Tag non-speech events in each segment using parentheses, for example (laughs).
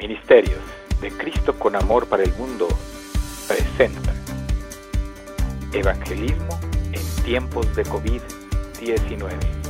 Ministerios de Cristo con Amor para el Mundo presenta Evangelismo en tiempos de COVID-19.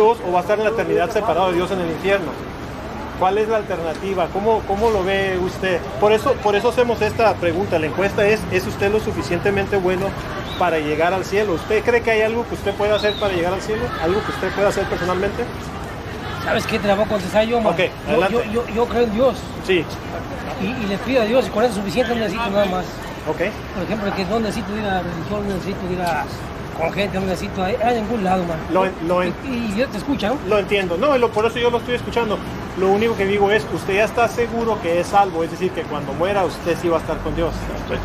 O va a estar en la eternidad separado de Dios en el infierno. ¿Cuál es la alternativa? ¿Cómo, cómo lo ve usted? Por eso, por eso hacemos esta pregunta. La encuesta es, ¿es usted lo suficientemente bueno para llegar al cielo? ¿Usted cree que hay algo que usted pueda hacer para llegar al cielo? ¿Algo que usted pueda hacer personalmente? ¿Sabes qué? Te la voy a contestar yo. Okay, yo, yo, creo en Dios. Sí. Y, y le pido a Dios, y con eso es suficiente, necesito nada más. Ok. Por ejemplo, que no necesito ir a la religión, necesito ir a con gente, un besito ahí, en ningún lado, man. Y, yo te escucho. Lo entiendo. No, por eso yo lo estoy escuchando. Lo único que digo es, usted ya está seguro que es salvo, es decir, que cuando muera usted sí va a estar con Dios.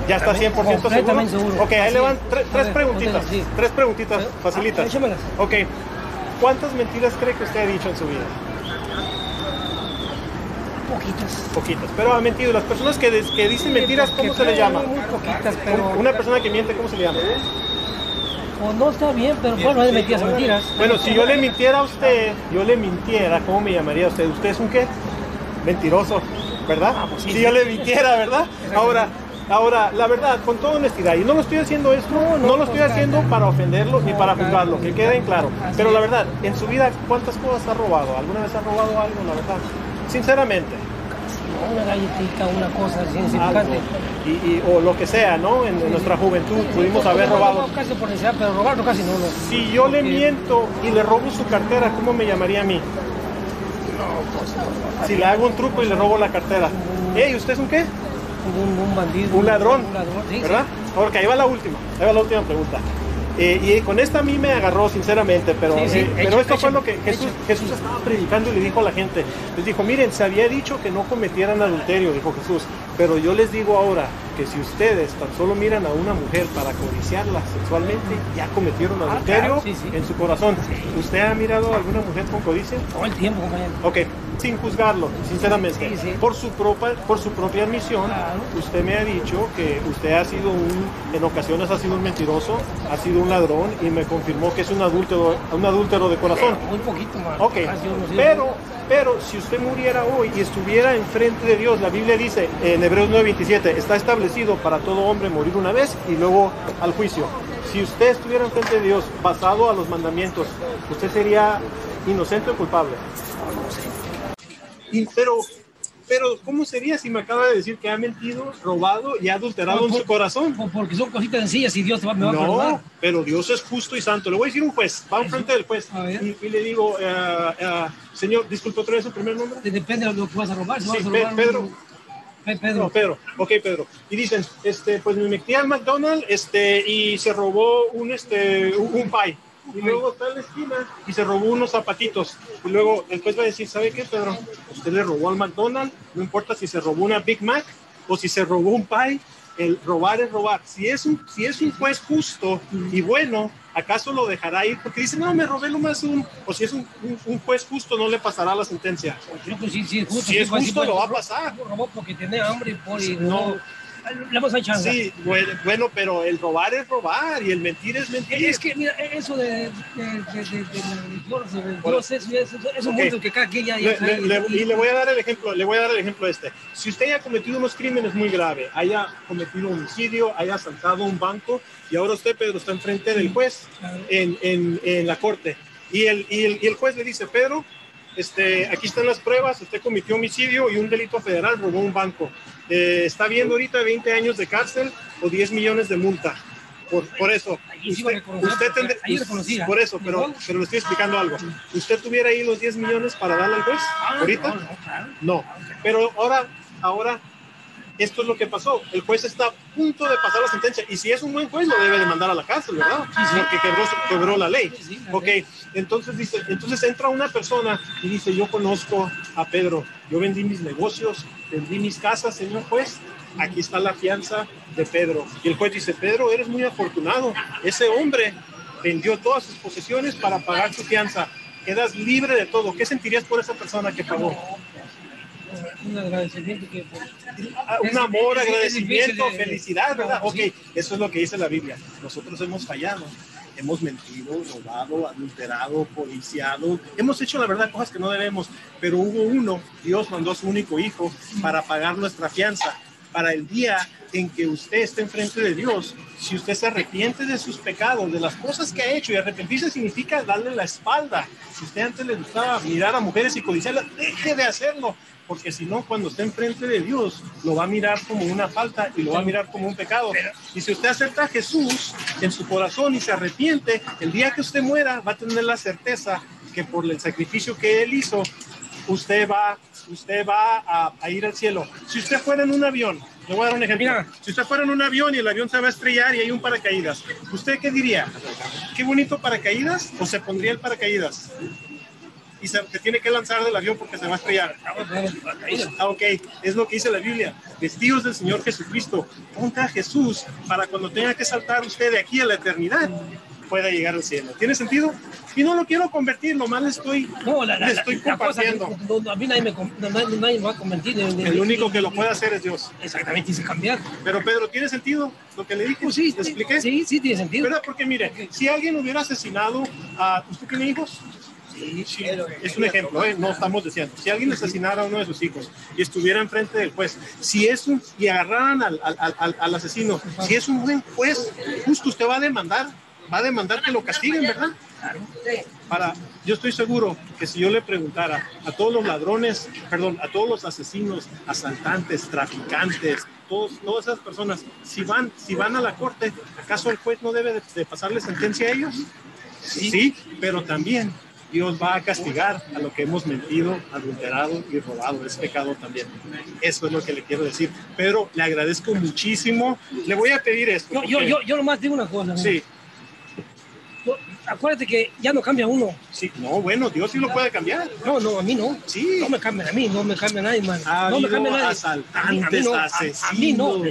¿Ya está 100% seguro? seguro? Ok, ahí le van tres, preguntitas, tres preguntitas. Ah, facilitas. Échamelas. Ok, ¿cuántas mentiras cree que usted ha dicho en su vida? Poquitas. Poquitas, pero ha mentido. Las personas que, que dicen mentiras, ¿cómo se le llama? Muy poquitas, pero... Una persona que miente, ¿cómo se le llama? O no está bien, pero bueno, es mentiras, mentiras. Bueno, si yo le mintiera a usted, yo le mintiera, ¿cómo me llamaría usted? ¿Usted es un qué? Mentiroso, ¿verdad? Ah, pues sí, si sí. yo le mintiera, ¿verdad? Ahora, ahora, la verdad, con toda honestidad, y no lo estoy haciendo esto, no, No, no, lo estoy pues, haciendo claro. para ofenderlo ni para claro, juzgarlo, que quede en claro. Pero la verdad, en su vida, ¿cuántas cosas ha robado? ¿Alguna vez ha robado algo, la verdad? Sinceramente, Una galletita, una cosa insignificante. Y, y- o lo que sea, ¿no? En, nuestra juventud pudimos haber robado. Casi por necesidad, pero robarlo casi no. no. Si yo le Porque- miento y le robo su cartera, ¿cómo me llamaría a mí? Si le hago un truco y le robo la cartera. Ey, ¿usted es un qué? Un, un bandido. Un ladrón. Un ladrón, sí. ¿Verdad? Ahora, ahí va la última. Ahí va la última pregunta. Eh, y con esta a mí me agarró sinceramente, pero, Sí, sí, eh, pero esto fue lo que Jesús. Jesús estaba predicando y le dijo a la gente. Les dijo, miren, se había dicho que no cometieran adulterio, dijo Jesús, pero yo les digo ahora que si ustedes tan solo miran a una mujer para codiciarla sexualmente, ya cometieron Ah, adulterio claro, sí, sí. en su corazón. ¿Usted ha mirado a alguna mujer con codicia? Todo el tiempo, compañero. Ok, sin juzgarlo, sinceramente. Sí, sí. Por, su propia, por su propia admisión, Claro. usted me ha dicho que usted ha sido un, en ocasiones ha sido un mentiroso, ha sido un ladrón y me confirmó que es un adúltero, un adúltero de corazón. Muy poquito más. Ok, pero, pero si usted muriera hoy y estuviera enfrente de Dios, la Biblia dice en Hebreos 9:27, está establecido para todo hombre morir una vez y luego al juicio. Si usted estuviera enfrente de Dios basado a los mandamientos, ¿usted sería inocente o culpable? Y- pero, pero, ¿cómo sería si me acaba de decir que ha mentido, robado y ha adulterado en Por- su corazón? por- Porque son cositas sencillas y Dios te va, me va a No, perdonar. pero Dios es justo y santo. Le voy a decir un juez, va enfrente del juez A y, y le digo, eh, eh, señor, disculpe otra vez su primer nombre. Depende de lo que vas a robar. Si Sí, vas a robar un- Pedro. Pe- Pedro. No, Pedro, ok, Pedro. Y dicen, este, pues me metí al McDonald's este, y se robó un, este, un, un pie. Y luego está en la esquina y se robó unos zapatitos. Y luego juez va a decir, ¿sabe qué, Pedro? Usted le robó al McDonald's, no importa si se robó una Big Mac o si se robó un pie, el robar es robar. Si es un, si es un juez justo y bueno, ¿acaso lo dejará ir? Porque dice, no, me robé lo más un... O si es un, un- un juez justo, no le pasará la sentencia. Creo que sí, sí, es justo. Si es pues, sí, justo, pues, lo va a pasar. Robó porque tenía hambre por y No. no. Le vamos a echar. Sí, bueno, bueno, pero el robar es robar y el mentir es mentir. Es que, mira, eso de, de, de, eso, eso, eso es un mundo que cada quien ya, Le- le- le- y le voy a dar el ejemplo, le voy a dar el ejemplo este. Si usted haya cometido unos crímenes muy graves, haya cometido homicidio, haya asaltado un banco y ahora usted, Pedro, está enfrente del juez en, en- en la corte y el, y, el, y el juez le dice, Pedro, este, aquí están las pruebas, usted cometió homicidio y un delito federal, robó un banco. Eh, está viendo ahorita 20 años de cárcel o 10 millones de multa. Por, por eso, usted, usted por eso, pero, pero le estoy explicando algo. ¿Usted tuviera ahí los 10 millones para darle al juez Ah, ahorita? No, pero ahora, ahora, esto es lo que pasó. El juez está a punto de pasar la sentencia y si es un buen juez lo debe de mandar a la cárcel, ¿verdad? Porque quebró, quebró la ley. Ok, entonces dice, entonces entra una persona y dice, yo conozco a Pedro, yo vendí mis negocios, vendí mis casas, señor juez, aquí está la fianza de Pedro. Y el juez dice, Pedro, eres muy afortunado, ese hombre vendió todas sus posesiones para pagar su fianza, quedas libre de todo. ¿Qué sentirías por esa persona que pagó? Un agradecimiento que. pues, Ah, un Es- amor, es- es agradecimiento, de- felicidad, ¿verdad? Ok, eso es lo que dice la Biblia. Nosotros hemos fallado, hemos mentido, robado, adulterado, codiciado, hemos hecho la verdad cosas que no debemos, pero hubo uno, Dios mandó a su único hijo para pagar nuestra fianza, para el día en que usted esté enfrente de Dios, si usted se arrepiente de sus pecados, de las cosas que ha hecho, y arrepentirse significa darle la espalda. Si usted antes le gustaba mirar a mujeres y codiciarlas, deje de hacerlo, porque si no, cuando esté enfrente de Dios, lo va a mirar como una falta y lo va a mirar como un pecado. Y si usted acepta a Jesús en su corazón y se arrepiente, el día que usted muera, va a tener la certeza que por el sacrificio que Él hizo, usted va, usted va a, a ir al cielo. Si usted fuera en un avión, le voy a dar un ejemplo. Mira. Si usted fuera en un avión y el avión se va a estrellar y hay un paracaídas, ¿usted qué diría? ¿Qué bonito paracaídas? ¿O se pondría el paracaídas? Y se, se tiene que lanzar del avión porque se va a estrellar. Ah, ok, es lo que dice la Biblia. Vestidos del Señor Jesucristo, ponga a Jesús para cuando tenga que saltar usted de aquí a la eternidad, pueda llegar al cielo. ¿Tiene sentido? Y no lo quiero convertir, nomás le estoy, No, la, la, le estoy que compartiendo. no, a mí nadie me, nadie, nadie me va a convertir. en- en- El único que lo puede hacer es Dios. Exactamente, dice cambiar. Pero Pedro, ¿tiene sentido lo que le dije? Pues sí, ¿Le expliqué? Sí, sí, tiene sentido. ¿Verdad? Porque mire, si alguien hubiera asesinado a... ¿Usted tiene hijos? Es un ejemplo, ¿eh? no estamos diciendo. Si alguien asesinara a uno de sus hijos y estuviera enfrente del juez, si es un, y agarraran al, al, al, al asesino, si es un buen juez, justo usted va a demandar, va a demandar que lo castiguen, ¿verdad? Para, yo estoy seguro que si yo le preguntara a todos los ladrones, perdón, a todos los asesinos, asaltantes, traficantes, todos, todas esas personas, si van, si van a la corte, ¿acaso el juez no debe de, de pasarle sentencia a ellos? Sí. pero también Dios va a castigar a lo que hemos mentido, adulterado y robado. Es pecado también. Eso es lo que le quiero decir. Pero le agradezco muchísimo. Le voy a pedir esto. Yo, yo, porque- yo, yo nomás digo una cosa. Sí, Yo- acuérdate que ya no cambia uno. sí. No, bueno, Dios sí lo puede cambiar. No, no, a mí no. Sí. No me cambian a mí, no me cambia nadie, man. Ha no me cambia nadie. asaltantes, a, a, a mí no.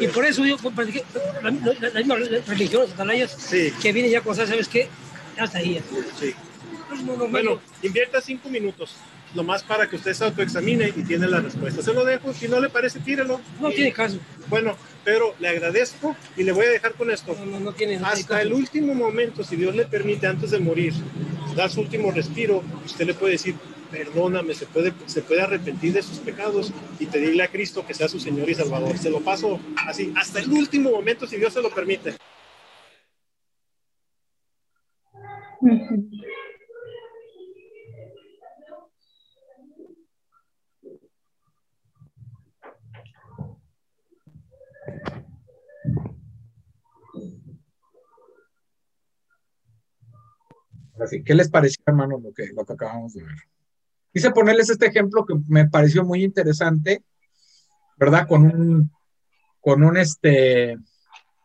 Y por eso yo pues, practiqué la, la, la misma religión, los atalayas, Sí. que viene ya con, ¿sabes qué? Ya está ahí. Sí. No, no, Bueno, no, invierta cinco minutos, nomás para que usted se autoexamine y tiene la respuesta. Se lo dejo, si no le parece, tírelo. no tiene caso. Bueno, pero le agradezco y le voy a dejar con esto. No, no, no tiene, no tiene Hasta caso. el último momento, si Dios le permite, antes de morir, dar su último respiro, usted le puede decir, perdóname, se puede, se puede arrepentir de sus pecados y pedirle a Cristo que sea su Señor y Salvador. Se lo paso así, hasta el último momento, si Dios se lo permite. Así, ¿qué les pareció, hermano, lo que, lo que acabamos de ver? Quise ponerles este ejemplo que me pareció muy interesante, ¿verdad? Con un, con un este,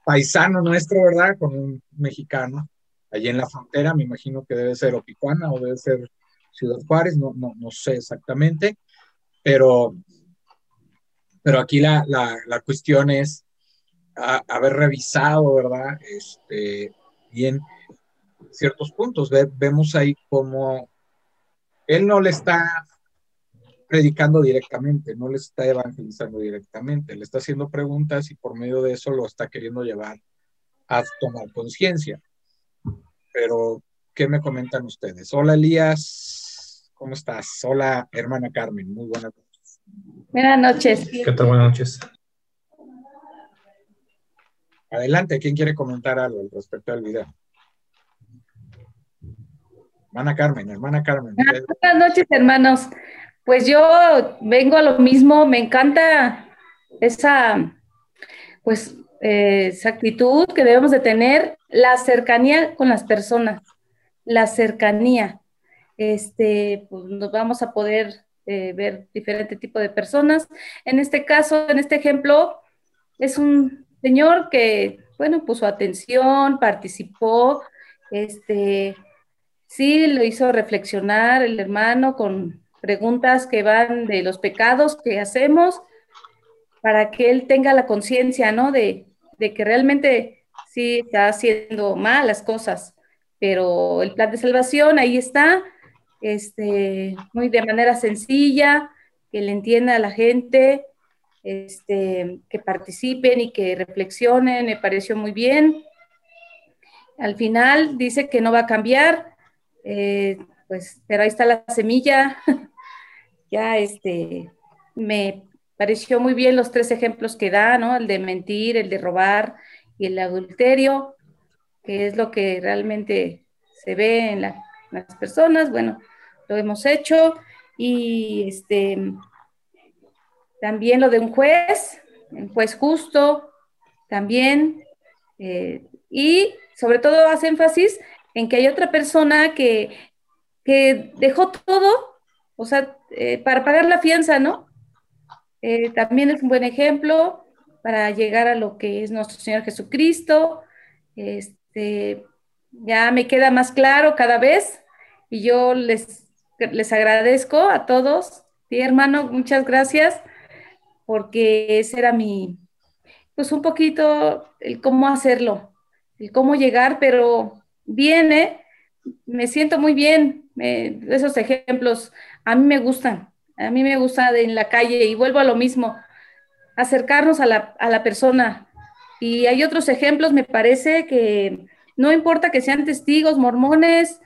paisano nuestro, ¿verdad? Con un mexicano, allí en la frontera, me imagino que debe ser Opicuana o debe ser Ciudad Juárez, no, no, no sé exactamente, pero, pero aquí la, la, la cuestión es haber revisado, ¿verdad? Este, bien ciertos puntos. Ve- vemos ahí como él no le está predicando directamente, no le está evangelizando directamente, le está haciendo preguntas y por medio de eso lo está queriendo llevar a tomar conciencia. Pero, ¿qué me comentan ustedes? Hola Elías, ¿cómo estás? Hola hermana Carmen, muy buenas noches. Buenas noches. ¿Qué tal? Buenas noches. Adelante, ¿quién quiere comentar algo al respecto del video? Hermana Carmen, hermana Carmen. Buenas noches, hermanos. Pues yo vengo a lo mismo, me encanta esa, pues, eh, esa actitud que debemos de tener, la cercanía con las personas, la cercanía. Este, pues nos vamos a poder eh, ver diferente tipo de personas. En este caso, en este ejemplo, es un señor que, bueno, puso atención, participó, este, sí, lo hizo reflexionar el hermano con preguntas que van de los pecados que hacemos para que él tenga la conciencia, ¿no? De, de que realmente sí está haciendo mal las cosas, pero el plan de salvación ahí está, este, muy de manera sencilla, que le entienda a la gente, este, que participen y que reflexionen, me pareció muy bien. Al final dice que no va a cambiar, eh, pues, pero ahí está la semilla. (laughs) ya, este, me pareció muy bien los tres ejemplos que da, ¿no? El de mentir, el de robar y el adulterio, que es lo que realmente se ve en las personas. Bueno, lo hemos hecho. Y este, también lo de un juez, un juez justo, también. eh, y sobre todo hace énfasis en que hay otra persona que, que dejó todo, o sea, eh, para pagar la fianza, ¿no? Eh, también es un buen ejemplo para llegar a lo que es nuestro Señor Jesucristo. Este, ya me queda más claro cada vez y yo les les agradezco a todos. Sí, hermano, muchas gracias, porque ese era mi, pues un poquito el cómo hacerlo, el cómo llegar, pero viene, me siento muy bien. esos ejemplos a mí me gustan, a mí me gusta en la calle y vuelvo a lo mismo, acercarnos a la, a la persona. Y hay otros ejemplos, me parece que no importa que sean testigos, mormones,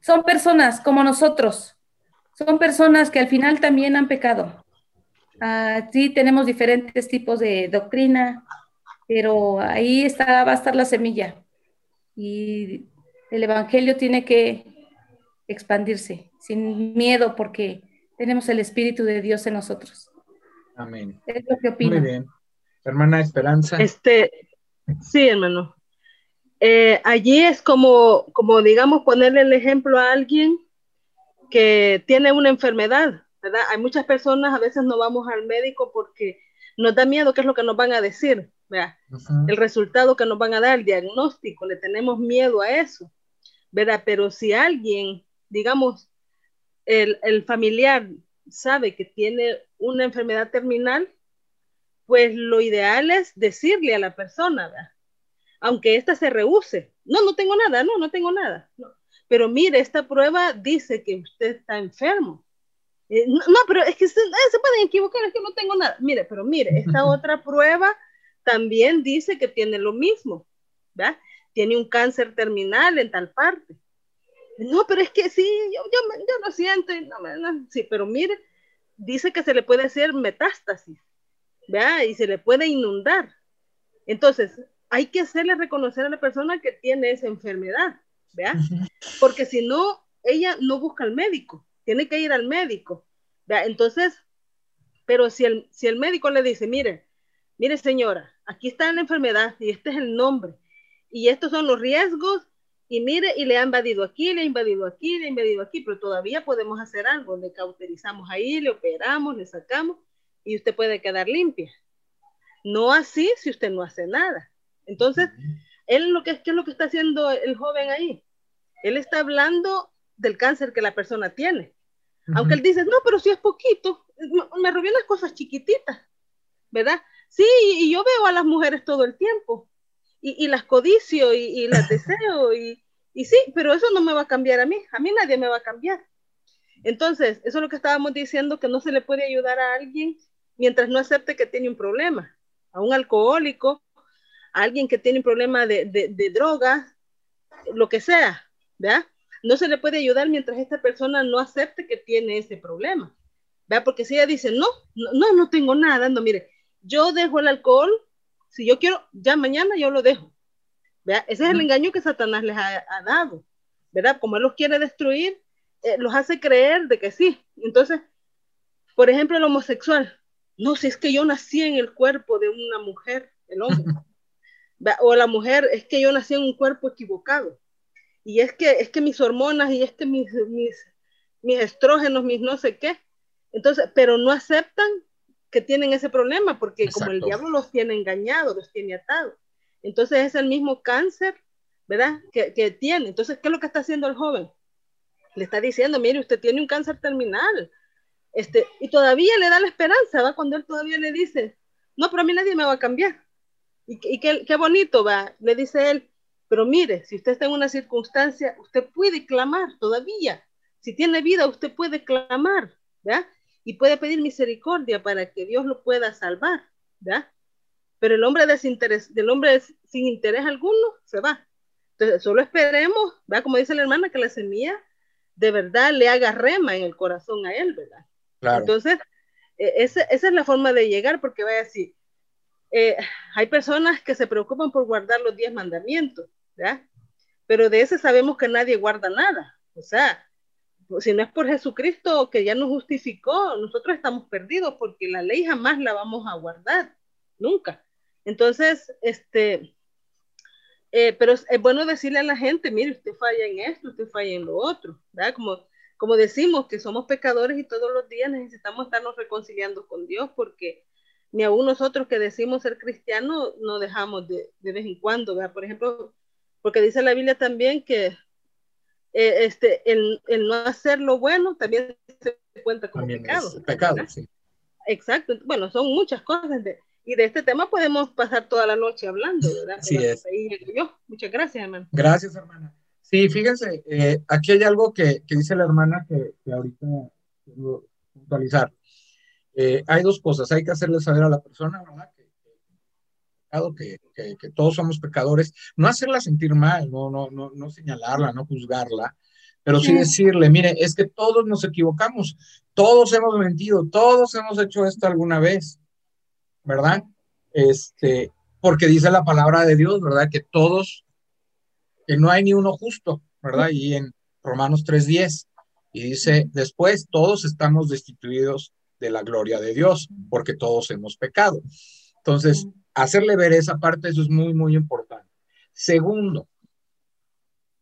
son personas como nosotros, son personas que al final también han pecado. Ah, sí, tenemos diferentes tipos de doctrina, pero ahí está, va a estar la semilla. Y el Evangelio tiene que expandirse sin miedo porque tenemos el Espíritu de Dios en nosotros. Amén. Es lo que opino. Muy bien. Hermana Esperanza. Este, sí, hermano. Eh, allí es como, como, digamos, ponerle el ejemplo a alguien que tiene una enfermedad, ¿verdad? Hay muchas personas, a veces no vamos al médico porque nos da miedo qué es lo que nos van a decir, ¿verdad? El resultado que nos van a dar, el diagnóstico, le tenemos miedo a eso, ¿verdad? Pero si alguien, digamos, el, el familiar sabe que tiene una enfermedad terminal, pues lo ideal es decirle a la persona, ¿verdad? aunque ésta se rehúse. No, no tengo nada, no, no tengo nada. No. Pero mire, esta prueba dice que usted está enfermo. Eh, no, no, pero es que se, eh, se, pueden equivocar, es que no tengo nada. Mire, pero mire, esta (laughs) otra prueba también dice que tiene lo mismo, ¿verdad? Tiene un cáncer terminal en tal parte. No, pero es que sí, yo, yo, yo lo siento. No, no, sí, pero mire, dice que se le puede hacer metástasis, ¿verdad? Y se le puede inundar. Entonces, hay que hacerle reconocer a la persona que tiene esa enfermedad, ¿vea? Porque si no, ella no busca al médico, tiene que ir al médico, ¿vea? Entonces, pero si el, si el médico le dice, mire, mire señora, aquí está la enfermedad y este es el nombre, y estos son los riesgos, y mire, y le ha invadido aquí, le ha invadido aquí, le ha invadido aquí, pero todavía podemos hacer algo, le cauterizamos ahí, le operamos, le sacamos, y usted puede quedar limpia. No así si usted no hace nada. Entonces, él lo que, ¿qué es lo que está haciendo el joven ahí? Él está hablando del cáncer que la persona tiene. Uh -huh. Aunque él dice, no, pero si es poquito, me robé unas cosas chiquititas, ¿verdad? Sí, y yo veo a las mujeres todo el tiempo, y, las codicio, y, y las deseo, y, y sí, pero eso no me va a cambiar a mí, a mí nadie me va a cambiar. Entonces, eso es lo que estábamos diciendo, que no se le puede ayudar a alguien mientras no acepte que tiene un problema, a un alcohólico, a alguien que tiene un problema de, de, de drogas, lo que sea, ¿verdad? No se le puede ayudar mientras esta persona no acepte que tiene ese problema, ¿verdad? Porque si ella dice, no, no, no tengo nada, no, mire, yo dejo el alcohol, si yo quiero, ya mañana yo lo dejo, ¿verdad? Ese es el engaño que Satanás les ha, ha dado, ¿verdad? Como él los quiere destruir, eh, los hace creer de que sí. Entonces, por ejemplo, el homosexual, no, si es que yo nací en el cuerpo de una mujer, el hombre, (laughs) o la mujer, es que yo nací en un cuerpo equivocado. Y es que, es que mis hormonas y es que mis, mis, mis estrógenos, mis no sé qué. Entonces, pero no aceptan que tienen ese problema porque Exacto. como el diablo los tiene engañados, los tiene atados. Entonces es el mismo cáncer, ¿verdad? Que, que tiene. Entonces, ¿qué es lo que está haciendo el joven? Le está diciendo, mire, usted tiene un cáncer terminal. Este, y todavía le da la esperanza, ¿va? Cuando él todavía le dice, no, pero a mí nadie me va a cambiar. Y, y qué, qué, bonito va, le dice él, pero mire, si usted está en una circunstancia, usted puede clamar todavía. Si tiene vida, usted puede clamar, ¿verdad? Y puede pedir misericordia para que Dios lo pueda salvar, ¿verdad? Pero el hombre, desinterés, del hombre sin interés alguno se va. Entonces, solo esperemos, ¿verdad? Como dice la hermana, que la semilla de verdad le haga rema en el corazón a él, ¿verdad? Claro. Entonces, eh, esa, esa es la forma de llegar, porque vaya así, eh, hay personas que se preocupan por guardar los diez mandamientos, ¿verdad? Pero de ese sabemos que nadie guarda nada. O sea, si no es por Jesucristo que ya nos justificó, nosotros estamos perdidos porque la ley jamás la vamos a guardar, nunca. Entonces, este, eh, pero es, bueno decirle a la gente, mire, usted falla en esto, usted falla en lo otro, ¿verdad? Como, como decimos que somos pecadores y todos los días necesitamos estarnos reconciliando con Dios porque ni aún nosotros que decimos ser cristianos no dejamos de, de vez en cuando, ¿verdad? Por ejemplo, porque dice la Biblia también que eh, este, el, el no hacer lo bueno también se cuenta como También pecado. es pecado, sí. Exacto. Bueno, son muchas cosas. de- y de este tema podemos pasar toda la noche hablando, ¿verdad? Así Pero es. ahí yo. Muchas gracias, hermano. Gracias, hermana. Sí, fíjense, eh, aquí hay algo que, que dice la hermana que, que ahorita quiero puntualizar. Eh, hay dos cosas, hay que hacerle saber a la persona, ¿verdad? Que, que, que, que- que todos somos pecadores, no hacerla sentir mal, no, no, no, no señalarla, no juzgarla, pero sí Sí. decirle, mire, es que todos nos equivocamos, todos hemos mentido, todos hemos hecho esto alguna vez, ¿verdad? Este, porque dice la palabra de Dios, ¿verdad? Que todos que no hay ni uno justo, ¿verdad? Y en Romanos 3:10, y dice, después todos estamos destituidos de la gloria de Dios, porque todos hemos pecado. Entonces, hacerle ver esa parte, eso es muy, muy importante. Segundo,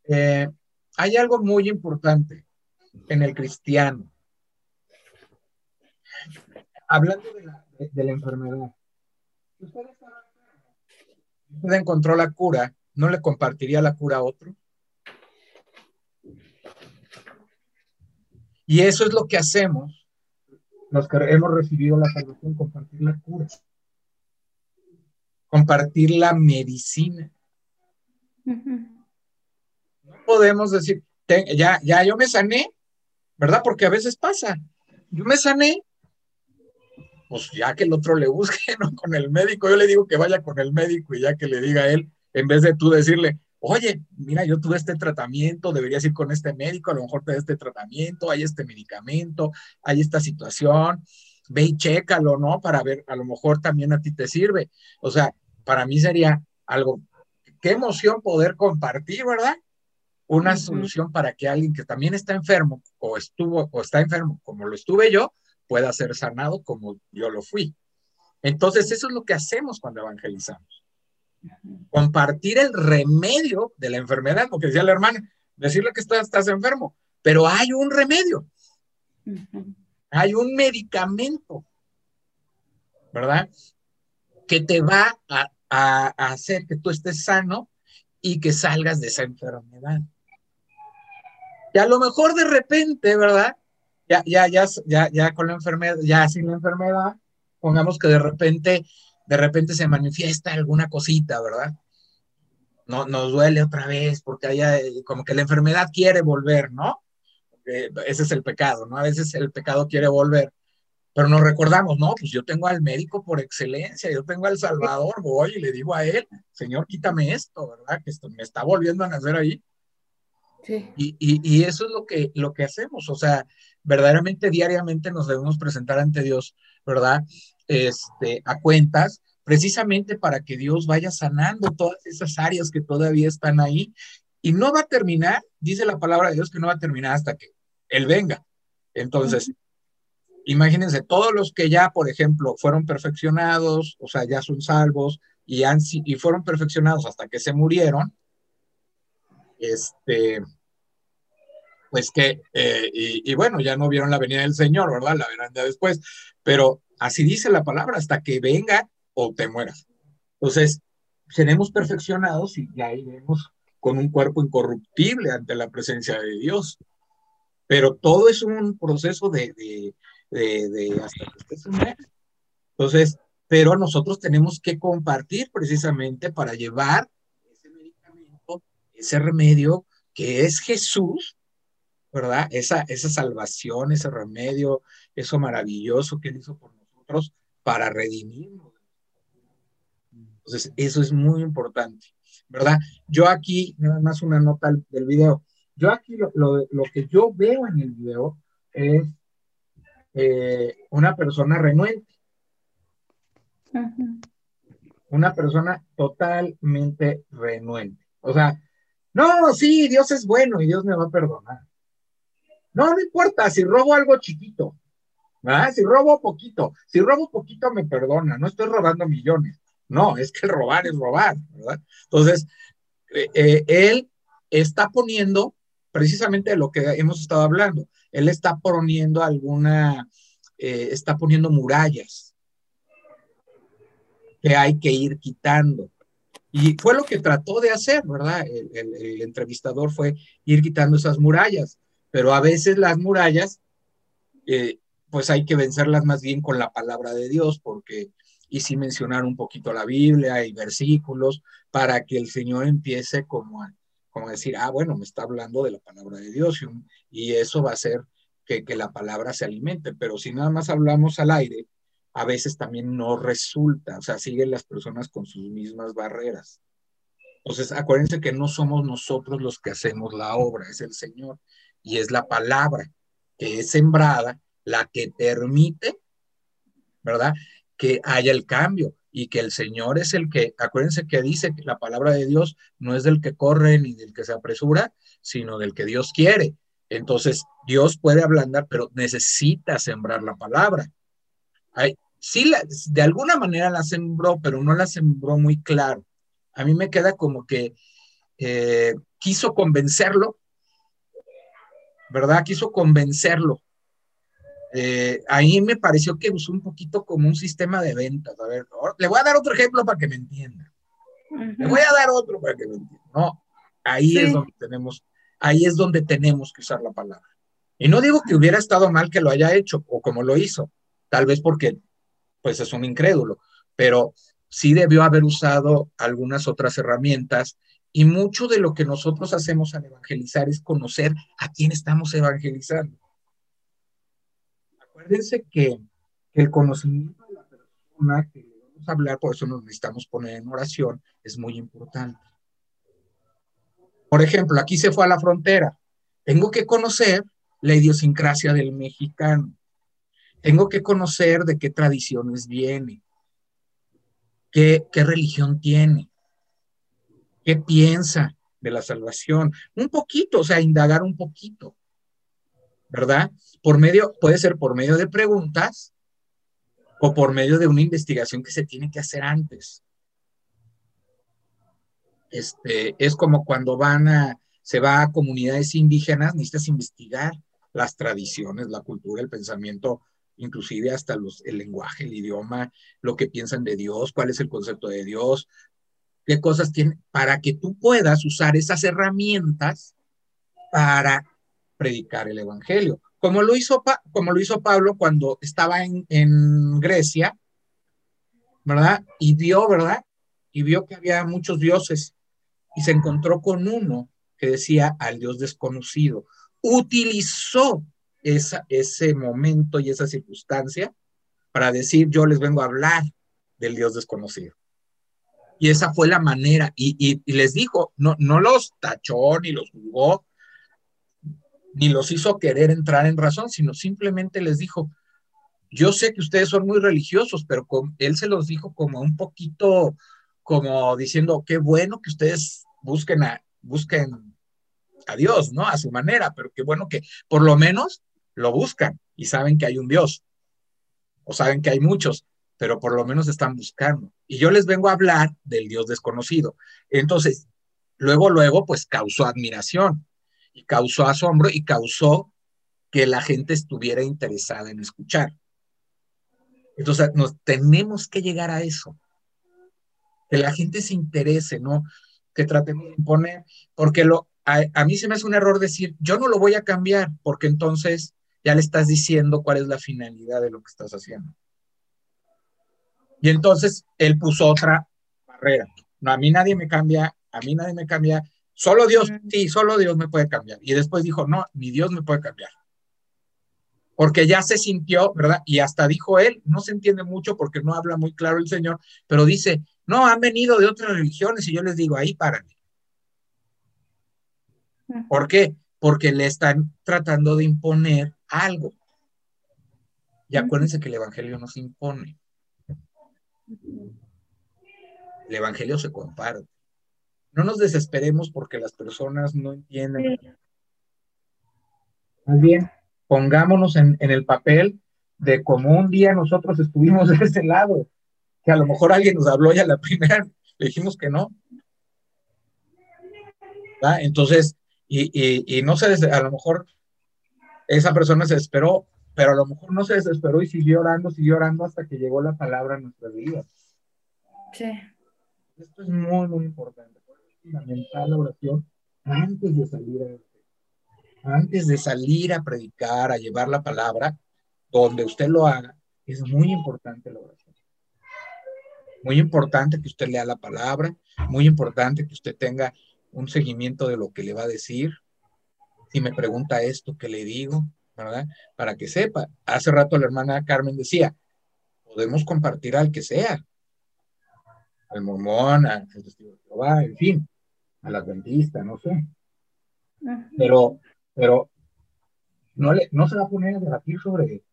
eh, hay algo muy importante en el cristiano. Hablando de la, enfermedad. Si usted estaba enfermo, si usted encontró la cura, ¿no le compartiría la cura a otro? Y eso es lo que hacemos los que hemos recibido la salvación, compartir la cura, compartir la medicina. No podemos decir, "Ten- ya, ya yo me sané, ¿verdad? Porque a veces pasa, yo me sané, pues ya que el otro le busque, (laughs) ¿no? Con el médico, yo le digo que vaya con el médico y ya que le diga a él, en vez de tú decirle, oye, mira, yo tuve este tratamiento, deberías ir con este médico, a lo mejor te da este tratamiento, hay este medicamento, hay esta situación, ve y chécalo, ¿no? Para ver, a lo mejor también a ti te sirve. O sea, para mí sería algo, qué emoción poder compartir, ¿verdad? Una solución para que alguien que también está enfermo o estuvo o está enfermo como lo estuve yo, pueda ser sanado como yo lo fui. Entonces, eso es lo que hacemos cuando evangelizamos. Compartir el remedio de la enfermedad, lo que decía la hermana, decirle que estás, estás enfermo, pero hay un remedio, hay un medicamento, ¿verdad? Que te va a, a- hacer que tú estés sano y que salgas de esa enfermedad. Y a lo mejor de repente, ¿verdad? Ya, ya, ya, ya, ya con la enfermedad, ya sin la enfermedad, pongamos que de repente, de repente se manifiesta alguna cosita, ¿verdad? No, nos duele otra vez porque haya, como que la enfermedad quiere volver, ¿no? Eh, ese es el pecado, ¿no? A veces el pecado quiere volver. Pero nos recordamos, no, pues yo tengo al médico por excelencia, yo tengo al Salvador, voy y le digo a él, Señor, quítame esto, ¿verdad? Que esto me está volviendo a nacer ahí. Sí. Y, y, y eso es lo que, lo que hacemos, o sea, verdaderamente diariamente nos debemos presentar ante Dios, ¿verdad? Este, a cuentas, precisamente para que Dios vaya sanando todas esas áreas que todavía están ahí. Y no va a terminar, dice la palabra de Dios que no va a terminar hasta que Él venga. Entonces, imagínense, todos los que ya, por ejemplo, fueron perfeccionados, o sea, ya son salvos y, han, y fueron perfeccionados hasta que se murieron, este, pues que, eh, y, bueno, ya no vieron la venida del Señor, ¿verdad? La verán después, pero así dice la palabra, hasta que venga o te mueras. Entonces, seremos perfeccionados y ya iremos con un cuerpo incorruptible ante la presencia de Dios. Pero todo es un proceso de, de, de hasta que se muera. Entonces, pero nosotros tenemos que compartir precisamente para llevar ese medicamento, ese remedio que es Jesús, ¿verdad? Esa, esa salvación, ese remedio, eso maravilloso que él hizo por nosotros para redimirnos. Entonces, eso es muy importante, ¿verdad? Yo aquí, nada más una nota del video, yo aquí lo, lo, lo que yo veo en el video es eh, una persona renuente, una persona totalmente renuente. O sea, no, sí, Dios es bueno y Dios me va a perdonar. No, no importa, si robo algo chiquito, ¿verdad? Si robo poquito, si robo poquito me perdona, no estoy robando millones. No, es que robar es robar, ¿verdad? Entonces, eh, eh, él está poniendo precisamente de lo que hemos estado hablando. Él está poniendo alguna, eh, está poniendo murallas que hay que ir quitando. Y fue lo que trató de hacer, ¿verdad? El, entrevistador fue ir quitando esas murallas, pero a veces las murallas, eh, pues hay que vencerlas más bien con la palabra de Dios, porque, y sí mencionar un poquito la Biblia y versículos, para que el Señor empiece como a, como decir, ah, bueno, me está hablando de la palabra de Dios, y eso va a hacer que, que la palabra se alimente, pero si nada más hablamos al aire, a veces también no resulta, o sea, siguen las personas con sus mismas barreras. Entonces, acuérdense que no somos nosotros los que hacemos la obra, es el Señor y es la palabra que es sembrada la que permite, ¿verdad? Que haya el cambio y que el Señor es el que, acuérdense que dice que la palabra de Dios no es del que corre ni del que se apresura, sino del que Dios quiere. Entonces, Dios puede ablandar, pero necesita sembrar la palabra. Sí, de alguna manera la sembró, pero no la sembró muy claro. A mí me queda como que eh, quiso convencerlo, ¿verdad? Quiso convencerlo. Eh, ahí me pareció que usó un poquito como un sistema de ventas. A ver, le voy a dar otro ejemplo para que me entienda. Le voy a dar otro para que me entienda. No, ahí Sí. es donde tenemos, ahí es donde tenemos que usar la palabra. Y no digo que hubiera estado mal que lo haya hecho o como lo hizo, tal vez porque pues es un incrédulo, pero sí debió haber usado algunas otras herramientas y mucho de lo que nosotros hacemos al evangelizar es conocer a quién estamos evangelizando. Acuérdense que, que el conocimiento de la persona que vamos a hablar, por eso nos necesitamos poner en oración, es muy importante. Por ejemplo, aquí se fue a la frontera. Tengo que conocer la idiosincrasia del mexicano. Tengo que conocer de qué tradiciones viene, qué, qué religión tiene, qué piensa de la salvación. Un poquito, o sea, indagar un poquito, ¿verdad? Por medio, puede ser por medio de preguntas o por medio de una investigación que se tiene que hacer antes. Este, es como cuando van a, se va a comunidades indígenas, necesitas investigar las tradiciones, la cultura, el pensamiento, inclusive hasta el lenguaje, el idioma, lo que piensan de Dios, cuál es el concepto de Dios, qué cosas tienen, para que tú puedas usar esas herramientas para predicar el Evangelio. Como lo hizo, como lo hizo Pablo cuando estaba en, en Grecia, ¿verdad? Y vio, ¿verdad? Y vio que había muchos dioses y se encontró con uno que decía al Dios desconocido. Utilizó esa, ese momento y esa circunstancia para decir, yo les vengo a hablar del Dios desconocido. Y esa fue la manera. Y, y- les dijo, no, no los tachó ni los jugó, ni los hizo querer entrar en razón, sino simplemente les dijo, yo sé que ustedes son muy religiosos, pero él se los dijo como un poquito, como diciendo, qué bueno que ustedes busquen a, busquen a Dios, ¿no? A su manera, pero qué bueno que por lo menos lo buscan y saben que hay un Dios, o saben que hay muchos, pero por lo menos están buscando. Y yo les vengo a hablar del Dios desconocido. Entonces, luego, luego, pues causó admiración y causó asombro y causó que la gente estuviera interesada en escuchar. Entonces, nos tenemos que llegar a eso. Que la gente se interese, ¿no? Que tratemos de imponer, porque lo, a, a mí se me hace un error decir, yo no lo voy a cambiar, porque entonces ya le estás diciendo cuál es la finalidad de lo que estás haciendo. Y entonces él puso otra barrera. No, a mí nadie me cambia, a mí nadie me cambia, solo Dios, sí, solo Dios me puede cambiar. Y después dijo, no, ni Dios me puede cambiar. Porque ya se sintió, ¿verdad? Y hasta dijo él, no se entiende mucho porque no habla muy claro el Señor, pero dice, no, han venido de otras religiones y yo les digo, ahí párale. ¿Por qué? Porque le están tratando de imponer algo. Y acuérdense que el Evangelio no se impone. El Evangelio se comparte. No nos desesperemos porque las personas no entienden. Más bien, pongámonos en, en el papel de como un día nosotros estuvimos de ese lado, que a lo mejor alguien nos habló y a la primera le dijimos que no. Entonces, y, y, y no se, des- a lo mejor esa persona se desesperó, pero a lo mejor no se desesperó y siguió orando, siguió orando hasta que llegó la palabra a nuestras vidas. Sí. Esto es muy, muy importante. Fundamental la oración antes de salir a, antes de salir a predicar, a llevar la palabra, donde usted lo haga, es muy importante la oración. Muy importante que usted lea la palabra, muy importante que usted tenga un seguimiento de lo que le va a decir. Si me pregunta esto, ¿qué le digo? ¿Verdad? Para que sepa. Hace rato la hermana Carmen decía, podemos compartir al que sea, al mormón, al testigo de Jehová, en fin, al adventista, no sé. Pero, pero no, le, no se va a poner a debatir sobre,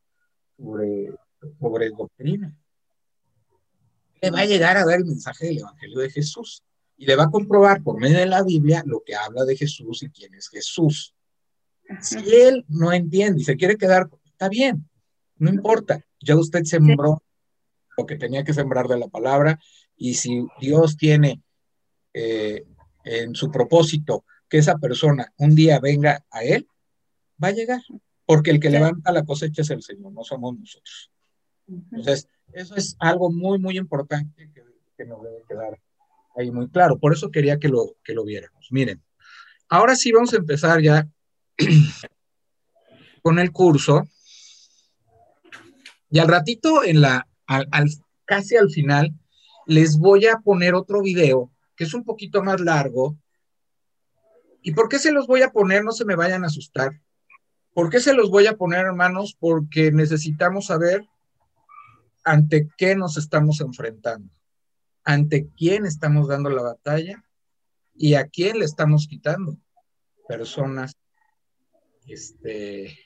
sobre, sobre doctrina. Le va a llegar a dar el mensaje del Evangelio de Jesús y le va a comprobar por medio de la Biblia lo que habla de Jesús y quién es Jesús. Si él no entiende y se quiere quedar, está bien, no importa. Ya usted sembró lo que tenía que sembrar de la palabra y si Dios tiene eh, en su propósito que esa persona un día venga a él, va a llegar, porque el que levanta la cosecha es el Señor, no somos nosotros. Entonces, eso es algo muy, muy importante que, que nos debe quedar ahí muy claro. Por eso quería que lo, que lo viéramos. Miren, ahora sí vamos a empezar ya (clears throat) con el curso. Y al ratito, en la, al, al, casi al final, les voy a poner otro video que es un poquito más largo. ¿Y por qué se los voy a poner? No se me vayan a asustar. ¿Por qué se los voy a poner, hermanos? Porque necesitamos saber ante qué nos estamos enfrentando, ante quién estamos dando la batalla y a quién le estamos quitando personas, este,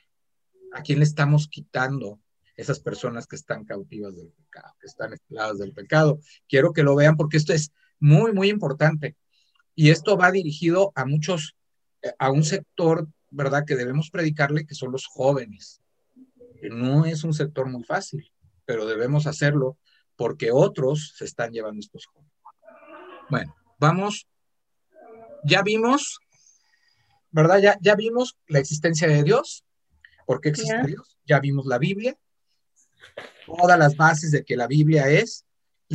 a quién le estamos quitando esas personas que están cautivas del pecado, que están esclavas del pecado. Quiero que lo vean porque esto es muy, muy importante. Y esto va dirigido a muchos, a un sector, ¿verdad?, que debemos predicarle, que son los jóvenes. No es un sector muy fácil, pero debemos hacerlo porque otros se están llevando estos jóvenes. Bueno, vamos, ya vimos, ¿verdad? Ya, ya vimos la existencia de Dios, por qué existe yeah. Dios, ya vimos la Biblia, todas las bases de que la Biblia es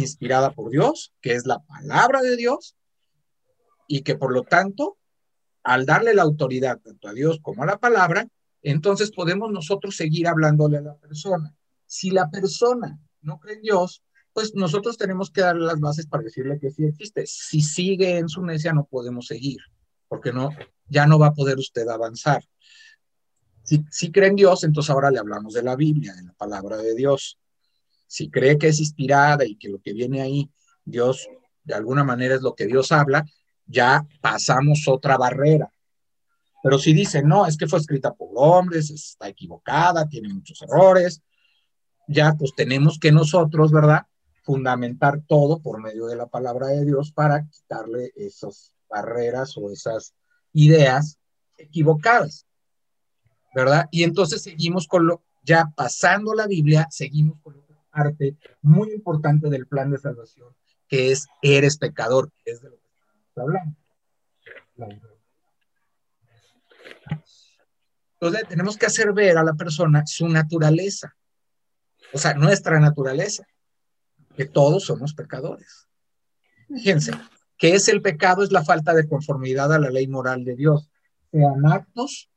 inspirada por Dios, que es la palabra de Dios, y que por lo tanto, al darle la autoridad tanto a Dios como a la palabra, entonces podemos nosotros seguir hablándole a la persona. Si la persona no cree en Dios, pues nosotros tenemos que darle las bases para decirle que sí existe. Si sigue en su necia, no podemos seguir, porque no, ya no va a poder usted avanzar. Si, si cree en Dios, entonces ahora le hablamos de la Biblia, de la palabra de Dios. Si cree que es inspirada y que lo que viene ahí, Dios, de alguna manera es lo que Dios habla, ya pasamos otra barrera. Pero si dice, no, es que fue escrita por hombres, está equivocada, tiene muchos errores, ya pues tenemos que nosotros, ¿verdad? Fundamentar todo por medio de la palabra de Dios para quitarle esas barreras o esas ideas equivocadas, ¿verdad? Y entonces seguimos con lo, ya pasando la Biblia, seguimos con otra parte muy importante del plan de salvación, que es eres pecador, que es de lo que estamos hablando. Entonces tenemos que hacer ver a la persona su naturaleza, o sea, nuestra naturaleza, que todos somos pecadores. Fíjense, ¿qué es el pecado? Es la falta de conformidad a la ley moral de Dios, sean actos,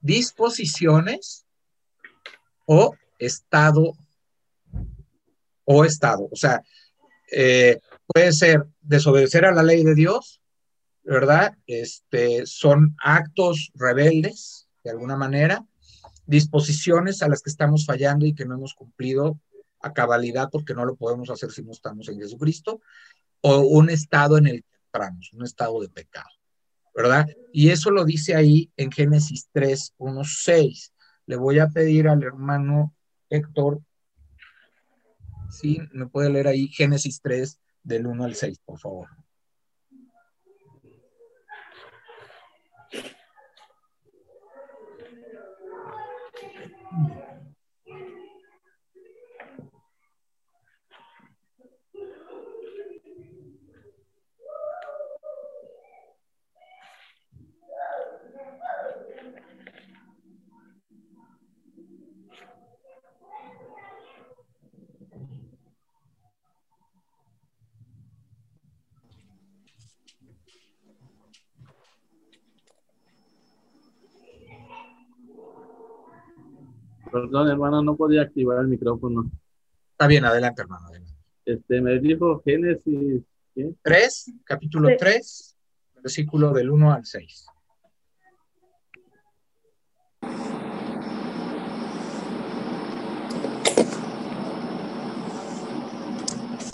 disposiciones o estado o estado. O sea, eh, puede ser desobedecer a la ley de Dios, ¿verdad? Este, son actos rebeldes, de alguna manera, disposiciones a las que estamos fallando y que no hemos cumplido a cabalidad porque no lo podemos hacer si no estamos en Jesucristo, o un estado en el que entramos, un estado de pecado, ¿verdad? Y eso lo dice ahí en Génesis 3, 1, 6. Le voy a pedir al hermano Héctor, si me puede leer ahí Génesis 3, del 1 al 6, por favor. Perdón, hermano, no podía activar el micrófono. Está bien, adelante, hermano. adelante. Este, me dijo Génesis, ¿qué? 3, capítulo Sí. 3, versículo del 1 al 6.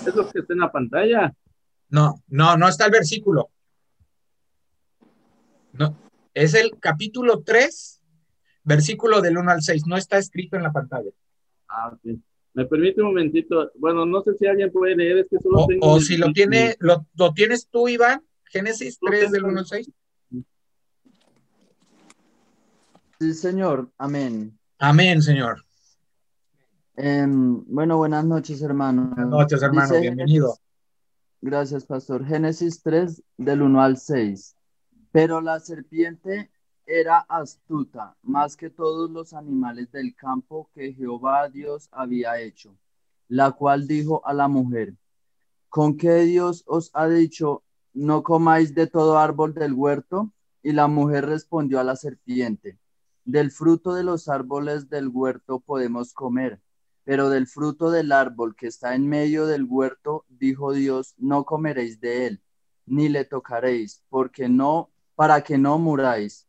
Es lo que está en la pantalla. No, no, no está el versículo. No, es el capítulo 3, versículo del 1 al 6. No está escrito en la pantalla. Ah, ok. Me permite un momentito. Bueno, no sé si alguien puede leer, es que solo O, tengo. o si lo tiene, lo, lo tienes tú, Iván, Génesis Lo 3 del tengo. 1 al 6. Sí, señor. Amén. Amén, Señor. Em, bueno, buenas noches, hermano. Buenas noches, hermano, Dice bienvenido. Gracias, pastor. Génesis 3, del 1 al 6. Pero la serpiente era astuta, más que todos los animales del campo que Jehová Dios había hecho, la cual dijo a la mujer, ¿con qué Dios os ha dicho, no comáis de todo árbol del huerto? Y la mujer respondió a la serpiente, del fruto de los árboles del huerto podemos comer, pero del fruto del árbol que está en medio del huerto, dijo Dios, no comeréis de él, ni le tocaréis, porque no, para que no muráis.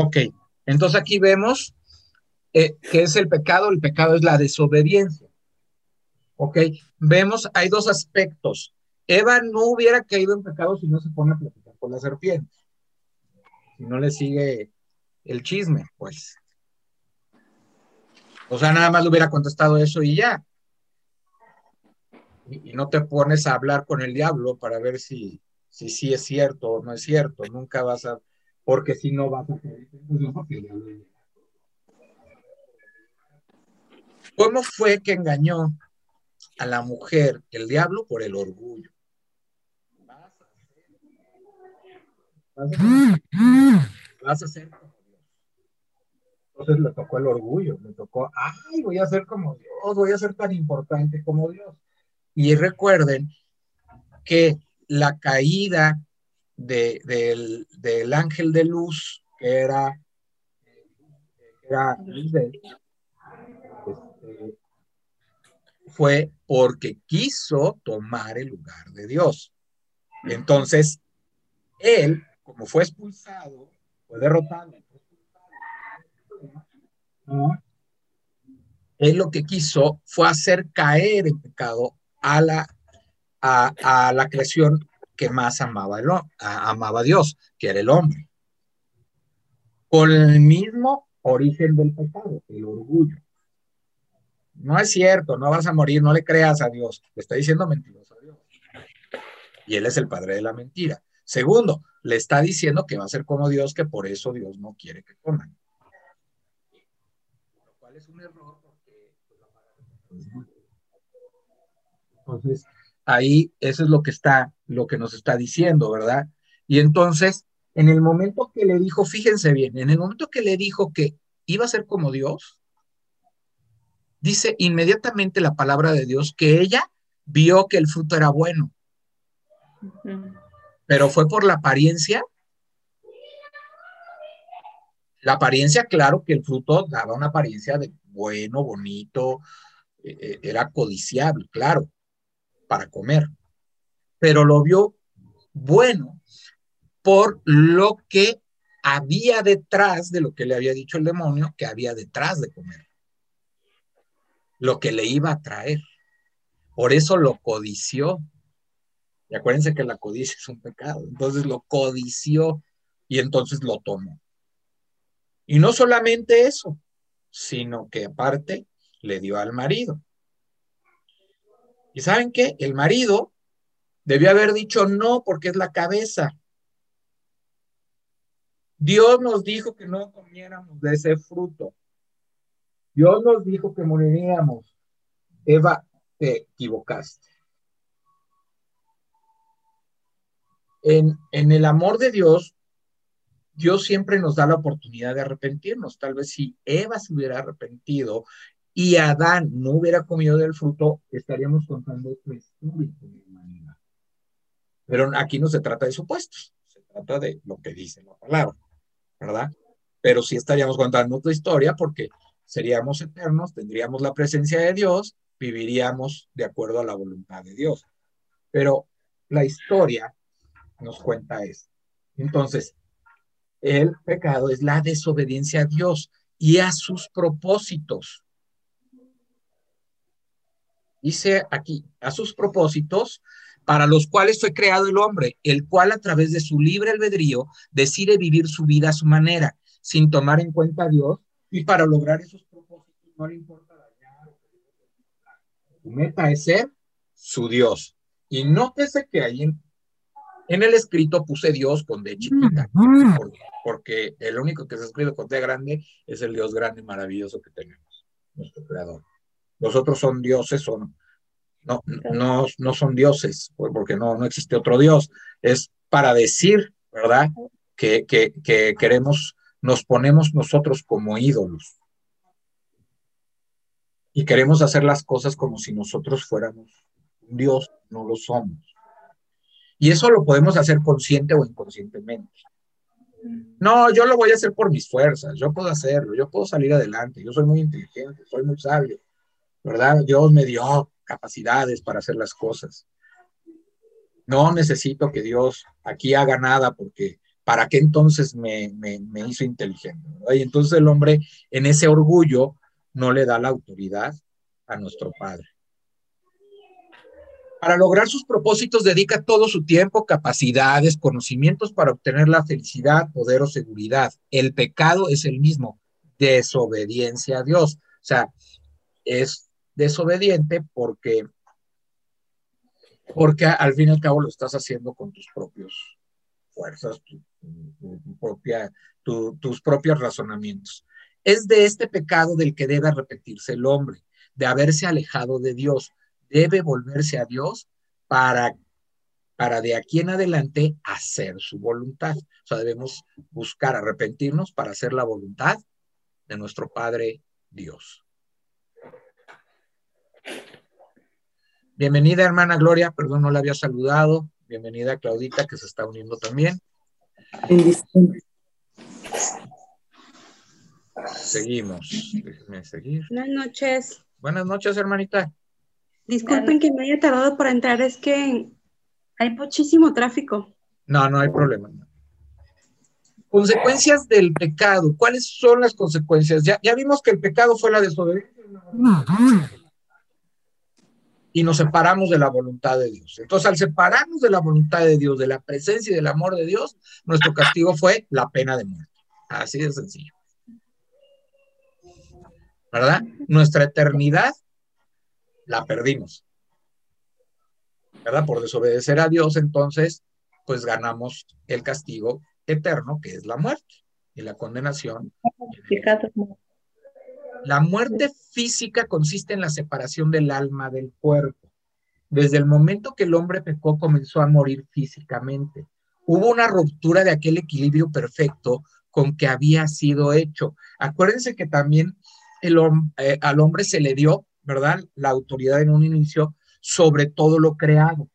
Ok, entonces aquí vemos eh, qué es el pecado. El pecado es la desobediencia. Ok, vemos, hay dos aspectos. Eva no hubiera caído en pecado si no se pone a platicar con la serpiente. Si no le sigue el chisme, pues. O sea, nada más le hubiera contestado eso y ya. Y, no te pones a hablar con el diablo para ver si, si sí es cierto o no es cierto. Nunca vas a, porque si no vas a ¿Cómo fue que engañó a la mujer el diablo por el orgullo? Vas a ser, vas a ser como Dios. Entonces le tocó el orgullo, le tocó, ay, voy a ser como Dios, voy a ser tan importante como Dios. Y recuerden que la caída de- del, del ángel de luz, que era, era este, fue porque quiso tomar el lugar de Dios. Entonces, él, como fue expulsado, fue derrotado, él lo que quiso fue hacer caer en pecado a la, a, a la creación que más amaba, el, a- amaba a Dios, que era el hombre. Con el mismo origen del pecado, el orgullo. No es cierto, no vas a morir, no le creas a Dios. Le está diciendo mentiroso a Dios. Y él es el padre de la mentira. Segundo, le está diciendo que va a ser como Dios, que por eso Dios no quiere que coman. Lo cual es un error porque pues, Entonces, ahí eso es lo que está, lo que nos está diciendo, ¿verdad? Y entonces, en el momento que le dijo, fíjense bien, en el momento que le dijo que iba a ser como Dios, dice inmediatamente la palabra de Dios que ella vio que el fruto era bueno, pero fue por la apariencia. La apariencia, claro que el fruto daba una apariencia de bueno, bonito, eh, eh, era codiciable, claro, para comer, pero lo vio bueno por lo que había detrás de lo que le había dicho el demonio, que había detrás de comer lo que le iba a traer. Por eso lo codició. Y acuérdense que la codicia es un pecado. Entonces lo codició y entonces lo tomó. Y no solamente eso, sino que aparte le dio al marido. ¿Y saben qué? El marido debió haber dicho no porque es la cabeza. Dios nos dijo que no comiéramos de ese fruto. Dios nos dijo que moriríamos. Eva, te equivocaste. En, en el amor de Dios, Dios siempre nos da la oportunidad de arrepentirnos. Tal vez si Eva se hubiera arrepentido y Adán no hubiera comido del fruto, estaríamos contando otra historia de humanidad. Pero aquí no se trata de supuestos, se trata de lo que dice la palabra, ¿verdad? Pero sí estaríamos contando otra historia porque seríamos eternos, tendríamos la presencia de Dios, viviríamos de acuerdo a la voluntad de Dios. Pero la historia nos cuenta eso. Entonces, el pecado es la desobediencia a Dios y a sus propósitos. Dice aquí, a sus propósitos para los cuales fue creado el hombre, el cual a través de su libre albedrío decide vivir su vida a su manera, sin tomar en cuenta a Dios, y para lograr esos propósitos no le importa dañar. Su meta es ser su Dios. Y nótese que ahí en, en el escrito puse Dios con D chiquita, porque, porque el único que se escribe con D grande es el Dios grande y maravilloso que tenemos, nuestro creador. Los otros son dioses, son, no, no, no son dioses, porque no, no existe otro Dios. Es para decir, ¿verdad? Que, que, que queremos, nos ponemos nosotros como ídolos. Y queremos hacer las cosas como si nosotros fuéramos un Dios, no lo somos. Y eso lo podemos hacer consciente o inconscientemente. No, yo lo voy a hacer por mis fuerzas, yo puedo hacerlo, yo puedo salir adelante, yo soy muy inteligente, soy muy sabio, ¿verdad? Dios me dio capacidades para hacer las cosas. No necesito que Dios aquí haga nada porque ¿para qué entonces me, me, me hizo inteligente? Y entonces el hombre en ese orgullo no le da la autoridad a nuestro Padre. Para lograr sus propósitos dedica todo su tiempo, capacidades, conocimientos para obtener la felicidad, poder o seguridad. El pecado es el mismo, desobediencia a Dios. O sea, es desobediente porque, porque al fin y al cabo lo estás haciendo con tus propios fuerzas, tus propios razonamientos. Es de este pecado del que debe arrepentirse el hombre, de haberse alejado de Dios debe volverse a Dios para, para de aquí en adelante hacer su voluntad. O sea, debemos buscar arrepentirnos para hacer la voluntad de nuestro Padre Dios. Bienvenida, hermana Gloria, perdón, no la había saludado. Bienvenida, Claudita, que se está uniendo también. Seguimos. Déjenme seguir. Buenas noches. Buenas noches, hermanita. Disculpen que me haya tardado por entrar, es que hay muchísimo tráfico. No, no hay problema. Consecuencias del pecado. ¿Cuáles son las consecuencias? Ya, ya vimos que el pecado fue la desobediencia. Y nos separamos de la voluntad de Dios. Entonces, al separarnos de la voluntad de Dios, de la presencia y del amor de Dios, nuestro castigo fue la pena de muerte. Así de sencillo. ¿Verdad? Nuestra eternidad la perdimos. ¿Verdad? Por desobedecer a Dios, entonces, pues ganamos el castigo eterno, que es la muerte y la condenación. La muerte física consiste en la separación del alma del cuerpo. Desde el momento que el hombre pecó, comenzó a morir físicamente. Hubo una ruptura de aquel equilibrio perfecto con que había sido hecho. Acuérdense que también el, eh, al hombre se le dio ¿verdad? La autoridad en un inicio sobre todo lo creado.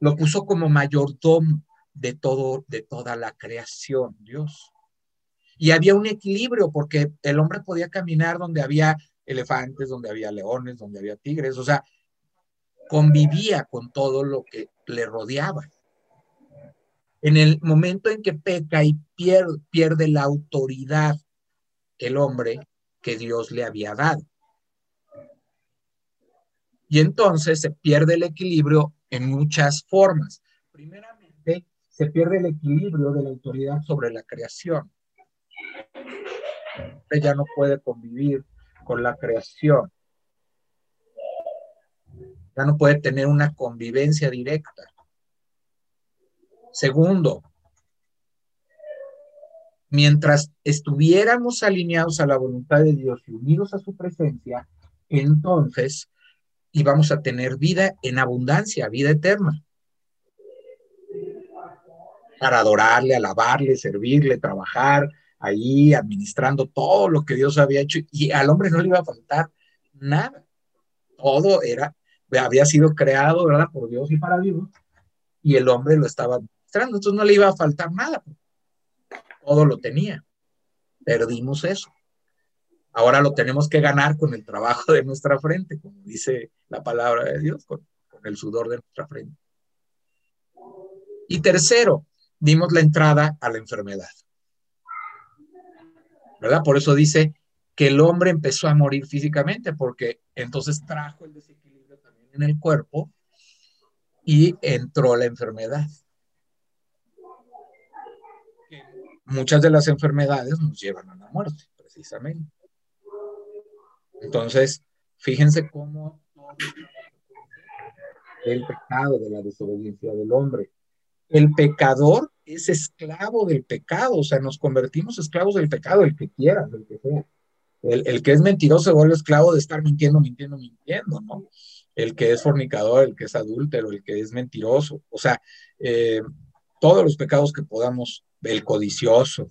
Lo puso como mayordomo de todo, de toda la creación, Dios. Y había un equilibrio porque el hombre podía caminar donde había elefantes, donde había leones, donde había tigres, o sea, convivía con todo lo que le rodeaba. En el momento en que peca y pierde, la autoridad el hombre que Dios le había dado. Y entonces se pierde el equilibrio en muchas formas. Primeramente, se pierde el equilibrio de la autoridad sobre la creación. Ella no puede convivir con la creación. Ya no puede tener una convivencia directa. Segundo, mientras estuviéramos alineados a la voluntad de Dios y unidos a su presencia, entonces íbamos a tener vida en abundancia, vida eterna. Para adorarle, alabarle, servirle, trabajar ahí, administrando todo lo que Dios había hecho. Y al hombre no le iba a faltar nada. Todo era, había sido creado, ¿verdad? Por Dios y para Dios. Y el hombre lo estaba administrando. Entonces no le iba a faltar nada. Todo lo tenía. Perdimos eso. Ahora lo tenemos que ganar con el trabajo de nuestra frente, como dice la palabra de Dios, con, el sudor de nuestra frente. Y tercero, dimos la entrada a la enfermedad. Por eso dice que el hombre empezó a morir físicamente, porque entonces trajo el desequilibrio también en el cuerpo y entró la enfermedad. Muchas de las enfermedades nos llevan a la muerte, precisamente. Entonces, fíjense cómo el pecado, de la desobediencia del hombre. El pecador es esclavo del pecado, o sea, nos convertimos esclavos del pecado, el que quiera, el que sea. El, que es mentiroso se vuelve esclavo de estar mintiendo, mintiendo, mintiendo, ¿no? El que es fornicador, el que es adúltero, el que es mentiroso, o sea, eh, todos los pecados que podamos, el codicioso,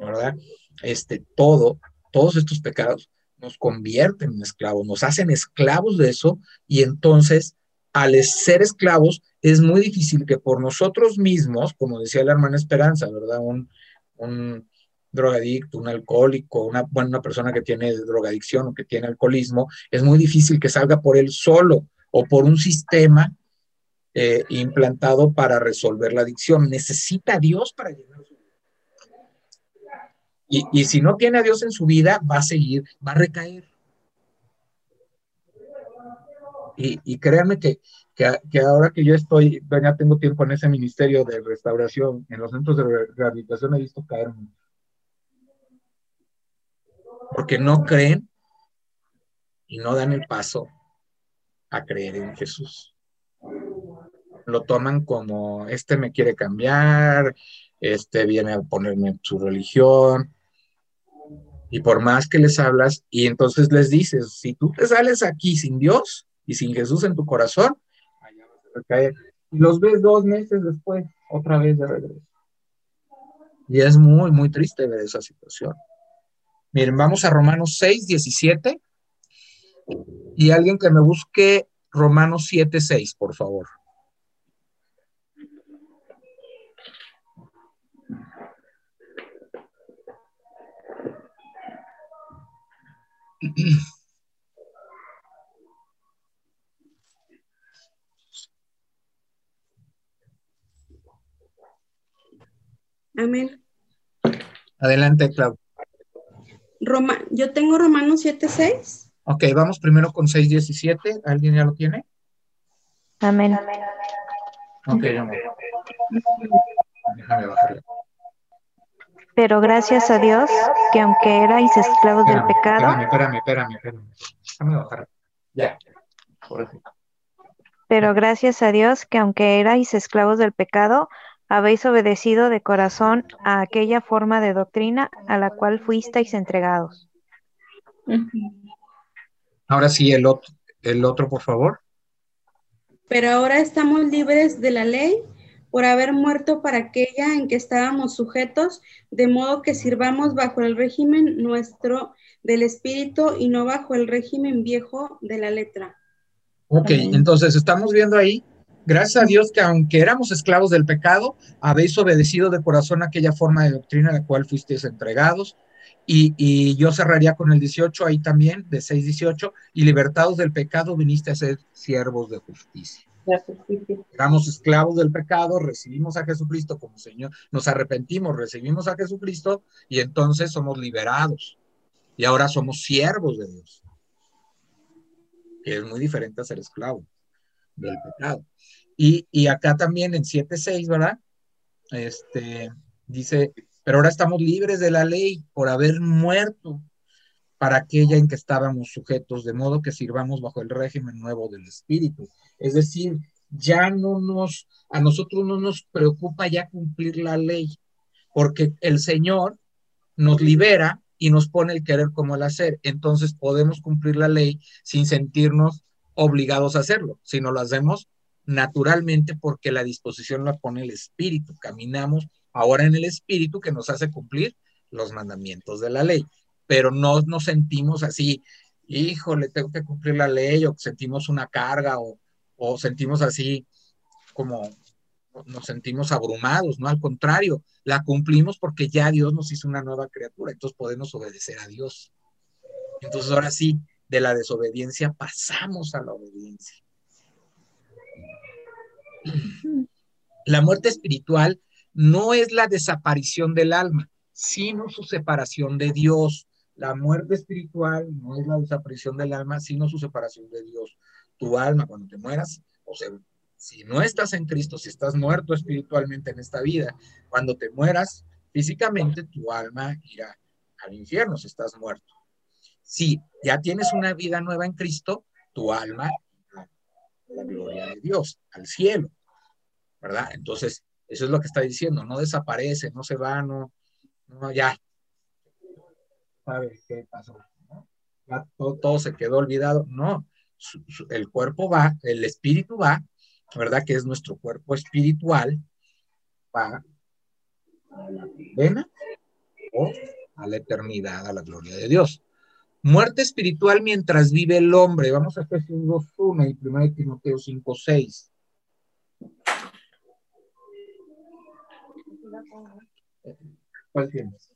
¿verdad? Este, todo, todos estos pecados nos convierten en esclavos, nos hacen esclavos de eso y entonces al ser esclavos es muy difícil que por nosotros mismos, como decía la hermana Esperanza, ¿verdad? Un, un drogadicto, un alcohólico, una, bueno, una persona que tiene drogadicción o que tiene alcoholismo, es muy difícil que salga por él solo o por un sistema eh, implantado para resolver la adicción. Necesita a Dios para llenar su y, si no tiene a Dios en su vida, va a seguir, va a recaer. Y, créanme que, que, ahora que yo estoy, ya tengo tiempo en ese ministerio de restauración, en los centros de rehabilitación he visto caer. Porque no creen y no dan el paso a creer en Jesús. Lo toman como, este me quiere cambiar, este viene a ponerme su religión, y por más que les hablas, y entonces les dices, si tú te sales aquí sin Dios y sin Jesús en tu corazón, recaer. Y los ves dos meses después, otra vez de regreso. Y es muy, muy triste ver esa situación. Miren, vamos a Romanos 6, 17. Y alguien que me busque Romanos 7, 6, por favor. (clears throat) Amén. Adelante, Clau. Roma, yo tengo Romanos 7.6. Ok, vamos primero con 6.17. ¿Alguien ya lo tiene? Amén. Ok, Déjame bajarle. Pero gracias a Dios que aunque erais esclavos del pecado. Espérame, espérame, espérame, Déjame bajar. Ya. Pero gracias a Dios que aunque erais esclavos del pecado, habéis obedecido de corazón a aquella forma de doctrina a la cual fuisteis entregados. Ahora sí, el otro, el otro, por favor. Pero ahora estamos libres de la ley por haber muerto para aquella en que estábamos sujetos, de modo que sirvamos bajo el régimen nuestro del espíritu y no bajo el régimen viejo de la letra. Ok, entonces estamos viendo ahí, gracias a Dios que aunque éramos esclavos del pecado, habéis obedecido de corazón aquella forma de doctrina a la cual fuisteis entregados. Y, y yo cerraría con el 18 ahí también, de 6-18, y libertados del pecado viniste a ser siervos de justicia. Éramos esclavos del pecado, recibimos a Jesucristo como Señor, nos arrepentimos, recibimos a Jesucristo y entonces somos liberados. Y ahora somos siervos de Dios. Que es muy diferente a ser esclavo del pecado. Y, acá también en 7.6, ¿verdad? Este, dice, pero ahora estamos libres de la ley por haber muerto para aquella en que estábamos sujetos, de modo que sirvamos bajo el régimen nuevo del Espíritu. Es decir, ya no nos, a nosotros no nos preocupa ya cumplir la ley, porque el Señor nos libera y nos pone el querer como el hacer. Entonces podemos cumplir la ley sin sentirnos obligados a hacerlo, sino lo hacemos naturalmente porque la disposición la pone el Espíritu. Caminamos ahora en el Espíritu que nos hace cumplir los mandamientos de la ley, pero no nos sentimos así, híjole, tengo que cumplir la ley o sentimos una carga o, o sentimos así como nos sentimos abrumados, ¿no? Al contrario, la cumplimos porque ya Dios nos hizo una nueva criatura, entonces podemos obedecer a Dios. Entonces ahora sí, de la desobediencia pasamos a la obediencia. La muerte espiritual no es la desaparición del alma, sino su separación de Dios. La muerte espiritual no es la desaparición del alma, sino su separación de Dios. Tu alma, cuando te mueras, o sea, si no estás en Cristo, si estás muerto espiritualmente en esta vida, cuando te mueras físicamente, tu alma irá al infierno si estás muerto. Si ya tienes una vida nueva en Cristo, tu alma la gloria de Dios, al cielo, ¿verdad? Entonces, eso es lo que está diciendo, no desaparece, no se va, no, no ya. ¿Sabes qué pasó? Ya todo, todo, se quedó olvidado. No, el cuerpo va, el espíritu va ¿verdad? Que es nuestro cuerpo espiritual, va a la o a la eternidad, a la gloria de Dios. Muerte espiritual mientras vive el hombre. Vamos a Efesios 2.1 y 1 Timoteo 5.6. ¿Cuál tienes?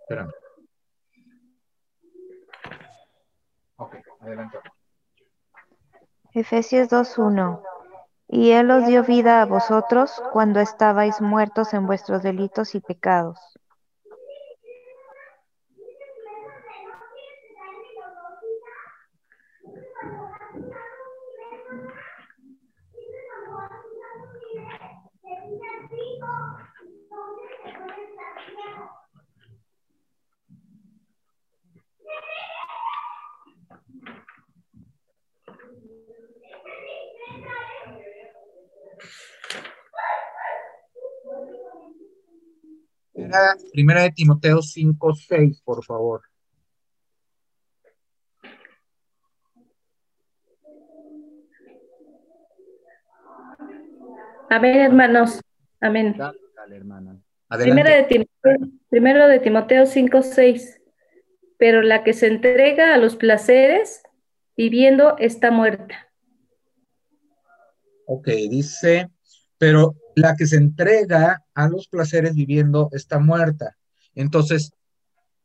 Espérame. Ok, adelante. Efesios 2.1 Y Él os dio vida a vosotros cuando estabais muertos en vuestros delitos y pecados. Primera, primera de Timoteo 5, 6, por favor. Amén, hermanos. Amén. Dale, dale, hermana. Primera de Timoteo, primero de Timoteo 5, 6. Pero la que se entrega a los placeres, viviendo, está muerta. Ok, dice, pero la que se entrega a los placeres viviendo está muerta. Entonces,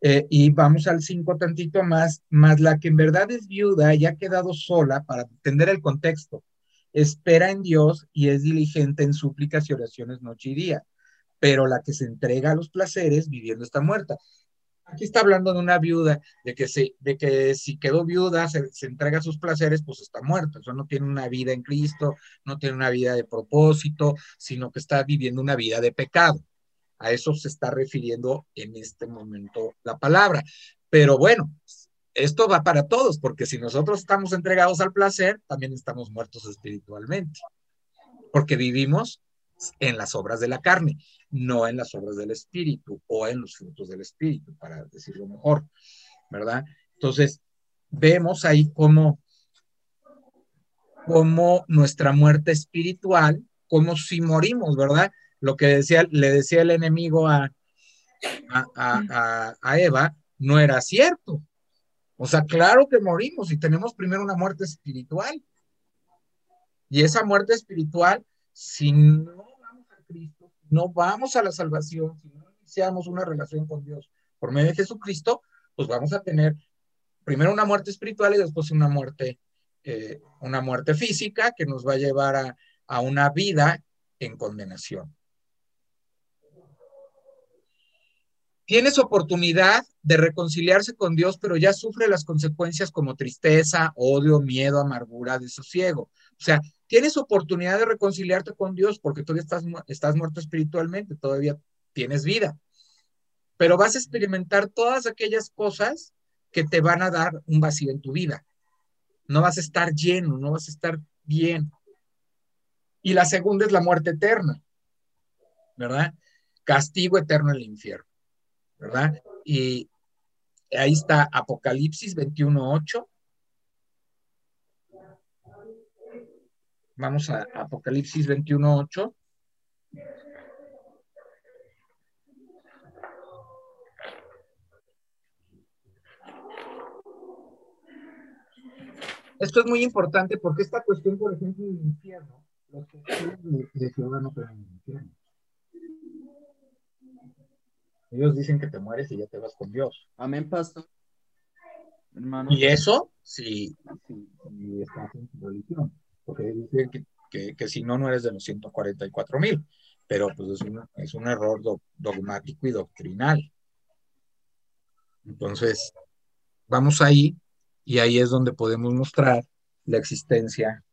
eh, y vamos al 5 tantito más, más la que en verdad es viuda y ha quedado sola para entender el contexto. Espera en Dios y es diligente en súplicas y oraciones noche y día. Pero la que se entrega a los placeres viviendo está muerta. Aquí está hablando de una viuda, de que, si quedó viuda, se, se, entrega a sus placeres, pues está muerta. Eso no tiene una vida en Cristo, no tiene una vida de propósito, sino que está viviendo una vida de pecado. A eso se está refiriendo en este momento la palabra. Pero bueno, esto va para todos, porque si nosotros estamos entregados al placer, también estamos muertos espiritualmente, porque vivimos en las obras de la carne, no en las obras del espíritu o en los frutos del espíritu, para decirlo mejor, ¿verdad? Entonces, vemos ahí cómo, cómo nuestra muerte espiritual, como si morimos, ¿verdad? Lo que decía, le decía el enemigo a, a, a, a Eva no era cierto. O sea, claro que morimos y tenemos primero una muerte espiritual. Y esa muerte espiritual, si no no vamos a la salvación, si no iniciamos una relación con Dios por medio de Jesucristo, pues vamos a tener primero una muerte espiritual y después una muerte, eh, una muerte física que nos va a llevar a, a una vida en condenación. Tienes oportunidad de reconciliarse con Dios, pero ya sufre las consecuencias como tristeza, odio, miedo, amargura, desosiego. O sea, tienes oportunidad de reconciliarte con Dios porque todavía estás, estás muerto espiritualmente, todavía tienes vida. Pero vas a experimentar todas aquellas cosas que te van a dar un vacío en tu vida. No vas a estar lleno, no vas a estar bien. Y la segunda es la muerte eterna. ¿verdad? Castigo eterno en el infierno, ¿verdad? Y ahí está Apocalipsis 21.8. Vamos a Apocalipsis 21.8. Esto es muy importante porque esta cuestión, por ejemplo, del infierno, los que de, de Jehová no creen en el infierno. Ellos dicen que te mueres y ya te vas con Dios. Amén, pastor. Hermano. Y eso, sí, sí, sí estás en tu religión. Porque dicen que, que, si no, no eres de los 144 mil. Pero pues es un, es un error do- dogmático y doctrinal. Entonces, vamos ahí y ahí es donde podemos mostrar la existencia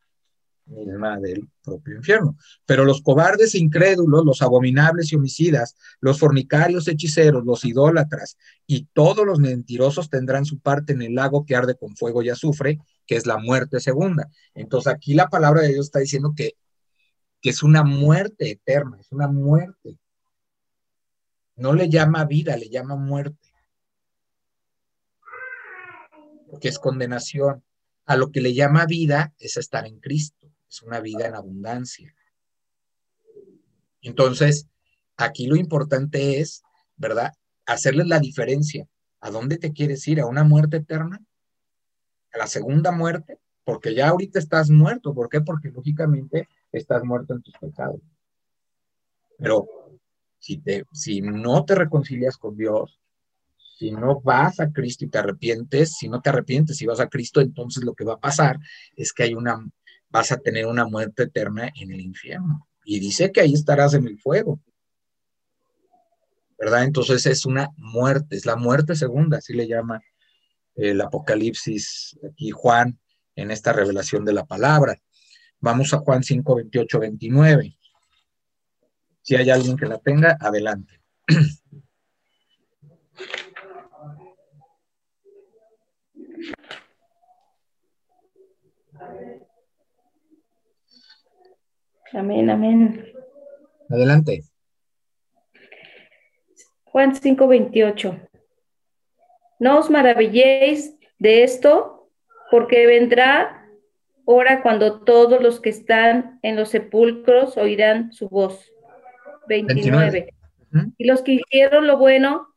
misma del propio infierno. Pero los cobardes e incrédulos, los abominables y homicidas, los fornicarios, hechiceros, los idólatras y todos los mentirosos tendrán su parte en el lago que arde con fuego y azufre, que es la muerte segunda. Entonces aquí la palabra de Dios está diciendo que, que es una muerte eterna, es una muerte. No le llama vida, le llama muerte. Porque es condenación. A lo que le llama vida es estar en Cristo es una vida en abundancia. Entonces, aquí lo importante es, ¿verdad? Hacerles la diferencia. ¿A dónde te quieres ir? ¿A una muerte eterna? ¿A la segunda muerte? Porque ya ahorita estás muerto. ¿Por qué? Porque lógicamente estás muerto en tus pecados. Pero si, te, si no te reconcilias con Dios, si no vas a Cristo y te arrepientes, si no te arrepientes y vas a Cristo, entonces lo que va a pasar es que hay una vas a tener una muerte eterna en el infierno. Y dice que ahí estarás en el fuego. ¿Verdad? Entonces es una muerte, es la muerte segunda, así le llama el Apocalipsis aquí Juan en esta revelación de la palabra. Vamos a Juan 5, 28, 29. Si hay alguien que la tenga, adelante. (clears throat) Amén, amén. Adelante. Juan 5:28. No os maravilléis de esto, porque vendrá hora cuando todos los que están en los sepulcros oirán su voz. 29. Y los que hicieron lo bueno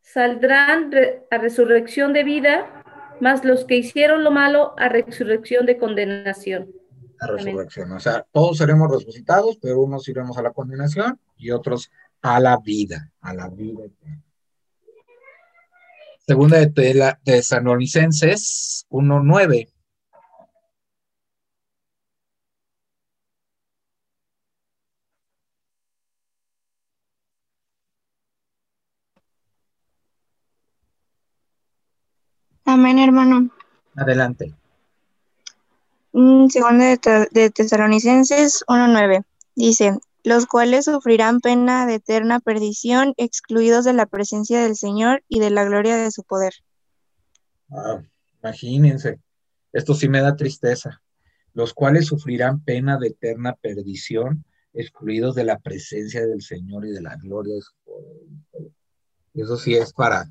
saldrán a resurrección de vida, mas los que hicieron lo malo a resurrección de condenación. La Amén. resurrección. O sea, todos seremos resucitados, pero unos iremos a la condenación y otros a la vida, a la vida eterna. Segunda de Tela- Tesalonicenses 1.9. Amén, hermano. Adelante. Mm, Segunda de, de Tesalonicenses 1.9. Dice, los cuales sufrirán pena de eterna perdición, excluidos de la presencia del Señor y de la gloria de su poder. Imagínense, esto sí me da tristeza. Los cuales sufrirán pena de eterna perdición, excluidos de la presencia del Señor y de la gloria de su poder. Eso sí es para,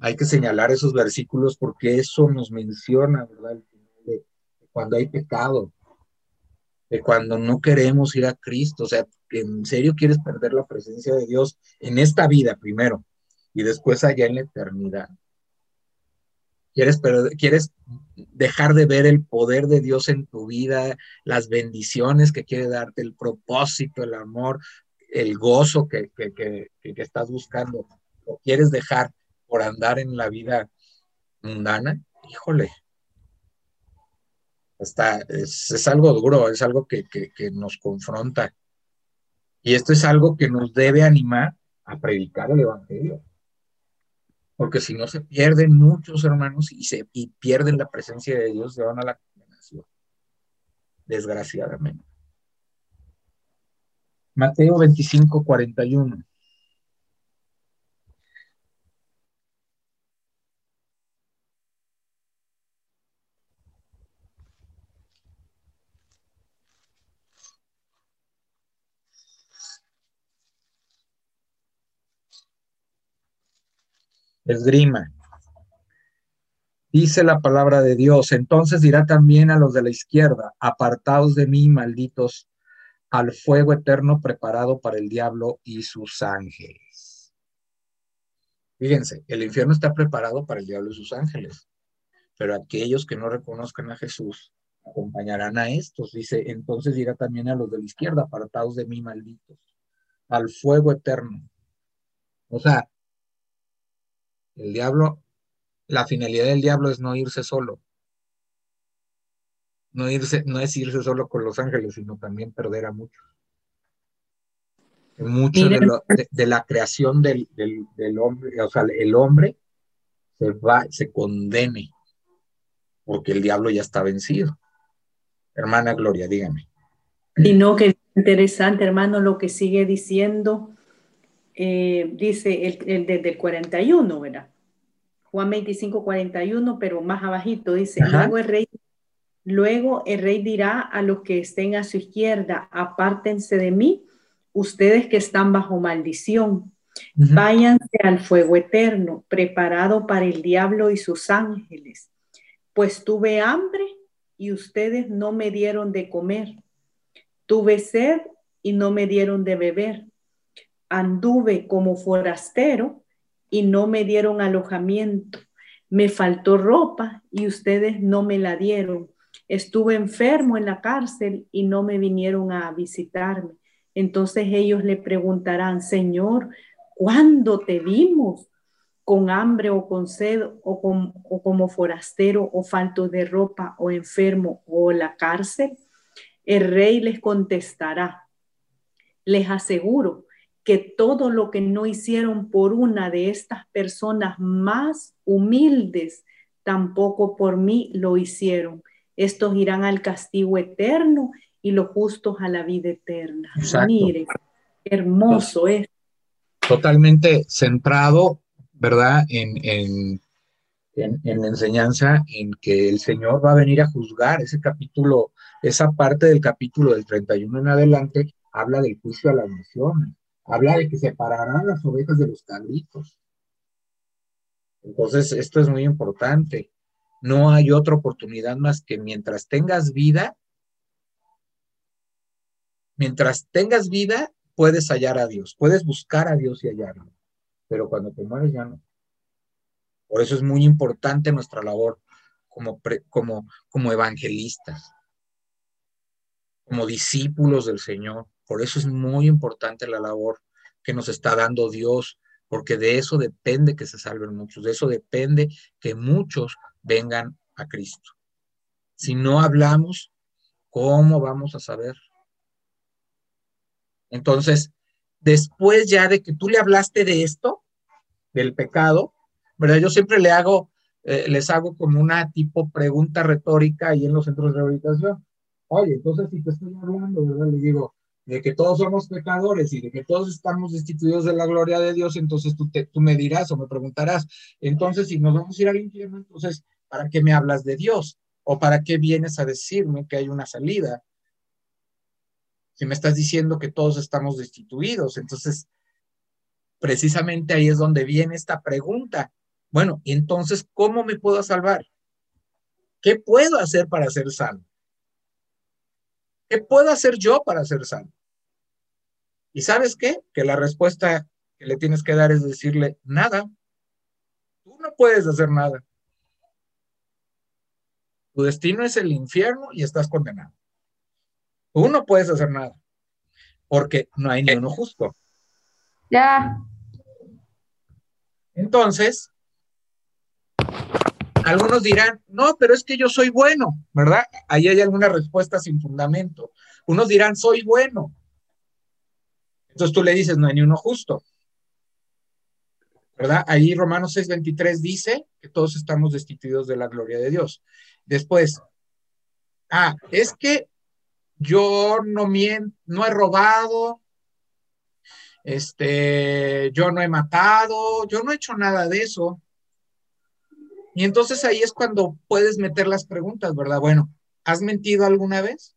hay que señalar esos versículos porque eso nos menciona, ¿verdad? Cuando hay pecado, cuando no queremos ir a Cristo, o sea, en serio quieres perder la presencia de Dios en esta vida primero y después allá en la eternidad. Quieres, quieres dejar de ver el poder de Dios en tu vida, las bendiciones que quiere darte, el propósito, el amor, el gozo que, que, que, estás buscando. Quieres dejar por andar en la vida mundana. Híjole, está, es, algo duro, es algo que nos confronta. Y esto es algo que nos debe animar a predicar el Evangelio. Porque si no se pierden muchos hermanos y, se, y pierden la presencia de Dios, se van a la condenación. Desgraciadamente. Mateo 25, 41. Esgrima. Dice la palabra de Dios, entonces dirá también a los de la izquierda, apartaos de mí, malditos, al fuego eterno preparado para el diablo y sus ángeles. Fíjense, el infierno está preparado para el diablo y sus ángeles, pero aquellos que no reconozcan a Jesús acompañarán a estos. Dice, entonces dirá también a los de la izquierda, apartados de mí, malditos, al fuego eterno. O sea, el diablo, la finalidad del diablo es no irse solo. No, irse, no es irse solo con los ángeles, sino también perder a muchos. Mucho de, lo- de- de la creación del, del- del hombre, o sea, el hombre se va, se condene, porque el diablo ya está vencido. Hermana Gloria, dígame. Y no, que interesante, hermano, lo que sigue diciendo, eh, dice el, el desde el 41, ¿verdad? Juan 25, 41, pero más abajito dice, Ajá. luego el rey, luego el rey dirá a los que estén a su izquierda, apártense de mí, ustedes que están bajo maldición, váyanse al fuego eterno, preparado para el diablo y sus ángeles, pues tuve hambre y ustedes no me dieron de comer. Tuve sed y no me dieron de beber. Anduve como forastero y no me dieron alojamiento. Me faltó ropa y ustedes no me la dieron. Estuve enfermo en la cárcel y no me vinieron a visitarme. Entonces ellos le preguntarán, Señor, ¿cuándo te vimos? con hambre o con sed o, con- o como forastero o falto de ropa o enfermo o la cárcel? El rey les contestará, les aseguro que todo lo que no hicieron por una de estas personas más humildes, tampoco por mí lo hicieron. Estos irán al castigo eterno y los justos a la vida eterna. Exacto. Mire, hermoso es. Totalmente centrado, ¿verdad? En, en, en, en la enseñanza en que el Señor va a venir a juzgar. Ese capítulo, esa parte del capítulo del 31 en adelante, habla del juicio a las naciones. Habla de que separarán las ovejas de los cabritos. Entonces, esto es muy importante. No hay otra oportunidad más que mientras tengas vida, mientras tengas vida, puedes hallar a Dios, puedes buscar a Dios y hallarlo, pero cuando te mueres ya no. Por eso es muy importante nuestra labor como, pre- como, como evangelistas, como discípulos del Señor. Por eso es muy importante la labor que nos está dando Dios, porque de eso depende que se salven muchos, de eso depende que muchos vengan a Cristo. Si no hablamos, ¿cómo vamos a saber? Entonces, después ya de que tú le hablaste de esto, del pecado, ¿verdad? Yo siempre le hago, eh, les hago como una tipo pregunta retórica ahí en los centros de rehabilitación. Oye, entonces si te estoy hablando, ¿verdad? Le digo, de que todos somos pecadores y de que todos estamos destituidos de la gloria de Dios, entonces tú, tú me dirás o me preguntarás, entonces si nos vamos a ir al infierno, entonces, ¿para qué me hablas de Dios? ¿O para qué vienes a decirme que hay una salida? Si me estás diciendo que todos estamos destituidos, entonces, precisamente ahí es donde viene esta pregunta. Bueno, entonces, ¿cómo me puedo salvar? ¿Qué puedo hacer para ser salvo? ¿Qué puedo hacer yo para ser salvo? ¿Y sabes qué? Que la respuesta que le tienes que dar es decirle, nada. Tú no puedes hacer nada. Tu destino es el infierno y estás condenado. Tú no puedes hacer nada, porque no hay ni uno justo. Ya. Entonces, algunos dirán, no, pero es que yo soy bueno, ¿verdad? Ahí hay alguna respuesta sin fundamento. Unos dirán, soy bueno. Entonces tú le dices, no hay ni uno justo. ¿Verdad? Ahí Romanos 6:23 dice que todos estamos destituidos de la gloria de Dios. Después, ah, es que yo no miento, no he robado, este, yo no he matado, yo no he hecho nada de eso. Y entonces ahí es cuando puedes meter las preguntas, ¿verdad? Bueno, ¿has mentido alguna vez?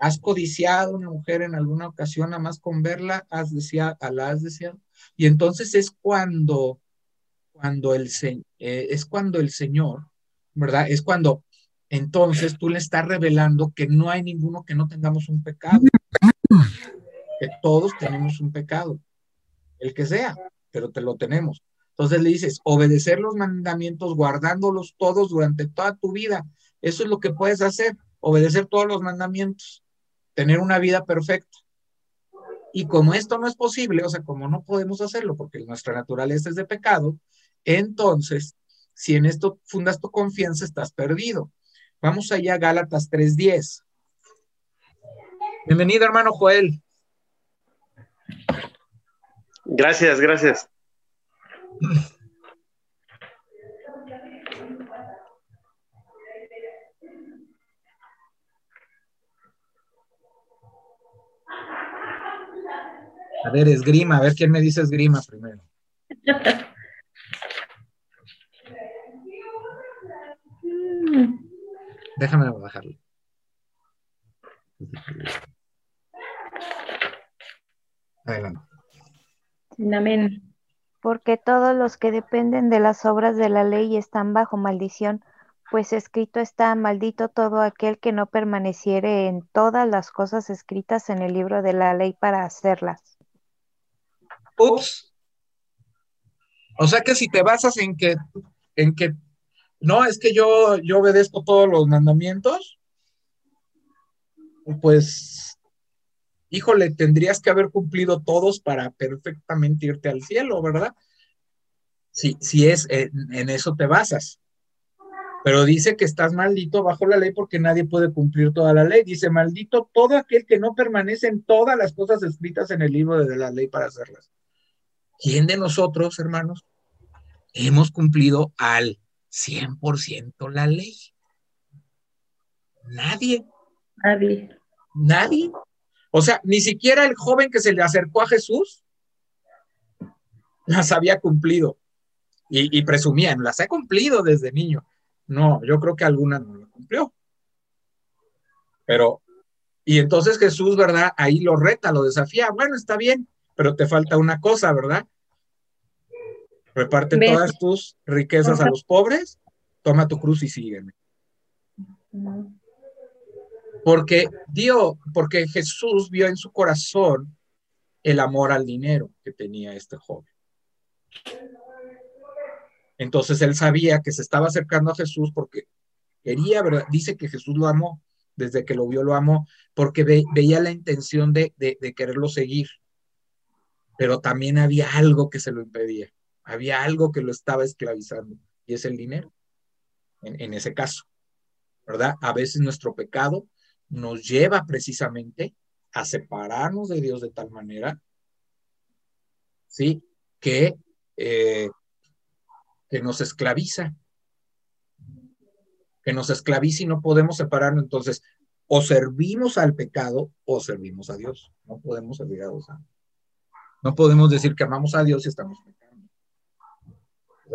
¿Has codiciado a una mujer en alguna ocasión, nada más con verla? ¿Has deseado, la has deseado? Y entonces es cuando cuando el, eh, es cuando el Señor, ¿verdad? Es cuando entonces tú le estás revelando que no hay ninguno que no tengamos un pecado, que todos tenemos un pecado, el que sea, pero te lo tenemos. Entonces le dices, obedecer los mandamientos, guardándolos todos durante toda tu vida. Eso es lo que puedes hacer, obedecer todos los mandamientos, tener una vida perfecta. Y como esto no es posible, o sea, como no podemos hacerlo porque nuestra naturaleza es de pecado, entonces, si en esto fundas tu confianza, estás perdido. Vamos allá a Gálatas 3.10. Bienvenido, hermano Joel. Gracias, gracias. A ver, esgrima, a ver quién me dice esgrima primero. Déjame bajarlo. Adelante. Amén. Porque todos los que dependen de las obras de la ley están bajo maldición, pues escrito está, maldito todo aquel que no permaneciere en todas las cosas escritas en el libro de la ley para hacerlas. Ups. O sea que si te basas en que, en que, no, es que yo, yo obedezco todos los mandamientos, pues, híjole, tendrías que haber cumplido todos para perfectamente irte al cielo, ¿verdad? Si, si es, en, en eso te basas. Pero dice que estás maldito bajo la ley porque nadie puede cumplir toda la ley. Dice, maldito todo aquel que no permanece en todas las cosas escritas en el libro de la ley para hacerlas. ¿Quién de nosotros, hermanos, hemos cumplido al 100% la ley? Nadie. Nadie. Nadie. O sea, ni siquiera el joven que se le acercó a Jesús las había cumplido. Y, y presumían, las he cumplido desde niño. No, yo creo que alguna no lo cumplió. Pero, y entonces Jesús, ¿verdad? Ahí lo reta, lo desafía. Bueno, está bien, pero te falta una cosa, ¿verdad? Reparte todas tus riquezas a los pobres, toma tu cruz y sígueme. Porque dio, porque Jesús vio en su corazón el amor al dinero que tenía este joven. Entonces él sabía que se estaba acercando a Jesús porque quería, ¿verdad? Dice que Jesús lo amó, desde que lo vio lo amó, porque ve- veía la intención de quererlo seguir. Pero también había algo que se lo impedía, había algo que lo estaba esclavizando, y es el dinero, en, en ese caso, ¿verdad? A veces nuestro pecado nos lleva precisamente a separarnos de Dios de tal manera, ¿sí? Que, eh, que nos esclaviza, que nos esclaviza y no podemos separarnos. Entonces, o servimos al pecado o servimos a Dios. No podemos servir a dos. No podemos decir que amamos a Dios y estamos pecando.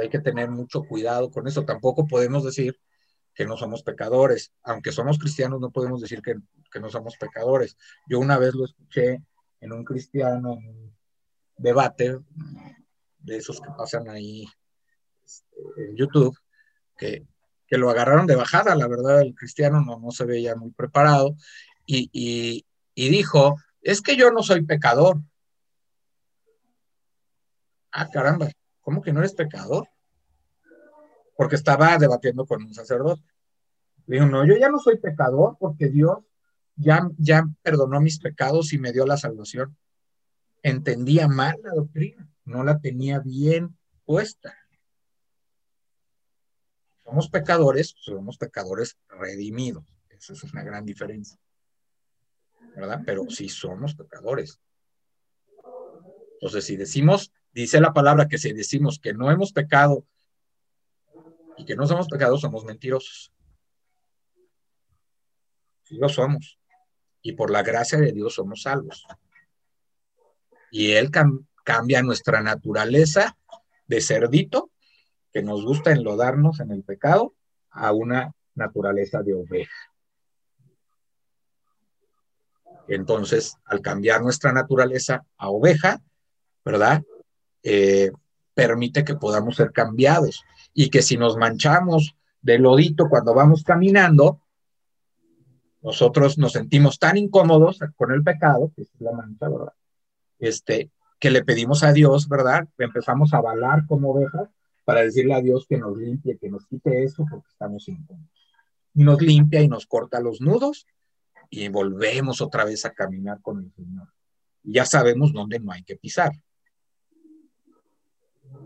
Hay que tener mucho cuidado con eso. Tampoco podemos decir que no somos pecadores. Aunque somos cristianos, no podemos decir que, que no somos pecadores. Yo una vez lo escuché en un cristiano, en un debate de esos que pasan ahí este, en YouTube, que, que lo agarraron de bajada, la verdad, el cristiano no, no se veía muy preparado, y, y, y dijo, es que yo no soy pecador. Ah, caramba, ¿cómo que no eres pecador? Porque estaba debatiendo con un sacerdote. Le dijo, no, yo ya no soy pecador porque Dios ya, ya perdonó mis pecados y me dio la salvación. Entendía mal la doctrina, no la tenía bien puesta. Somos pecadores, somos pecadores redimidos. Esa es una gran diferencia. ¿Verdad? Pero sí somos pecadores. Entonces, si decimos, dice la palabra que si decimos que no hemos pecado y que no somos pecados, somos mentirosos. Sí lo somos. Y por la gracia de Dios somos salvos. Y Él cam cambia nuestra naturaleza de cerdito, que nos gusta enlodarnos en el pecado, a una naturaleza de oveja. Entonces, al cambiar nuestra naturaleza a oveja, ¿verdad? Eh, permite que podamos ser cambiados y que si nos manchamos de lodito cuando vamos caminando, nosotros nos sentimos tan incómodos con el pecado, que es la mancha, ¿verdad? Este, que le pedimos a Dios, ¿verdad? Empezamos a balar como ovejas para decirle a Dios que nos limpie, que nos quite eso porque estamos incómodos. Y nos limpia y nos corta los nudos y volvemos otra vez a caminar con el Señor. Y ya sabemos dónde no hay que pisar.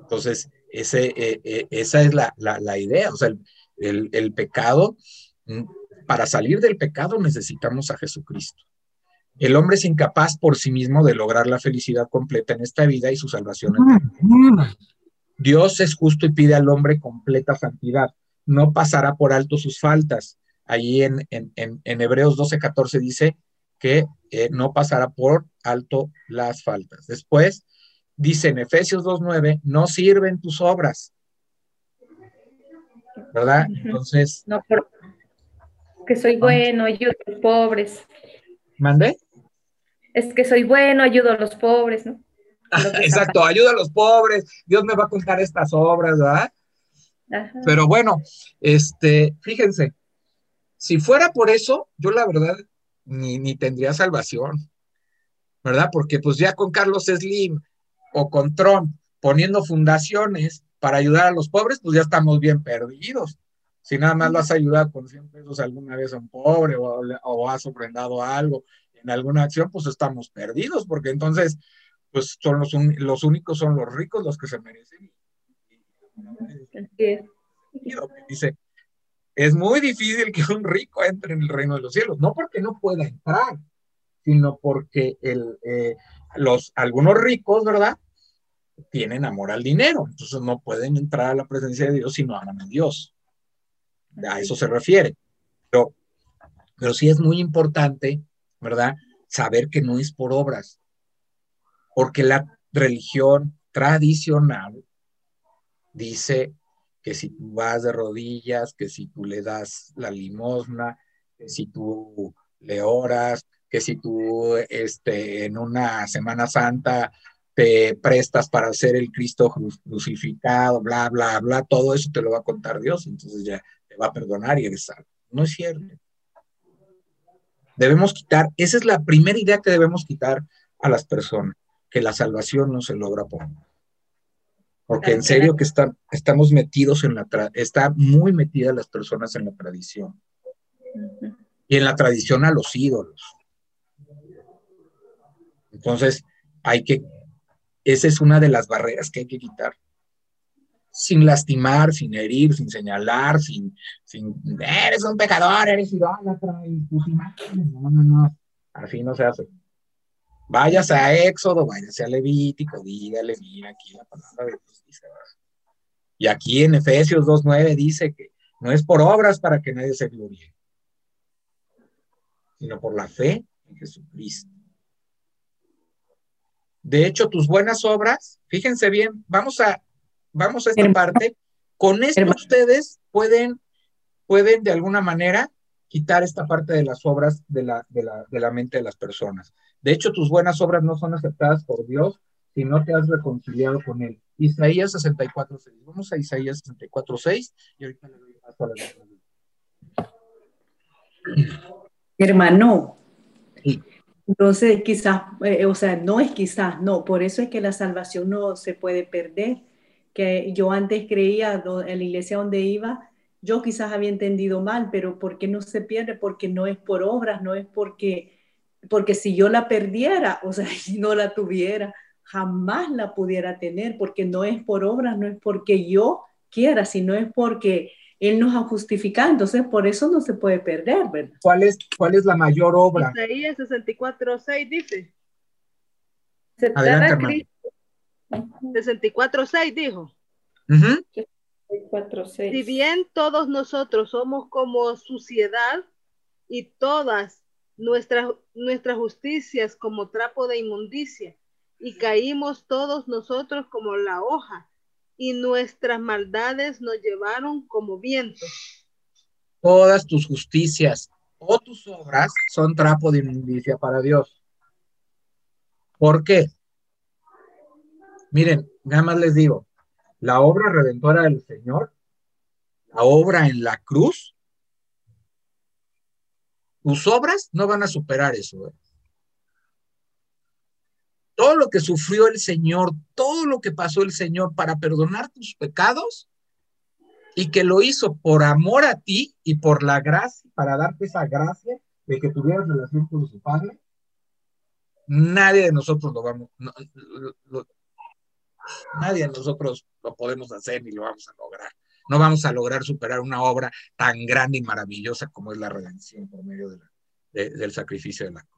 Entonces, ese, eh, eh, esa es la, la, la, idea. O sea, el, el, el pecado, mm, para salir del pecado necesitamos a Jesucristo. El hombre es incapaz por sí mismo de lograr la felicidad completa en esta vida y su salvación eterna. Dios es justo y pide al hombre completa santidad. No pasará por alto sus faltas. Allí en, en, en, en Hebreos 12, 14 dice que eh, no pasará por alto las faltas. Después dice en Efesios 2.9, no sirven tus obras. ¿Verdad? Entonces... No, por, que soy bueno, ayudo a los pobres. ¿Mandé? Es que soy bueno, ayudo a los pobres, ¿no? (laughs) Exacto, ayuda a los pobres, Dios me va a contar estas obras, ¿verdad? Ajá. Pero bueno, este, fíjense, si fuera por eso, yo la verdad ni, ni tendría salvación, ¿verdad? Porque pues ya con Carlos Slim o con Trump poniendo fundaciones para ayudar a los pobres, pues ya estamos bien perdidos. Si nada más lo has ayudado con 100 pesos alguna vez a un pobre o, o has ofrendado algo en alguna acción, pues estamos perdidos, porque entonces, pues son los, un, los únicos, son los ricos los que se merecen. Dice, es muy difícil que un rico entre en el reino de los cielos, no porque no pueda entrar, sino porque el, eh, los, algunos ricos, ¿verdad? Tienen amor al dinero, entonces no pueden entrar a la presencia de Dios si no aman a Dios. A eso se refiere. Pero, pero sí es muy importante, ¿verdad? Saber que no es por obras, porque la religión tradicional dice que si tú vas de rodillas, que si tú le das la limosna, que si tú le oras, que si tú este, en una Semana Santa te prestas para ser el Cristo crucificado, bla, bla, bla, todo eso te lo va a contar Dios, entonces ya te va a perdonar y eres salvo. No es cierto. Debemos quitar, esa es la primera idea que debemos quitar a las personas, que la salvación no se logra por porque en serio que está, estamos metidos en la, está muy metida las personas en la tradición. Y en la tradición a los ídolos. Entonces, hay que, esa es una de las barreras que hay que quitar. Sin lastimar, sin herir, sin señalar, sin, eres un pecador, eres idólatra, y tus imágenes. No, no, no. Así no se hace. Váyase a Éxodo, váyase a Levítico, dígale, mira aquí la palabra de Dios. Y aquí en Efesios 2.9 dice que no es por obras para que nadie se gloríe, sino por la fe en Jesucristo. De hecho, tus buenas obras, fíjense bien, vamos a, vamos a esta Hermano. parte. Con esto Hermano. ustedes pueden, pueden de alguna manera quitar esta parte de las obras de la, de la, de la mente de las personas. De hecho, tus buenas obras no son aceptadas por Dios si no te has reconciliado con Él. Isaías 64.6. Vamos a Isaías 64.6 y ahorita le doy paso a la Hermano. Entonces quizás, eh, o sea, no es quizás, no, por eso es que la salvación no se puede perder. Que yo antes creía en la iglesia donde iba, yo quizás había entendido mal, pero ¿por qué no se pierde? Porque no es por obras, no es porque, porque si yo la perdiera, o sea, (laughs) si no la tuviera, jamás la pudiera tener, porque no es por obras, no es porque yo quiera, sino es porque Él nos ha justificado, entonces por eso no se puede perder, ¿verdad? ¿Cuál es, cuál es la mayor obra? Isaías 64, 6 dice. Adelante, 64, 6 dijo. Uh -huh. 4, 6. Si bien todos nosotros somos como suciedad y todas nuestras, nuestras justicias como trapo de inmundicia, y caímos todos nosotros como la hoja, y nuestras maldades nos llevaron como viento. Todas tus justicias o tus obras son trapo de inmundicia para Dios. ¿Por qué? Miren, nada más les digo, la obra redentora del Señor, la obra en la cruz, tus obras no van a superar eso. ¿eh? Todo lo que sufrió el Señor, todo lo que pasó el Señor para perdonar tus pecados y que lo hizo por amor a ti y por la gracia, para darte esa gracia de que tuvieras relación con su Padre, nadie de nosotros lo vamos, no, lo- lo- nadie de nosotros lo podemos hacer ni lo vamos a lograr. No vamos a lograr superar una obra tan grande y maravillosa como es la redención por medio de la- de- del sacrificio de la cruz.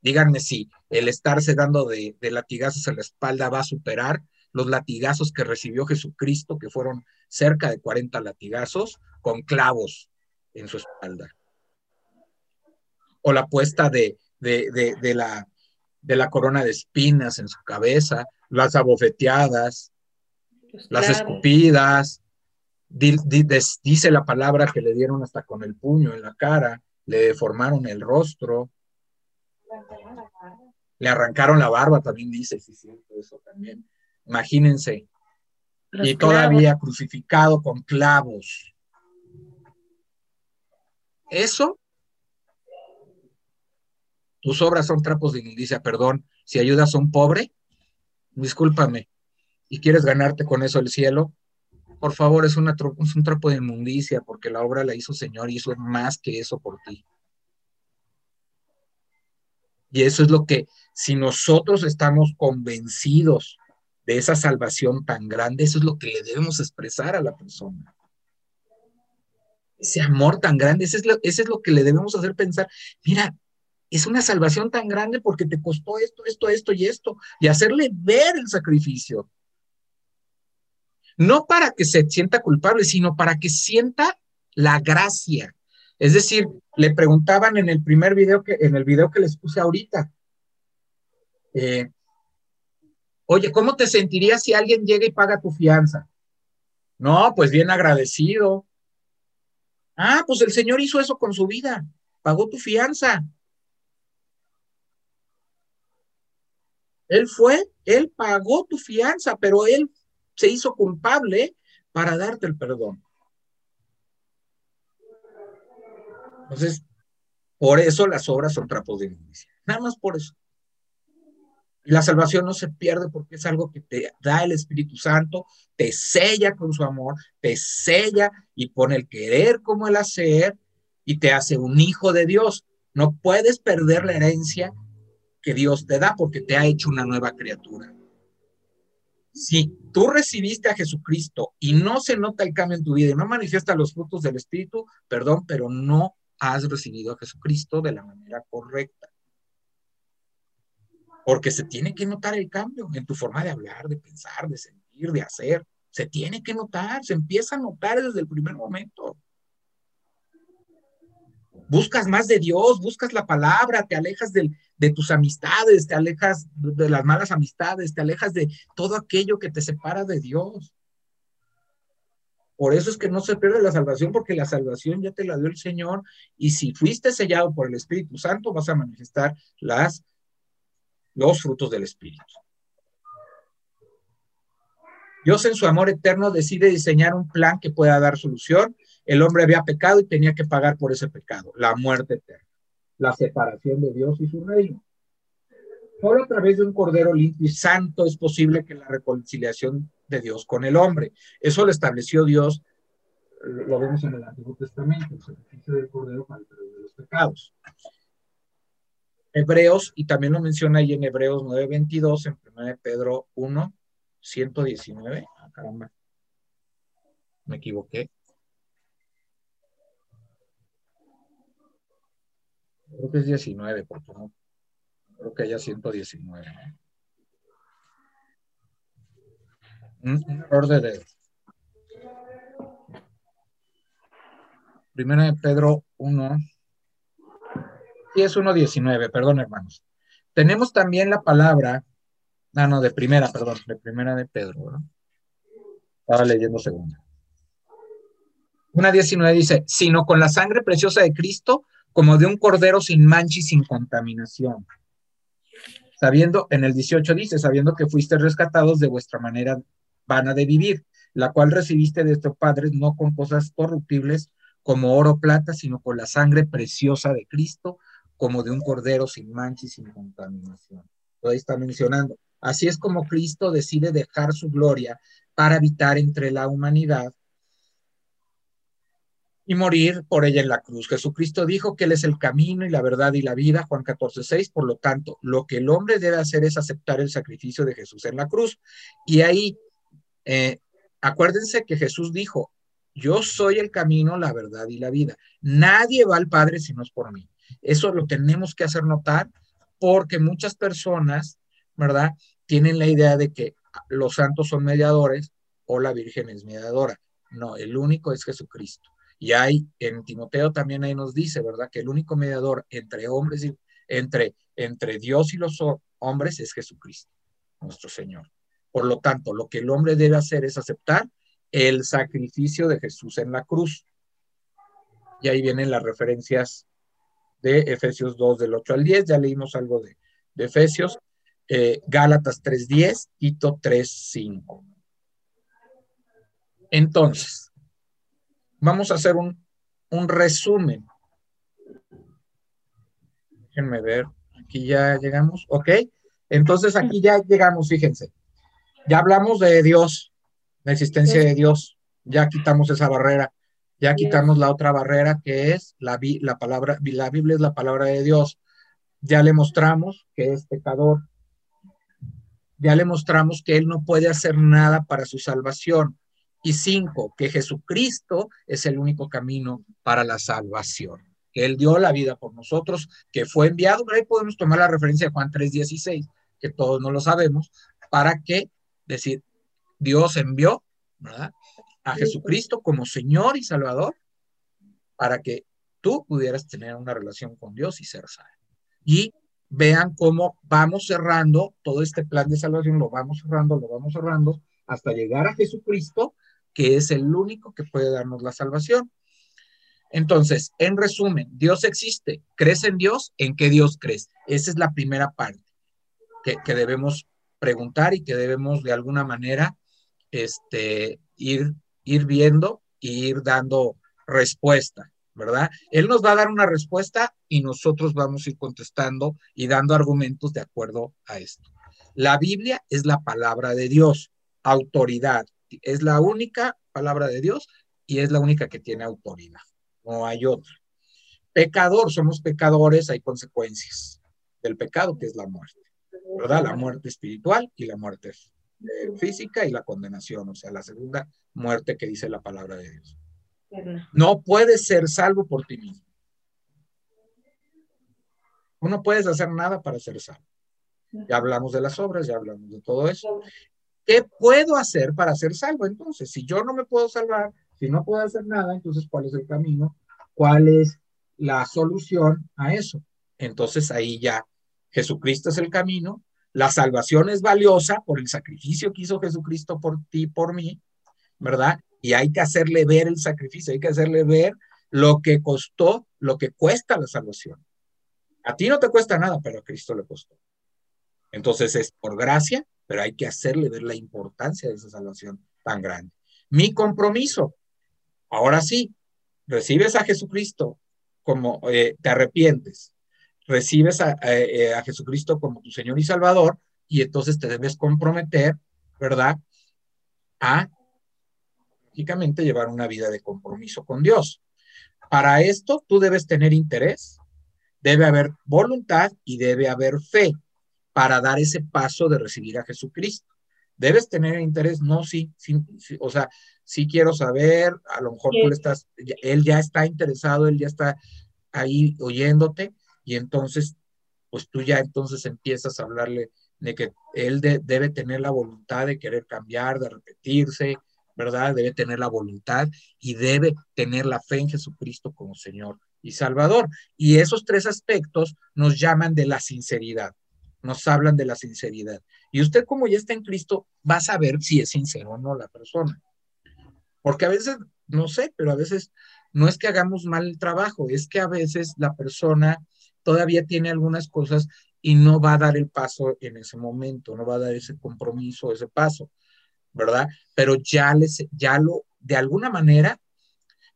Díganme si el estarse dando de, de latigazos en la espalda va a superar los latigazos que recibió Jesucristo, que fueron cerca de 40 latigazos con clavos en su espalda. O la puesta de, de, de, de la, de la corona de espinas en su cabeza, las abofeteadas, las escupidas. Di- di- des- dice la palabra que le dieron hasta con el puño en la cara, le deformaron el rostro, le arrancaron la barba, también dice, sí, cierto, eso también. Imagínense. Los y todavía crucificado con clavos. Eso, tus obras son trapos de inmundicia, perdón, si ayudas a un pobre, discúlpame, y quieres ganarte con eso el cielo, por favor, es, una es un trapo de inmundicia, porque la obra la hizo Señor y hizo más que eso por ti. Y eso es lo que, si nosotros estamos convencidos de esa salvación tan grande, eso es lo que le debemos expresar a la persona. Ese amor tan grande, ese es lo, es lo que le debemos hacer pensar. Mira, es una salvación tan grande porque te costó esto, esto, esto y esto, y hacerle ver el sacrificio. No para que se sienta culpable, sino para que sienta la gracia. Es decir, le preguntaban en el primer video que, en el video que les puse ahorita, eh, oye, ¿cómo te sentirías si alguien llega y paga tu fianza? No, pues bien agradecido. Ah, pues el Señor hizo eso con su vida, pagó tu fianza. Él fue, él pagó tu fianza, pero él se hizo culpable para darte el perdón. Entonces, por eso las obras son trapos de inmundicia. Nada más por eso. La salvación no se pierde porque es algo que te da el Espíritu Santo, te sella con su amor, te sella y pone el querer como el hacer y te hace un hijo de Dios. No puedes perder la herencia que Dios te da porque te ha hecho una nueva criatura. Si tú recibiste a Jesucristo y no se nota el cambio en tu vida y no manifiesta los frutos del Espíritu, perdón, pero no has recibido a Jesucristo de la manera correcta. Porque se tiene que notar el cambio en tu forma de hablar, de pensar, de sentir, de hacer. Se tiene que notar, se empieza a notar desde el primer momento. Buscas más de Dios, buscas la palabra, te alejas de tus amistades, te alejas de las malas amistades, te alejas de todo aquello que te separa de Dios. Por eso es que no se pierde la salvación, porque la salvación ya te la dio el Señor y si fuiste sellado por el Espíritu Santo, vas a manifestar las, los frutos del Espíritu. Dios en su amor eterno decide diseñar un plan que pueda dar solución. El hombre había pecado y tenía que pagar por ese pecado, la muerte eterna, la separación de Dios y su reino. Solo a través de un cordero limpio y santo es posible que la reconciliación de Dios con el hombre. Eso lo estableció Dios, lo vemos en el Antiguo Testamento, el sacrificio del cordero para el perdón de los pecados. Hebreos, y también lo menciona ahí en Hebreos 9:22, en 1 Pedro 1, 119. Ah, caramba. Me equivoqué. Creo que es 19, porque no. Creo que haya 119. ¿no? Un, error de dedo. Primera de Pedro 1. Sí, es 1.19, perdón, hermanos. Tenemos también la palabra, ah, no, de primera, perdón, de primera de Pedro. Estaba leyendo segunda. Una 19 dice, sino con la sangre preciosa de Cristo, como de un cordero sin mancha y sin contaminación. Sabiendo, en el 18 dice, sabiendo que fuiste rescatados de vuestra manera vana de vivir, la cual recibiste de tus padres no con cosas corruptibles como oro o plata, sino con la sangre preciosa de Cristo, como de un cordero sin mancha y sin contaminación. Ahí está mencionando. Así es como Cristo decide dejar su gloria para habitar entre la humanidad y morir por ella en la cruz. Jesucristo dijo que Él es el camino y la verdad y la vida, Juan 14, 6. Por lo tanto, lo que el hombre debe hacer es aceptar el sacrificio de Jesús en la cruz. Y ahí, eh, acuérdense que Jesús dijo, yo soy el camino, la verdad y la vida. Nadie va al Padre si no es por mí. Eso lo tenemos que hacer notar porque muchas personas, ¿verdad? Tienen la idea de que los santos son mediadores o la Virgen es mediadora. No, el único es Jesucristo. Y hay, en Timoteo también ahí nos dice, ¿verdad? Que el único mediador entre hombres y entre, entre Dios y los hombres es Jesucristo, nuestro Señor. Por lo tanto, lo que el hombre debe hacer es aceptar el sacrificio de Jesús en la cruz. Y ahí vienen las referencias de Efesios 2 del 8 al 10, ya leímos algo de, de Efesios, eh, Gálatas 3.10, Tito 3.5. Entonces, Vamos a hacer un, resumen. Déjenme ver. Aquí ya llegamos. Ok. Entonces aquí ya llegamos, fíjense. Ya hablamos de Dios, la existencia de Dios. Ya quitamos esa barrera. Ya quitamos la otra barrera que es la, la palabra, la Biblia es la palabra de Dios. Ya le mostramos que es pecador. Ya le mostramos que él no puede hacer nada para su salvación. Y cinco, que Jesucristo es el único camino para la salvación. Que Él dio la vida por nosotros, que fue enviado. Ahí podemos tomar la referencia de Juan 3:16, que todos no lo sabemos, para que decir, Dios envió a Jesucristo como Señor y Salvador para que tú pudieras tener una relación con Dios y ser salvo. Y vean cómo vamos cerrando todo este plan de salvación, lo vamos cerrando, lo vamos cerrando hasta llegar a Jesucristo que es el único que puede darnos la salvación. Entonces, en resumen, Dios existe. ¿Crees en Dios? ¿En qué Dios crees? Esa es la primera parte que, debemos preguntar y que debemos de alguna manera este, ir, ir viendo e ir dando respuesta, ¿verdad? Él nos va a dar una respuesta y nosotros vamos a ir contestando y dando argumentos de acuerdo a esto. La Biblia es la palabra de Dios, autoridad, es la única palabra de Dios y es la única que tiene autoridad. No hay otra. Pecador, somos pecadores, hay consecuencias del pecado, que es la muerte, ¿verdad? La muerte espiritual y la muerte eh, física y la condenación, o sea, la segunda muerte que dice la palabra de Dios. No puedes ser salvo por ti mismo. No puedes hacer nada para ser salvo. Ya hablamos de las obras, ya hablamos de todo eso. ¿Qué puedo hacer para ser salvo? Entonces, si yo no me puedo salvar, si no puedo hacer nada, entonces, ¿cuál es el camino? ¿Cuál es la solución a eso? Entonces, ahí ya Jesucristo es el camino, la salvación es valiosa por el sacrificio que hizo Jesucristo por ti, por mí, ¿verdad? Y hay que hacerle ver el sacrificio, hay que hacerle ver lo que costó, lo que cuesta la salvación. A ti no te cuesta nada, pero a Cristo le costó. Entonces es por gracia pero hay que hacerle ver la importancia de esa salvación tan grande. Mi compromiso, ahora sí, recibes a Jesucristo como eh, te arrepientes, recibes eh, a, Jesucristo como tu Señor y Salvador, y entonces te debes comprometer, ¿verdad? A, lógicamente, llevar una vida de compromiso con Dios. Para esto, tú debes tener interés, debe haber voluntad y debe haber fe para dar ese paso de recibir a Jesucristo. Debes tener interés, no, sí, sí, o sea, sí quiero saber, a lo mejor tú le estás, él ya está interesado, él ya está ahí oyéndote y entonces, pues tú ya entonces empiezas a hablarle de que él debe tener la voluntad de querer cambiar, de repetirse, ¿verdad? Debe tener la voluntad y debe tener la fe en Jesucristo como Señor y Salvador. Y esos tres aspectos nos llaman de la sinceridad nos hablan de la sinceridad. Y usted como ya está en Cristo, va a saber si es sincero o no la persona. Porque a veces, no sé, pero a veces no es que hagamos mal el trabajo, es que a veces la persona todavía tiene algunas cosas y no va a dar el paso en ese momento, no va a dar ese compromiso, ese paso. ¿verdad? Pero ya, les, ya lo, de alguna manera,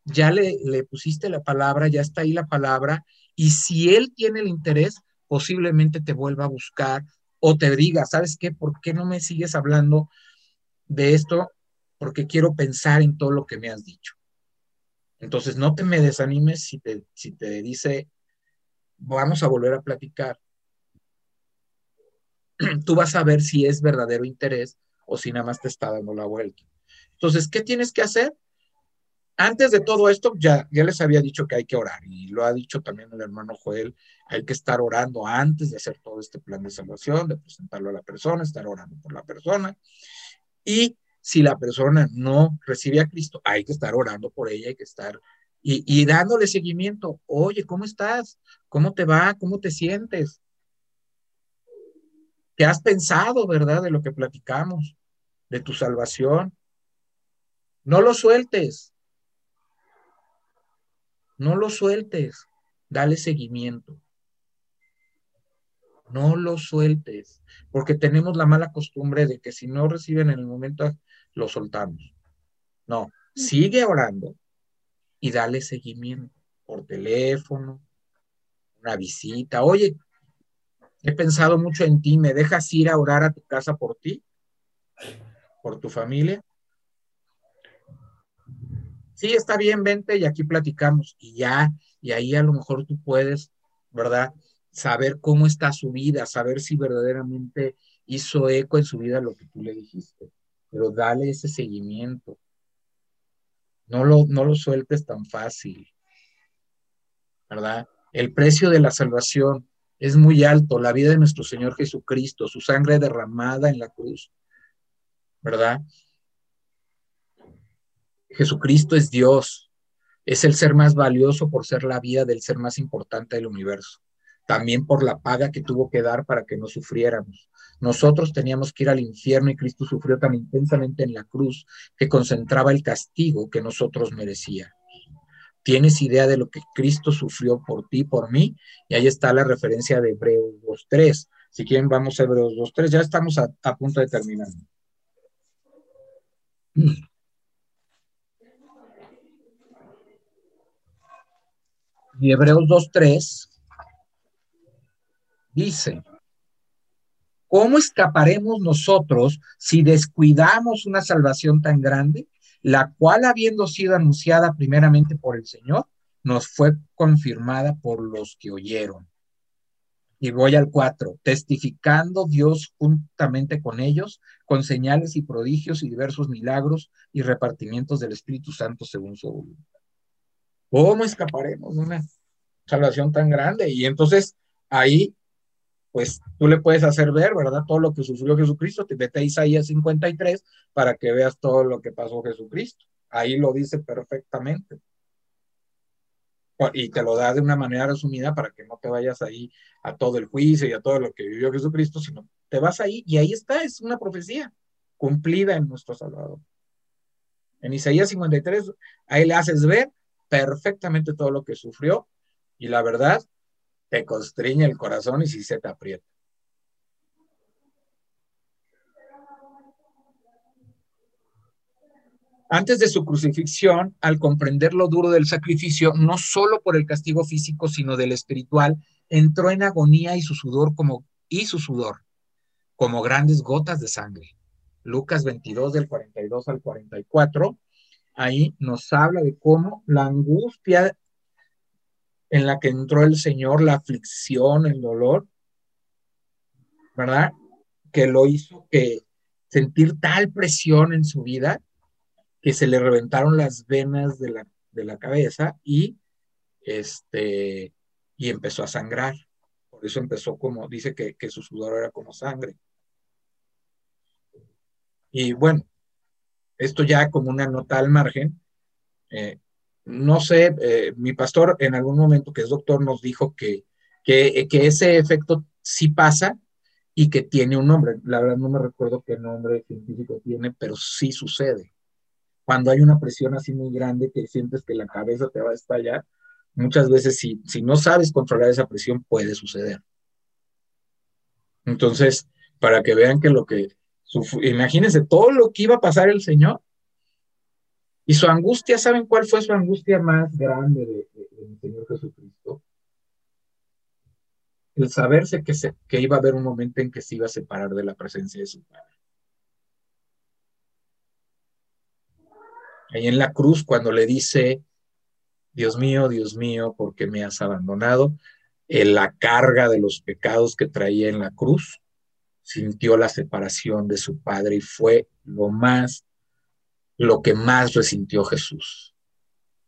ya le, le pusiste la palabra, ya está ahí la palabra, y si él tiene el interés, posiblemente te vuelva a buscar o te diga, ¿sabes qué? ¿Por qué no me sigues hablando de esto? Porque quiero pensar en todo lo que me has dicho. Entonces, no te me desanimes si te, si te dice, vamos a volver a platicar. (clears throat) Tú vas a ver si es verdadero interés o si nada más te está dando la vuelta. Entonces, ¿qué tienes que hacer? Antes de todo esto, ya, ya les había dicho que hay que orar y lo ha dicho también el hermano Joel, hay que estar orando antes de hacer todo este plan de salvación, de presentarlo a la persona, estar orando por la persona. Y si la persona no recibe a Cristo, hay que estar orando por ella, hay que estar y, dándole seguimiento. Oye, ¿cómo estás? ¿Cómo te va? ¿Cómo te sientes? ¿Qué has pensado, verdad, de lo que platicamos, de tu salvación? No lo sueltes. No lo sueltes. Dale seguimiento. No lo sueltes, porque tenemos la mala costumbre de que si no reciben en el momento, lo soltamos. No, sigue orando y dale seguimiento por teléfono, una visita. Oye, he pensado mucho en ti, ¿me dejas ir a orar a tu casa por ti? ¿Por tu familia? Sí, está bien, vente y aquí platicamos. Y ya, y ahí a lo mejor tú puedes, ¿verdad? Saber cómo está su vida, saber si verdaderamente hizo eco en su vida lo que tú le dijiste. Pero dale ese seguimiento. No lo, no lo sueltes tan fácil, ¿verdad? El precio de la salvación es muy alto, la vida de nuestro Señor Jesucristo, su sangre derramada en la cruz, ¿verdad? Jesucristo es Dios, es el ser más valioso por ser la vida del ser más importante del universo, también por la paga que tuvo que dar para que no sufriéramos. Nosotros teníamos que ir al infierno y Cristo sufrió tan intensamente en la cruz que concentraba el castigo que nosotros merecíamos. ¿Tienes idea de lo que Cristo sufrió por ti, por mí? Y ahí está la referencia de Hebreos 2.3. Si quieren, vamos a Hebreos 2.3. Ya estamos a, a punto de terminar. Y Hebreos 2.3 dice, ¿cómo escaparemos nosotros si descuidamos una salvación tan grande, la cual habiendo sido anunciada primeramente por el Señor, nos fue confirmada por los que oyeron? Y voy al 4, testificando Dios juntamente con ellos, con señales y prodigios y diversos milagros y repartimientos del Espíritu Santo según su voluntad. ¿Cómo escaparemos de una salvación tan grande? Y entonces ahí, pues tú le puedes hacer ver, ¿verdad? Todo lo que sufrió Jesucristo. Te vete a Isaías 53 para que veas todo lo que pasó Jesucristo. Ahí lo dice perfectamente. Y te lo da de una manera resumida para que no te vayas ahí a todo el juicio y a todo lo que vivió Jesucristo, sino te vas ahí y ahí está, es una profecía cumplida en nuestro Salvador. En Isaías 53, ahí le haces ver perfectamente todo lo que sufrió y la verdad te constriñe el corazón y si se te aprieta. Antes de su crucifixión, al comprender lo duro del sacrificio, no solo por el castigo físico, sino del espiritual, entró en agonía y su sudor como y su sudor como grandes gotas de sangre. Lucas 22 del 42 al 44, ahí nos habla de cómo la angustia en la que entró el Señor, la aflicción, el dolor, ¿verdad? Que lo hizo que sentir tal presión en su vida que se le reventaron las venas de la, de la cabeza y este y empezó a sangrar. Por eso empezó como, dice que, que su sudor era como sangre. Y bueno, esto ya como una nota al margen, eh, no sé, eh, mi pastor en algún momento, que es doctor, nos dijo que, que, que, ese efecto sí pasa y que tiene un nombre. La verdad no me recuerdo qué nombre científico tiene, pero sí sucede. Cuando hay una presión así muy grande que sientes que la cabeza te va a estallar, muchas veces si, si no sabes controlar esa presión puede suceder. Entonces, para que vean que lo que imagínense todo lo que iba a pasar el Señor. Y su angustia, ¿saben cuál fue su angustia más grande de, del Señor Jesucristo? El saberse que, se, que iba a haber un momento en que se iba a separar de la presencia de su Padre. Ahí en la cruz, cuando le dice, Dios mío, Dios mío, ¿por qué me has abandonado? En la carga de los pecados que traía en la cruz, sintió la separación de su Padre y fue lo más, lo que más resintió Jesús.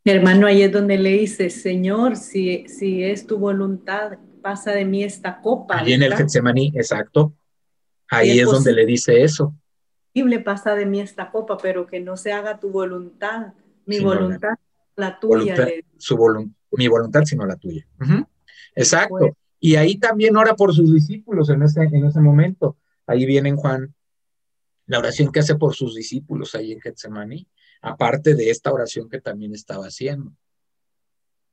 Mi hermano, ahí es donde le dice, Señor, si, si es tu voluntad, pasa de mí esta copa. Ahí en el. Getsemaní, exacto. Ahí es es donde le dice eso. Pasa de mí esta copa, pero que no se haga tu voluntad, mi Sino voluntad, la tuya. Voluntad- le- su volun- mi voluntad, sino la tuya. Exacto. Pues- Y ahí también ora por sus discípulos en ese, en ese momento. Ahí viene en Juan la oración que hace por sus discípulos ahí en Getsemaní, aparte de esta oración que también estaba haciendo.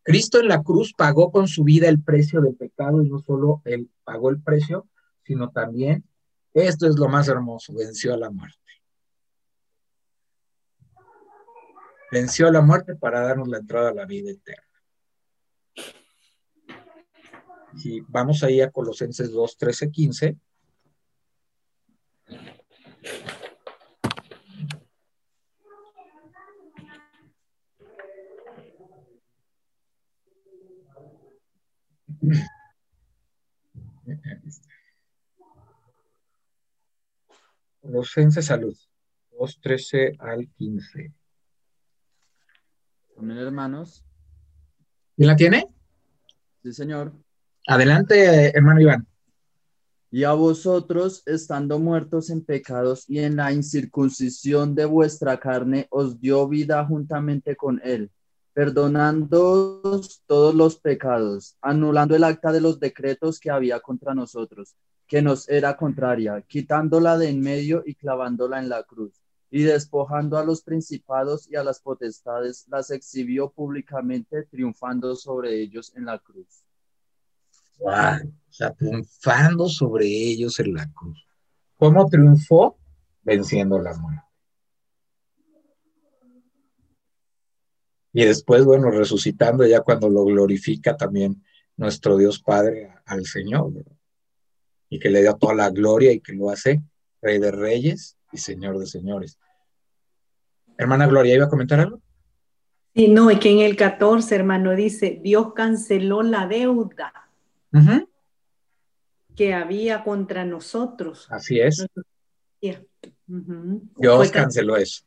Cristo en la cruz pagó con su vida el precio del pecado y no solo él pagó el precio, sino también, esto es lo más hermoso, venció a la muerte. Venció a la muerte para darnos la entrada a la vida eterna. Si vamos ahí a Colosenses 2, 13, 15. Colosenses Salud, 2, 13 al 15. Amén, hermanos. ¿Quién la tiene? Sí, señor. Adelante, hermano Iván. Y a vosotros, estando muertos en pecados y en la incircuncisión de vuestra carne, os dio vida juntamente con él, perdonando todos los pecados, anulando el acta de los decretos que había contra nosotros, que nos era contraria, quitándola de en medio y clavándola en la cruz. Y despojando a los principados y a las potestades, las exhibió públicamente, triunfando sobre ellos en la cruz. O sea, triunfando sobre ellos en la cruz. ¿Cómo triunfó? Venciendo la muerte. Y después, bueno, resucitando ya cuando lo glorifica también nuestro Dios Padre al Señor, ¿verdad? y que le da toda la gloria y que lo hace Rey de Reyes y Señor de Señores. Hermana Gloria, ¿iba a comentar algo? Sí, no, es que en el 14, hermano, dice, Dios canceló la deuda Que había contra nosotros. Así es. Dios canceló eso.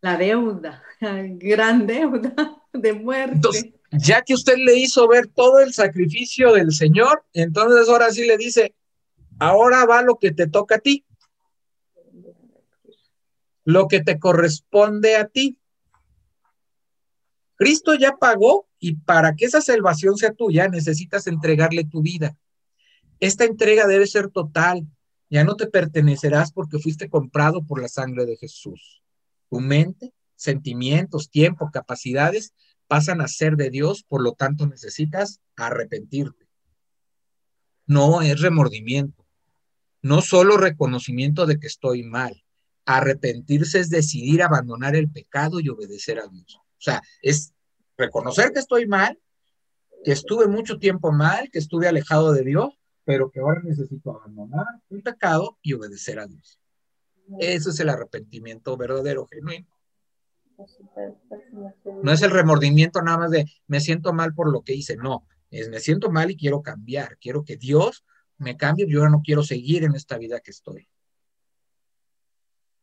La deuda, gran deuda de muerte. Entonces, ya que usted le hizo ver todo el sacrificio del Señor, entonces ahora sí le dice, ahora va lo que te toca a ti, lo que te corresponde a ti. Cristo ya pagó y para que esa salvación sea tuya necesitas entregarle tu vida. Esta entrega debe ser total. Ya no te pertenecerás porque fuiste comprado por la sangre de Jesús. Tu mente, sentimientos, tiempo, capacidades pasan a ser de Dios, por lo tanto necesitas arrepentirte. No es remordimiento, no solo reconocimiento de que estoy mal. Arrepentirse es decidir abandonar el pecado y obedecer a Dios. O sea, es reconocer que estoy mal, que estuve mucho tiempo mal, que estuve alejado de Dios, pero que ahora necesito abandonar el pecado y obedecer a Dios. Eso es el arrepentimiento verdadero, genuino. No es el remordimiento nada más de me siento mal por lo que hice, no, es me siento mal y quiero cambiar, quiero que Dios me cambie, yo no quiero seguir en esta vida que estoy.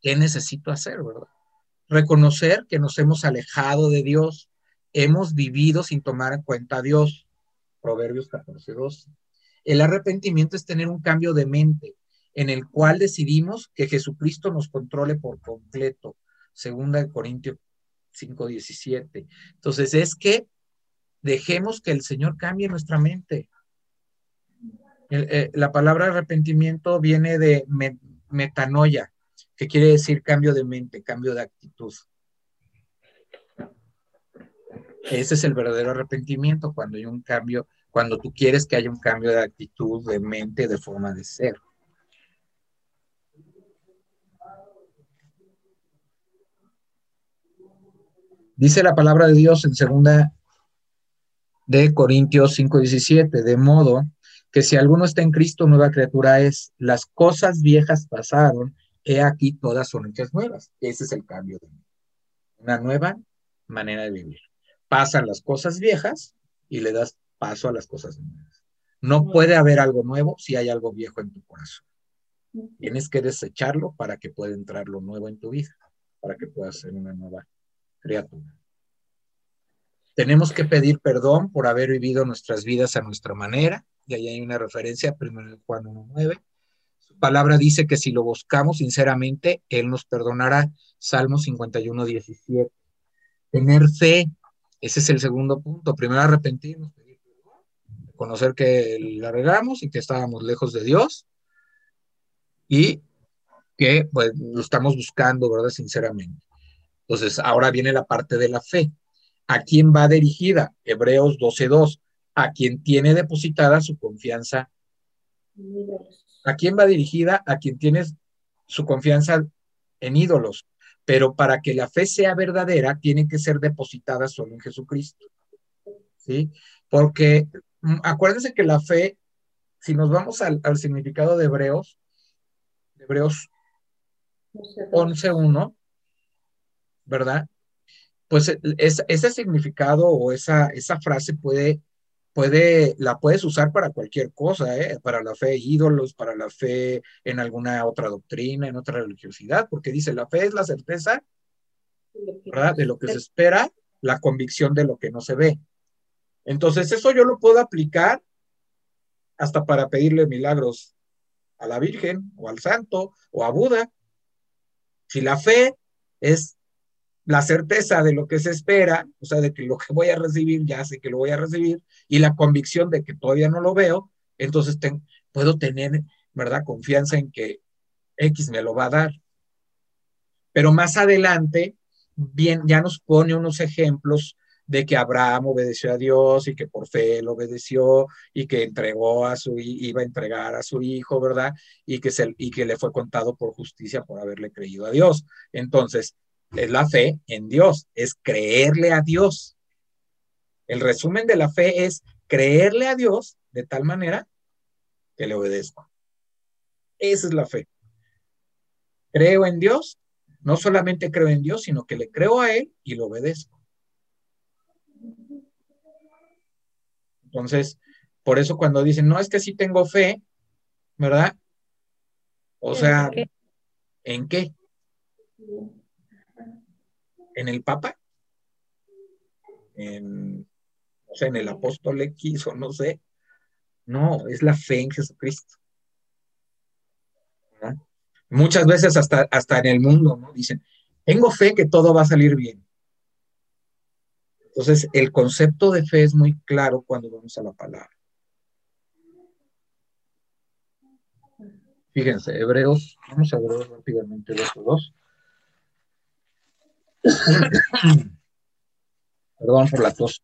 ¿Qué necesito hacer, verdad? Reconocer que nos hemos alejado de Dios, hemos vivido sin tomar en cuenta a Dios. Proverbios 14, 12. El arrepentimiento es tener un cambio de mente en el cual decidimos que Jesucristo nos controle por completo. Segunda de Corintios 5, 17. Entonces es que dejemos que el Señor cambie nuestra mente. Eh, la palabra arrepentimiento viene de me, metanoia, que quiere decir cambio de mente, cambio de actitud. Ese es el verdadero arrepentimiento, cuando hay un cambio, cuando tú quieres que haya un cambio de actitud, de mente, de forma de ser. Dice la palabra de Dios en segunda de Corintios 5:17, de modo que si alguno está en Cristo, nueva criatura es, las cosas viejas pasaron, he aquí todas son hechas nuevas. Ese es el cambio de. Una nueva manera de vivir. Pasan las cosas viejas y le das paso a las cosas nuevas. No puede haber algo nuevo si hay algo viejo en tu corazón. Tienes que desecharlo para que pueda entrar lo nuevo en tu vida, para que puedas ser una nueva criatura. Tenemos que pedir perdón por haber vivido nuestras vidas a nuestra manera, y ahí hay una referencia, primero Juan 1.9. Su palabra dice que si lo buscamos sinceramente, Él nos perdonará. Salmo 51.17. Tener fe, ese es el segundo punto. Primero arrepentirnos, conocer que la regamos y que estábamos lejos de Dios y que pues, lo estamos buscando, ¿verdad? Sinceramente. Entonces, ahora viene la parte de la fe. ¿A quién va dirigida? Hebreos 12.2. A quien tiene depositada su confianza. ¿A quién va dirigida? A quien tiene su confianza en ídolos. Pero para que la fe sea verdadera, tiene que ser depositada solo en Jesucristo. ¿Sí? Porque mm, acuérdense que la fe, si nos vamos al, significado de Hebreos, Hebreos 11.1, ¿verdad? Pues e, ese significado o esa, esa frase puede, puede, la puedes usar para cualquier cosa, ¿eh? para la fe ídolos, para la fe en alguna otra doctrina, en otra religiosidad, porque dice, la fe es la certeza. De lo que se espera, la convicción de lo que no se ve. Entonces, eso yo lo puedo aplicar hasta para pedirle milagros a la Virgen o al Santo o a Buda. Si la fe es la certeza de lo que se espera, o sea, de que lo que voy a recibir, ya sé que lo voy a recibir, y la convicción de que todavía no lo veo, entonces puedo tener, ¿verdad?, confianza en que X me lo va a dar. Pero más adelante, bien, ya nos pone unos ejemplos de que Abraham obedeció a Dios y que por fe lo obedeció y que entregó a su iba a entregar a su hijo, ¿verdad? Y que se, y que le fue contado por justicia por haberle creído a Dios. Entonces, es la fe en Dios, es creerle a Dios. El resumen de la fe es creerle a Dios de tal manera que le obedezco. Esa es la fe. Creo en Dios, no solamente creo en Dios, sino que le creo a Él y lo obedezco. Entonces, por eso cuando dicen, no, es que sí tengo fe, ¿verdad? O sea, ¿en qué? ¿En el Papa? En, o sea, en el apóstol X o no sé. No, es la fe en Jesucristo. ¿verdad? Muchas veces hasta, hasta en el mundo, ¿no? Dicen, tengo fe que todo va a salir bien. Entonces, el concepto de fe es muy claro cuando vamos a la palabra. Fíjense, Hebreos, vamos a ver rápidamente los dos. (coughs) Perdón por la tos.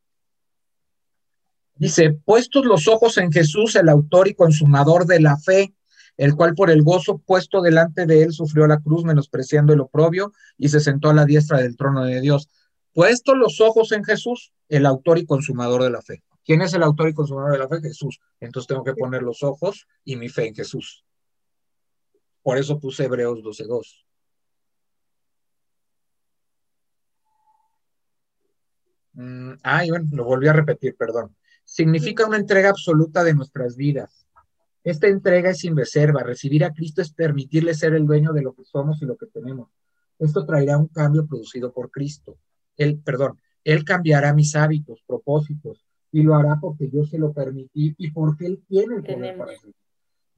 Dice, puestos los ojos en Jesús, el autor y consumador de la fe, el cual por el gozo puesto delante de él sufrió la cruz, menospreciando el oprobio, y se sentó a la diestra del trono de Dios puesto los ojos en Jesús, el autor y consumador de la fe. ¿Quién es el autor y consumador de la fe? Jesús. Entonces tengo que poner los ojos y mi fe en Jesús. Por eso puse Hebreos 12.2. Mm, ah, bueno, lo volví a repetir, perdón. Significa una entrega absoluta de nuestras vidas. Esta entrega es sin reserva. Recibir a Cristo es permitirle ser el dueño de lo que somos y lo que tenemos. Esto traerá un cambio producido por Cristo él, perdón, él cambiará mis hábitos, propósitos, y lo hará porque yo se lo permití y porque él tiene el poder para hacerlo.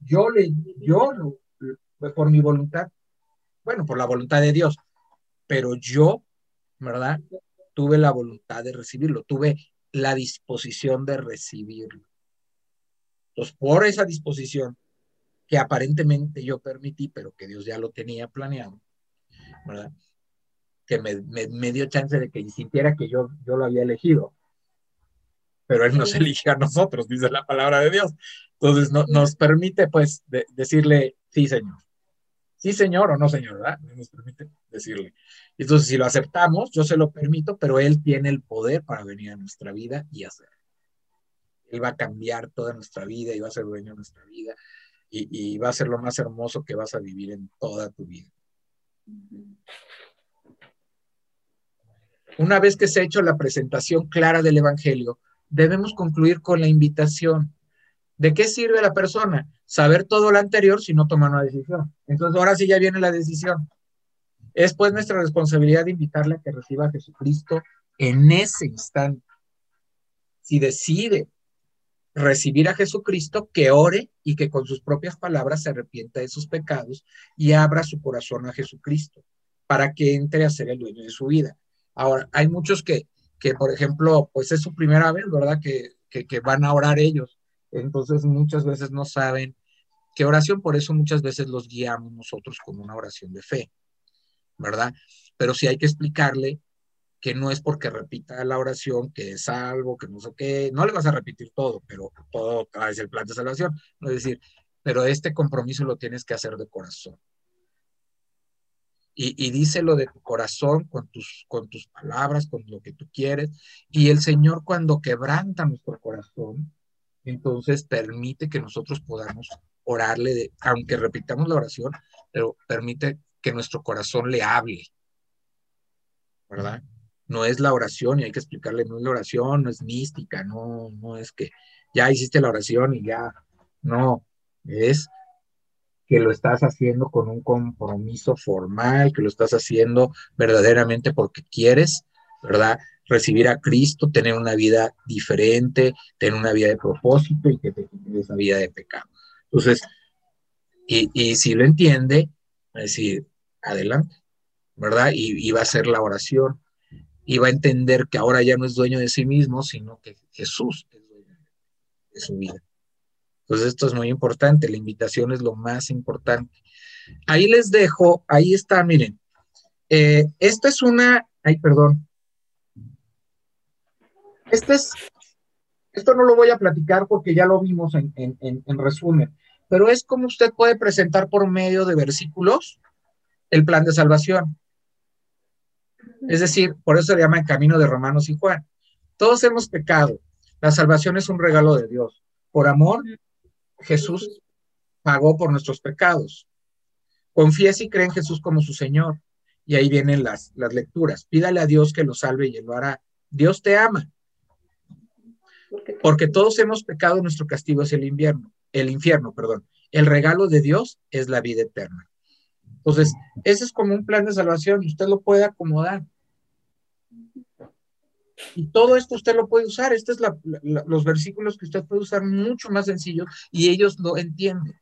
Yo le, yo, por mi voluntad, bueno, por la voluntad de Dios, pero yo, ¿verdad? Tuve la voluntad de recibirlo, tuve la disposición de recibirlo. Entonces, por esa disposición que aparentemente yo permití, pero que Dios ya lo tenía planeado, ¿verdad? que me, dio chance de que sintiera que yo, yo lo había elegido. Pero Él nos eligió a nosotros, dice la palabra de Dios. Entonces no, nos permite pues decirle, sí, Señor, sí señor o no señor, ¿verdad? No nos permite decirle. Entonces, si lo aceptamos, yo se lo permito, pero Él tiene el poder para venir a nuestra vida y hacer. Él va a cambiar toda nuestra vida y va a ser dueño de nuestra vida y, y va a ser lo más hermoso que vas a vivir en toda tu vida. Una vez que se ha hecho la presentación clara del Evangelio, debemos concluir con la invitación. ¿De qué sirve la persona? Saber todo lo anterior si no toma una decisión. Entonces, ahora sí ya viene la decisión. Es pues nuestra responsabilidad de invitarle a que reciba a Jesucristo en ese instante. Si decide recibir a Jesucristo, que ore y que con sus propias palabras se arrepienta de sus pecados y abra su corazón a Jesucristo para que entre a ser el dueño de su vida. Ahora, hay muchos que, que por ejemplo, pues es su primera vez, ¿verdad? Que, que van a orar ellos. Entonces muchas veces no saben qué oración, por eso muchas veces los guiamos nosotros con una oración de fe, ¿verdad? Pero sí hay que explicarle que no es porque repita la oración, que es algo, que no sé qué, no le vas a repetir todo, pero todo es el plan de salvación, es decir, pero este compromiso lo tienes que hacer de corazón. Y, y díselo de tu corazón, con tus, con tus palabras, con lo que tú quieres. Y el Señor cuando quebranta nuestro corazón, entonces permite que nosotros podamos orarle, de, aunque repitamos la oración, pero permite que nuestro corazón le hable, ¿verdad? No es la oración y hay que explicarle, no es la oración, no es mística, no, no es que ya hiciste la oración y ya, no, es que lo estás haciendo con un compromiso formal, que lo estás haciendo verdaderamente porque quieres, ¿verdad? Recibir a Cristo, tener una vida diferente, tener una vida de propósito y que te esa vida de pecado. Entonces, y, si lo entiende, decir, adelante, ¿verdad? Y, va a hacer la oración y va a entender que ahora ya no es dueño de sí mismo, sino que Jesús es dueño de su vida. Entonces esto es muy importante, la invitación es lo más importante. Ahí les dejo, ahí está, miren, eh, esta es una, ay, perdón, este es, esto no lo voy a platicar porque ya lo vimos en, en, en, en resumen, pero es como usted puede presentar por medio de versículos el plan de salvación. Es decir, por eso se llama el camino de Romanos y Juan. Todos hemos pecado. La salvación es un regalo de Dios. Por amor, Jesús pagó por nuestros pecados. Confiese y cree en Jesús como su Señor. Y ahí vienen las, lecturas. Pídale a Dios que lo salve y lo hará. Dios te ama. Porque todos hemos pecado, nuestro castigo es el invierno, el infierno, perdón. El regalo de Dios es la vida eterna. Entonces, ese es como un plan de salvación usted lo puede acomodar. Y todo esto usted lo puede usar. Estos son los versículos que usted puede usar mucho más sencillos y ellos lo entienden.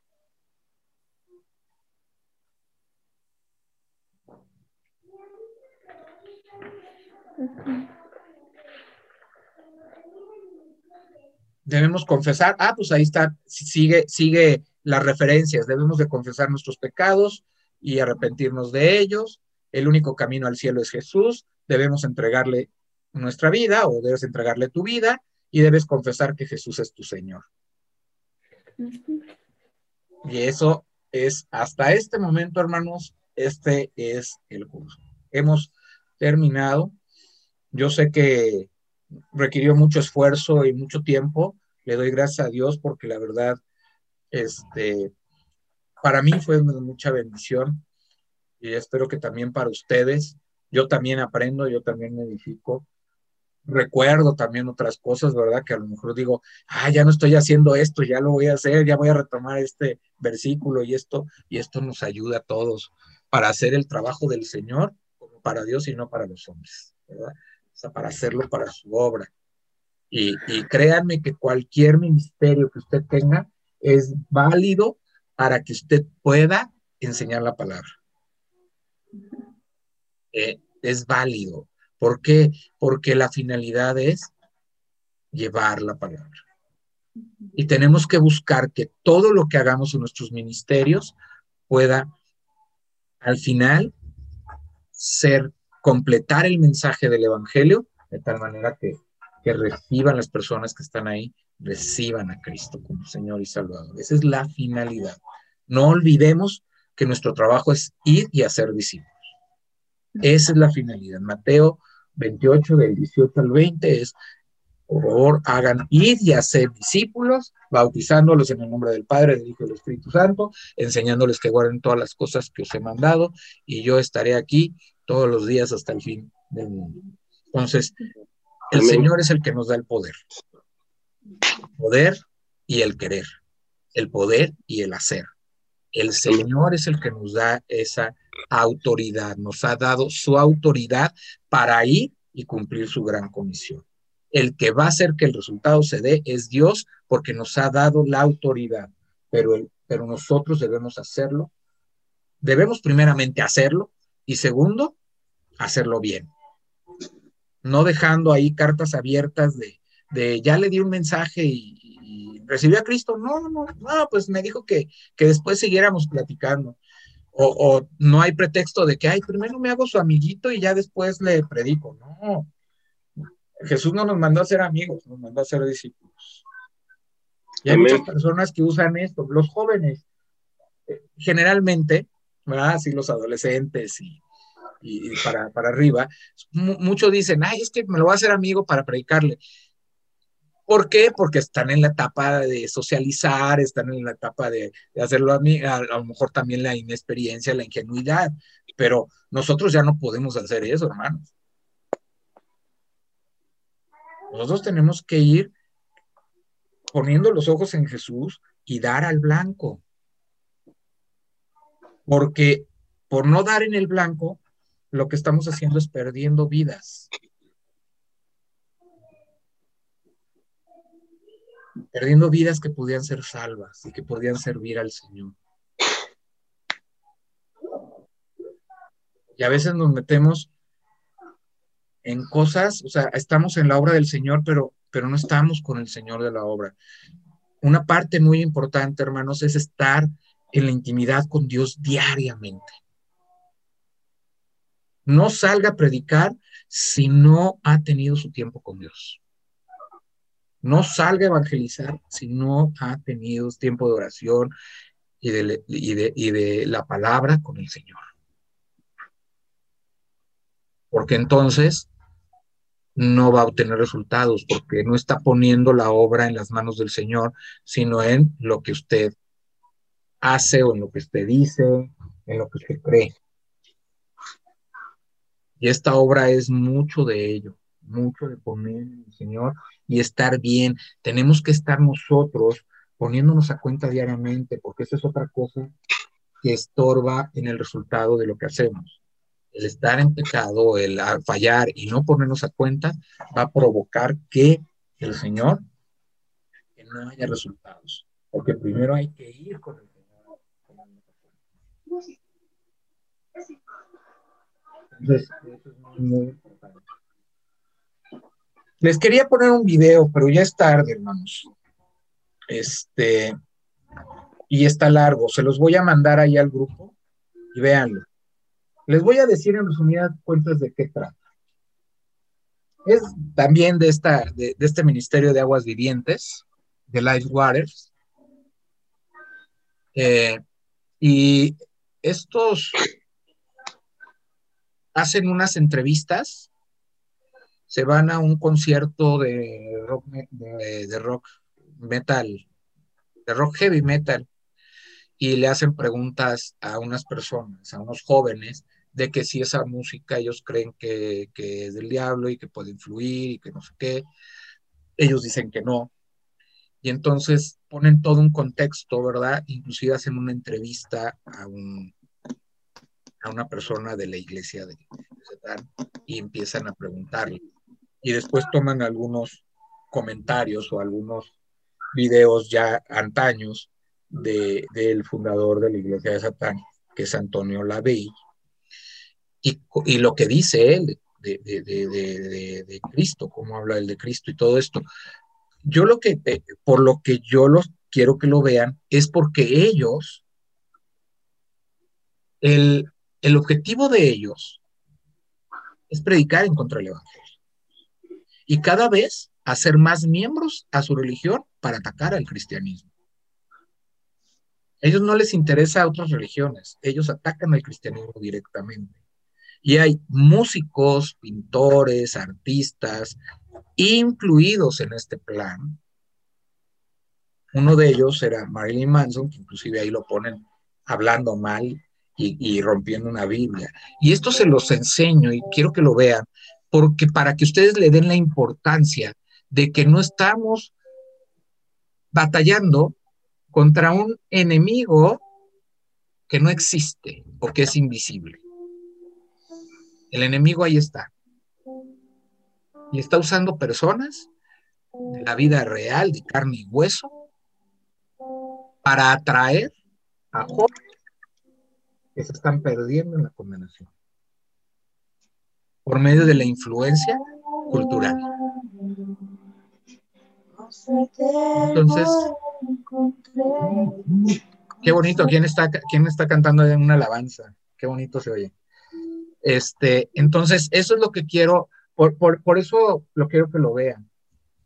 Debemos confesar, ah, pues ahí está, sigue, sigue las referencias, debemos de confesar nuestros pecados y arrepentirnos de ellos. El único camino al cielo es Jesús, debemos entregarle nuestra vida o debes entregarle tu vida y debes confesar que Jesús es tu Señor. Y eso es, hasta este momento, hermanos, este es el curso. Hemos terminado. Yo sé que requirió mucho esfuerzo y mucho tiempo. Le doy gracias a Dios porque la verdad, este, para mí fue de mucha bendición y espero que también para ustedes. Yo también aprendo, yo también me edifico recuerdo también otras cosas, ¿verdad? Que a lo mejor digo, ah, ya no estoy haciendo esto, ya lo voy a hacer, ya voy a retomar este versículo y esto, y esto nos ayuda a todos para hacer el trabajo del Señor como para Dios y no para los hombres, ¿verdad? O sea, para hacerlo para su obra. Y, créanme que cualquier ministerio que usted tenga es válido para que usted pueda enseñar la palabra. Eh, es válido. ¿Por qué? Porque la finalidad es llevar la palabra. Y tenemos que buscar que todo lo que hagamos en nuestros ministerios pueda al final ser completar el mensaje del Evangelio de tal manera que, que reciban las personas que están ahí, reciban a Cristo como Señor y Salvador. Esa es la finalidad. No olvidemos que nuestro trabajo es ir y hacer discípulos. Esa es la finalidad. Mateo 28 del 18 al 20 es, por favor, hagan ir y hacer discípulos, bautizándolos en el nombre del Padre, del Hijo y del Espíritu Santo, enseñándoles que guarden todas las cosas que os he mandado, y yo estaré aquí todos los días hasta el fin del mundo. Entonces, el Señor es el que nos da el poder. poder y el querer. El poder y el hacer. El Señor es el que nos da esa autoridad, nos ha dado su autoridad para ir y cumplir su gran comisión. El que va a hacer que el resultado se dé es Dios porque nos ha dado la autoridad, pero, el, pero nosotros debemos hacerlo. Debemos primeramente hacerlo y segundo, hacerlo bien. No dejando ahí cartas abiertas de, de ya le di un mensaje y, recibió a Cristo. No, no, no, pues me dijo que, que después siguiéramos platicando. O, o, no hay pretexto de que, ay, primero me hago su amiguito y ya después le predico. No. Jesús no nos mandó a ser amigos, nos mandó a ser discípulos. Y hay Amén. muchas personas que usan esto. Los jóvenes, eh, generalmente, ¿verdad? Así los adolescentes y, y para, para arriba, mu- muchos dicen, ay, es que me lo voy a hacer amigo para predicarle. ¿Por qué? Porque están en la etapa de socializar, están en la etapa de, de hacerlo a, a lo mejor también la inexperiencia, la ingenuidad, pero nosotros ya no podemos hacer eso, hermanos. Nosotros tenemos que ir poniendo los ojos en Jesús y dar al blanco. Porque por no dar en el blanco, lo que estamos haciendo es perdiendo vidas. Perdiendo vidas que podían ser salvas y que podían servir al Señor. Y a veces nos metemos en cosas, o sea, estamos en la obra del Señor, pero, pero no estamos con el Señor de la obra. Una parte muy importante, hermanos, es estar en la intimidad con Dios diariamente. No salga a predicar si no ha tenido su tiempo con Dios. No salga a evangelizar si no ha tenido tiempo de oración y de, la palabra con el Señor. Porque entonces no va a obtener resultados, porque no está poniendo la obra en las manos del Señor, sino en lo que usted hace o en lo que usted dice, en lo que usted cree. Y esta obra es mucho de ello, mucho de poner el Señor y estar bien. Tenemos que estar nosotros poniéndonos a cuenta diariamente, porque esa es otra cosa que estorba en el resultado de lo que hacemos. El estar en pecado, el fallar y no ponernos a cuenta va a provocar que el Señor, que no haya resultados, porque primero hay que ir con el Señor. Les quería poner un video, pero ya es tarde, hermanos. Este, y está largo. Se los voy a mandar ahí al grupo y véanlo. Les voy a decir en resumidas cuentas de qué trata. Es también de, esta, de este Ministerio de Aguas Vivientes, de Life Waters. Eh, y estos hacen unas entrevistas, se van a un concierto de rock, de, rock metal, de rock heavy metal, y le hacen preguntas a unas personas, a unos jóvenes, de que si esa música ellos creen que, que, es del diablo y que puede influir y que no sé qué. Ellos dicen que no. Y entonces ponen todo un contexto, ¿verdad? Inclusive hacen una entrevista a, un, a una persona de la iglesia de, Satán y empiezan a preguntarle. Y después toman algunos comentarios o algunos videos ya antaños de, del fundador de la iglesia de Satán, que es Antonio Lavey, y, y, lo que dice él de, de, de, Cristo, cómo habla él de Cristo y todo esto. Yo lo que, por lo que yo los quiero que lo vean, es porque ellos, el, el objetivo de ellos es predicar en contra del Evangelio. Y cada vez hacer más miembros a su religión para atacar al cristianismo. ellos no les interesa otras religiones, ellos atacan al cristianismo directamente. Y hay músicos, pintores, artistas, incluidos en este plan. Uno de ellos era Marilyn Manson, que inclusive ahí lo ponen hablando mal y, rompiendo una Biblia. Y esto se los enseño y quiero que lo vean, porque para que ustedes le den la importancia de que no estamos batallando contra un enemigo que no existe o que es invisible. El enemigo ahí está. Y está usando personas de la vida real, de carne y hueso, para atraer a jóvenes que se están perdiendo en la condenación por medio de la influencia cultural. Entonces, qué bonito, ¿quién está, quién está cantando en una alabanza? Qué bonito se oye. Este, entonces, eso es lo que quiero, por, por, por eso lo quiero que lo vean,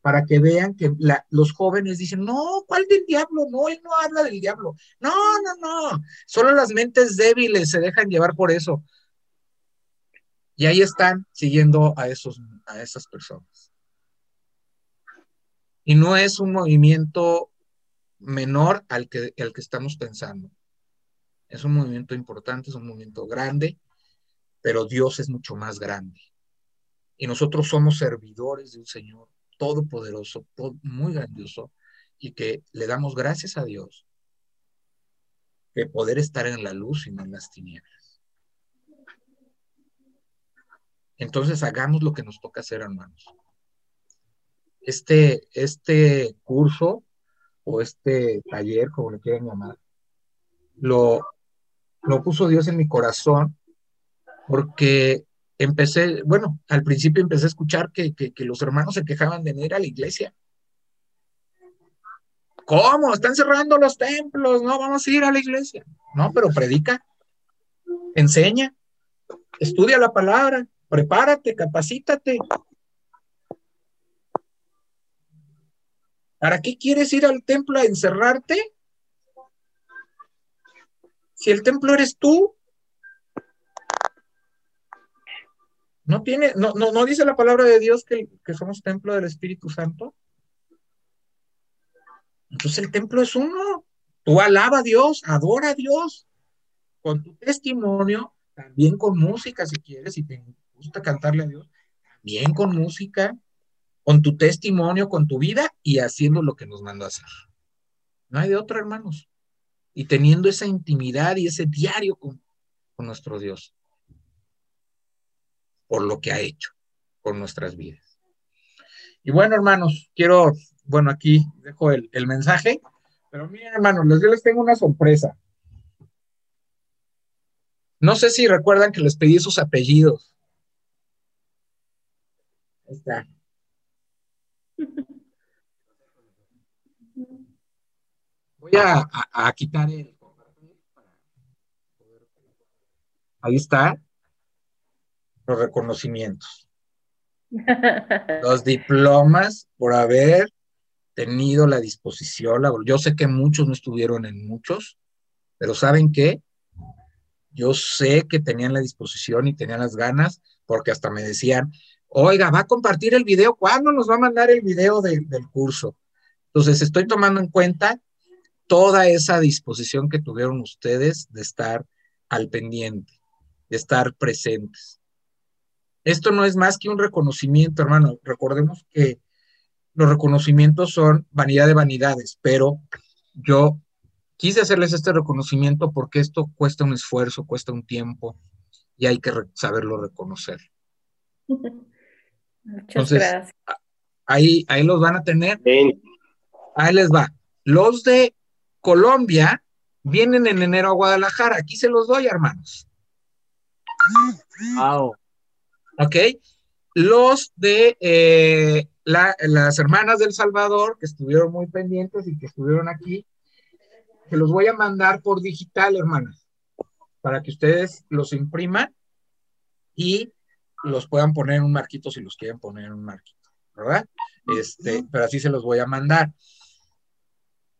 para que vean que los jóvenes dicen, no, ¿cuál del diablo? No, él no habla del diablo. No, no, no, solo las mentes débiles se dejan llevar por eso. Y ahí están siguiendo a, esos, a esas personas. Y no es un movimiento menor al que, al que estamos pensando. Es un movimiento importante, es un movimiento grande, pero Dios es mucho más grande. Y nosotros somos servidores de un Señor todopoderoso, todo, muy grandioso, y que le damos gracias a Dios de poder estar en la luz y no en las tinieblas. Entonces hagamos lo que nos toca hacer, hermanos. Este, este curso o este taller, como le quieran llamar, lo, lo puso Dios en mi corazón porque empecé, bueno, al principio empecé a escuchar que, que, los hermanos se quejaban de no ir a la iglesia. ¿Cómo? Están cerrando los templos, no vamos a ir a la iglesia. No, pero predica, enseña, estudia la palabra, prepárate, capacítate. ¿Para qué quieres ir al templo a encerrarte? Si el templo eres tú. ¿No tiene, no, no, no dice la palabra de Dios que, que somos templo del Espíritu Santo? Entonces el templo es uno. Tú alaba a Dios, adora a Dios. Con tu testimonio, también con música si quieres, si te gusta cantarle a Dios, también con música, con tu testimonio, con tu vida y haciendo lo que nos mandó a hacer. No hay de otra, hermanos. Y teniendo esa intimidad y ese diario con, con nuestro Dios, por lo que ha hecho con nuestras vidas. Y bueno, hermanos, quiero, bueno, aquí dejo el, mensaje, pero miren, hermanos, les, yo les tengo una sorpresa. No sé si recuerdan que les pedí sus apellidos. Ahí está. Voy a, a, a quitar el. Ahí está. Los reconocimientos. (laughs) Los diplomas por haber tenido la disposición. La, yo sé que muchos no estuvieron en muchos, pero ¿saben qué? Yo sé que tenían la disposición y tenían las ganas, porque hasta me decían, oiga, va a compartir el video, ¿cuándo nos va a mandar el video de, del curso? Entonces, estoy tomando en cuenta toda esa disposición que tuvieron ustedes de estar al pendiente, de estar presentes. Esto no es más que un reconocimiento, hermano. Recordemos que los reconocimientos son vanidad de vanidades, pero yo quise hacerles este reconocimiento porque esto cuesta un esfuerzo, cuesta un tiempo y hay que saberlo reconocer. (laughs) Muchas Entonces, gracias. ahí, ahí los van a tener. Ahí les va. Los de Colombia vienen en enero a Guadalajara. Aquí se los doy, hermanos. Wow. ¿Ok? Los de eh, la, las hermanas del Salvador, que estuvieron muy pendientes y que estuvieron aquí, que los voy a mandar por digital, hermanas, para que ustedes los impriman y los puedan poner en un marquito si los quieren poner en un marquito, ¿verdad? Este, pero así se los voy a mandar.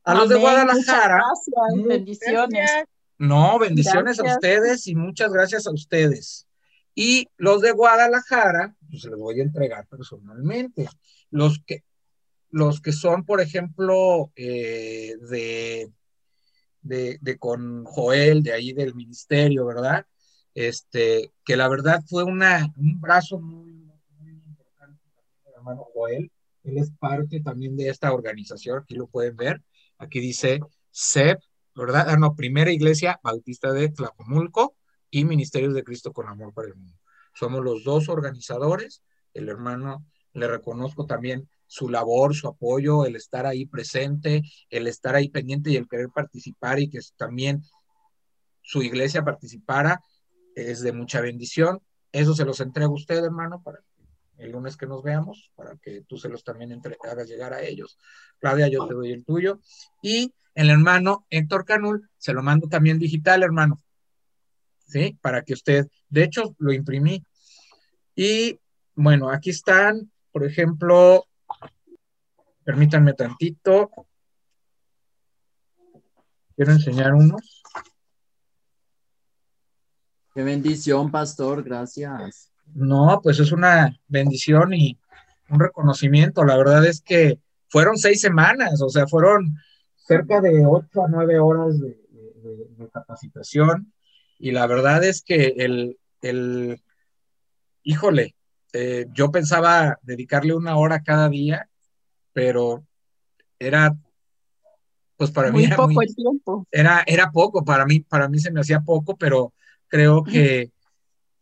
A los de Guadalajara. gracias, bendiciones. No, bendiciones a ustedes y muchas gracias a ustedes. Y los de Guadalajara, pues se los voy a entregar personalmente. Los que, los que son, por ejemplo, eh, de, de, con Joel, de ahí del ministerio, ¿verdad? Este, que la verdad fue una, un brazo muy, muy importante del hermano Joel. Él es parte también de esta organización, aquí lo pueden ver. Aquí dice CEP, ¿verdad? Ah, no, Primera Iglesia Bautista de Tlacomulco y Ministerios de Cristo con Amor para el Mundo. Somos los dos organizadores. El hermano, le reconozco también su labor, su apoyo, el estar ahí presente, el estar ahí pendiente y el querer participar y que también su iglesia participara es de mucha bendición. Eso se los entrego a usted, hermano, para el lunes que nos veamos, para que tú se los también entre- hagas llegar a ellos. Claudia, yo te doy el tuyo. Y el hermano Héctor Canul, se lo mando también digital, hermano. ¿Sí? Para que usted, de hecho, lo imprimí. Y bueno, aquí están, por ejemplo, permítanme tantito. Quiero enseñar unos. Qué bendición, pastor, gracias. No, pues es una bendición y un reconocimiento. La verdad es que fueron seis semanas, o sea, fueron cerca de ocho a nueve horas de, de- de- de capacitación. Y la verdad es que el, el híjole, eh, yo pensaba dedicarle una hora cada día, pero era, pues para mí Muy era poco muy- el tiempo. era, era poco, para mí, para mí se me hacía poco, pero creo que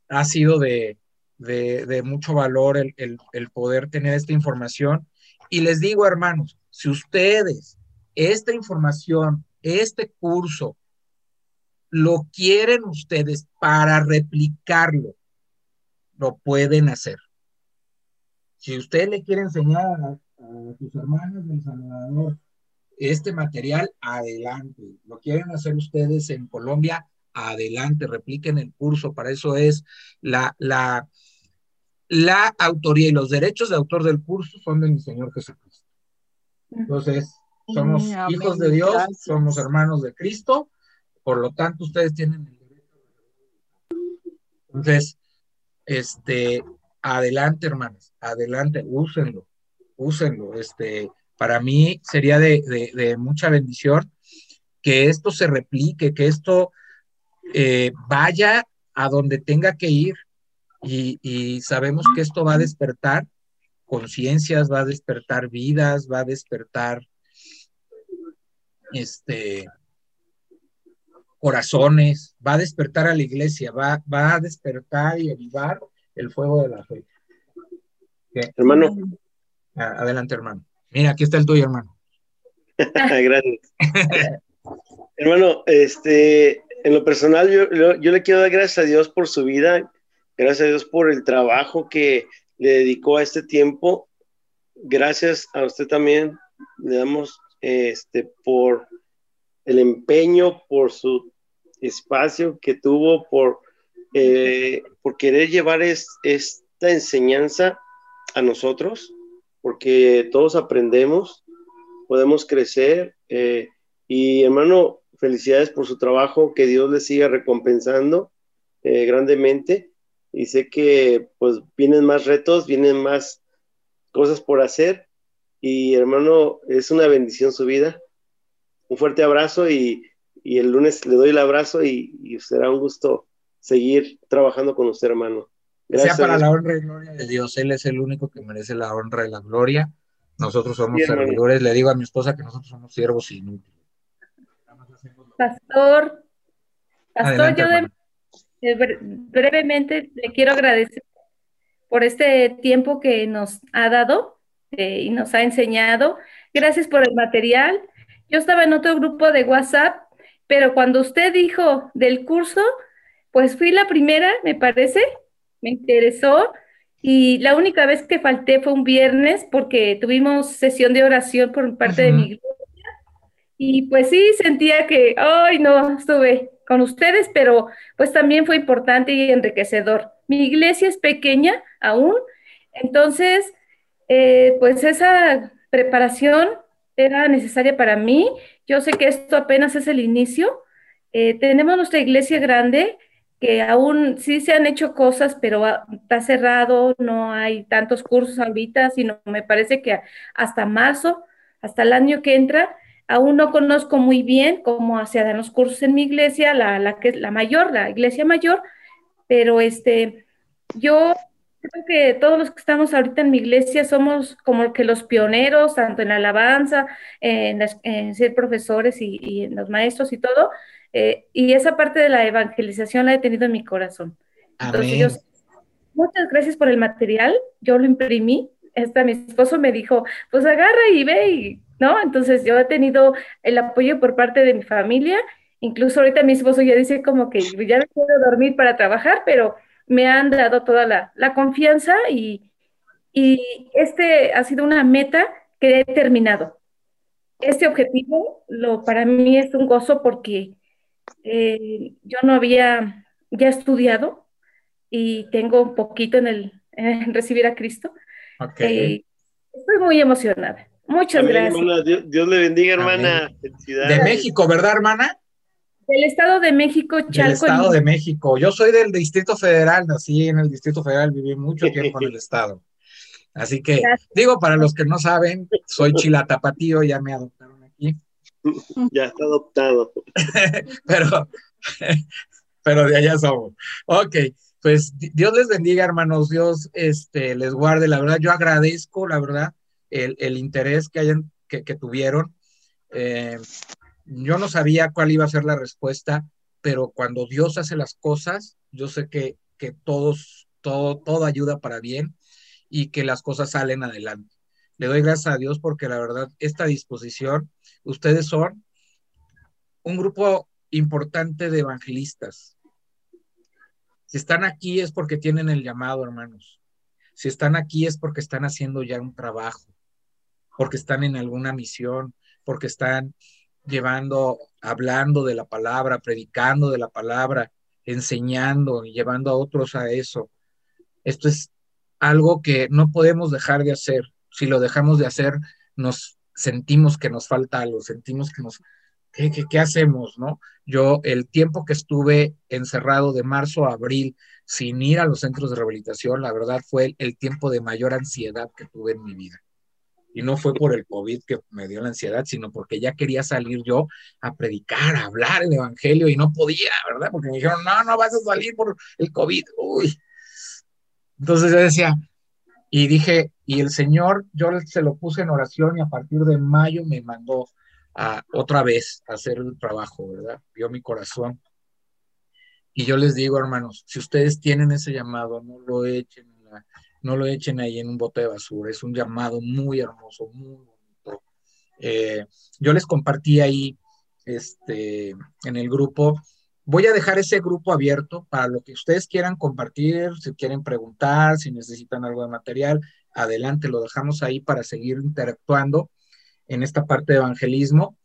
ha sido de, de- de mucho valor el, el- el poder tener esta información. Y les digo, hermanos, si ustedes esta información, este curso, lo quieren ustedes para replicarlo, lo pueden hacer. Si usted le quiere enseñar a, a sus hermanos del Salvador este material, adelante. Lo quieren hacer ustedes en Colombia, adelante, repliquen el curso. Para eso es la, la, la autoría y los derechos de autor del curso son de mi Señor Jesucristo. Entonces, somos Mm, hijos de Dios, somos hermanos de Cristo, por lo tanto, ustedes tienen el derecho. Entonces, este, adelante, hermanos, adelante, úsenlo, úsenlo. Este, para mí sería de mucha bendición que esto se replique, que esto eh, vaya a donde tenga que ir. Y, y sabemos que esto va a despertar conciencias, va a despertar vidas, va a despertar este corazones, va a despertar a la iglesia, va, va a despertar y avivar el fuego de la fe. ¿Qué? Hermano. A- Adelante, hermano. Mira, aquí está el tuyo, hermano. (laughs) Gracias. Hermano, este, en lo personal, yo, yo, yo le quiero dar gracias a Dios por su vida, gracias a Dios por el trabajo que le dedicó a este tiempo. Gracias a usted también, le damos este, por el empeño, por su espacio que tuvo, por, eh, por querer llevar es- esta enseñanza a nosotros, porque todos aprendemos, podemos crecer. eh, y hermano, felicidades por su trabajo, que Dios le siga recompensando eh, grandemente. Y sé que pues vienen más retos, vienen más cosas por hacer. Y hermano, es una bendición su vida. Un fuerte abrazo y, y el lunes le doy el abrazo y, y será un gusto seguir trabajando con usted, hermano. Que sea Gracias a para la honra y gloria de Dios. Él es el único que merece la honra y la gloria. Nosotros somos hermano. servidores. Le digo a mi esposa que nosotros somos siervos inútiles. Pastor, pastor, Adelante, yo brevemente le quiero agradecer por este tiempo que nos ha dado eh, y nos ha enseñado. Gracias por el material. Yo estaba en otro grupo de WhatsApp, pero cuando usted dijo del curso, pues fui la primera, me parece, me interesó. Y la única vez que falté fue un viernes porque tuvimos sesión de oración por parte de mi iglesia. Y pues sí, sentía que, ay, no, estuve con ustedes, pero pues también fue importante y enriquecedor. Mi iglesia es pequeña aún, entonces, eh, pues esa preparación era necesaria para mí. Yo sé que esto apenas es el inicio. Eh, tenemos nuestra iglesia grande, que aún sí se han hecho cosas, pero está cerrado, no hay tantos cursos ahorita, sino me parece que hasta marzo, hasta el año que entra, aún no conozco muy bien cómo se dan los cursos en mi iglesia, la, la, que, la mayor, la iglesia mayor, pero este, yo creo que todos los que estamos ahorita en mi iglesia somos como que los pioneros, tanto en la alabanza, en, en ser profesores y, y en los maestros y todo, eh, y esa parte de la evangelización la he tenido en mi corazón. Entonces, yo, muchas gracias por el material. Yo lo imprimí. Hasta mi esposo me dijo, pues agarra y ve, y, ¿no? Entonces, yo he tenido el apoyo por parte de mi familia. Incluso ahorita mi esposo ya dice como que ya no puedo dormir para trabajar, pero me han dado toda la, la confianza y, y este ha sido una meta que he terminado. Este objetivo lo, para mí es un gozo porque eh, yo no había ya estudiado y tengo un poquito en el en recibir a Cristo. Eh, estoy muy emocionada. Muchas Amén, gracias. hermana. Dios, Dios le bendiga, hermana. Felicidades. De México, ¿verdad, hermana? Del Estado de México, Del Chalco. Estado de México. Yo soy del Distrito Federal, nací en el Distrito Federal, viví mucho (laughs) tiempo en el Estado. Así que, digo, para los que no saben, soy chilatapatío, ya me adoptaron aquí. Ya está adoptado. (laughs) pero, (laughs) pero de allá somos. Ok, pues di- Dios les bendiga, hermanos, Dios este, les guarde. La verdad, yo agradezco, la verdad, el, el interés que hayan, que, que tuvieron. Eh, yo no sabía cuál iba a ser la respuesta, pero cuando Dios hace las cosas, yo sé que, que todos, todo, todo ayuda para bien y que las cosas salen adelante. Le doy gracias a Dios porque la verdad, esta disposición, ustedes son un grupo importante de evangelistas. Si están aquí es porque tienen el llamado, hermanos. Si están aquí es porque están haciendo ya un trabajo, porque están en alguna misión, porque están llevando, hablando de la palabra, predicando de la palabra, enseñando y llevando a otros a eso. Esto es algo que no podemos dejar de hacer. Si lo dejamos de hacer, nos sentimos que nos falta algo, sentimos que nos, ¿qué, hacemos, no? Yo el tiempo que estuve encerrado de marzo a abril sin ir a los centros de rehabilitación, la verdad fue el tiempo de mayor ansiedad que tuve en mi vida. Y no fue por el COVID que me dio la ansiedad, sino porque ya quería salir yo a predicar, a hablar el evangelio y no podía, ¿verdad? Porque me dijeron, no, no vas a salir por el COVID. Uy. Entonces yo decía, y dije, y el Señor, yo se lo puse en oración y a partir de mayo me mandó a, otra vez a hacer el trabajo, ¿verdad? Vio mi corazón. Y yo les digo, hermanos, si ustedes tienen ese llamado, no lo echen, en la- no lo echen ahí en un bote de basura. Es un llamado muy hermoso, muy bonito. Eh, yo les compartí ahí este, en el grupo. Voy a dejar ese grupo abierto para lo que ustedes quieran compartir, si quieren preguntar, si necesitan algo de material, adelante, lo dejamos ahí para seguir interactuando en esta parte de evangelismo.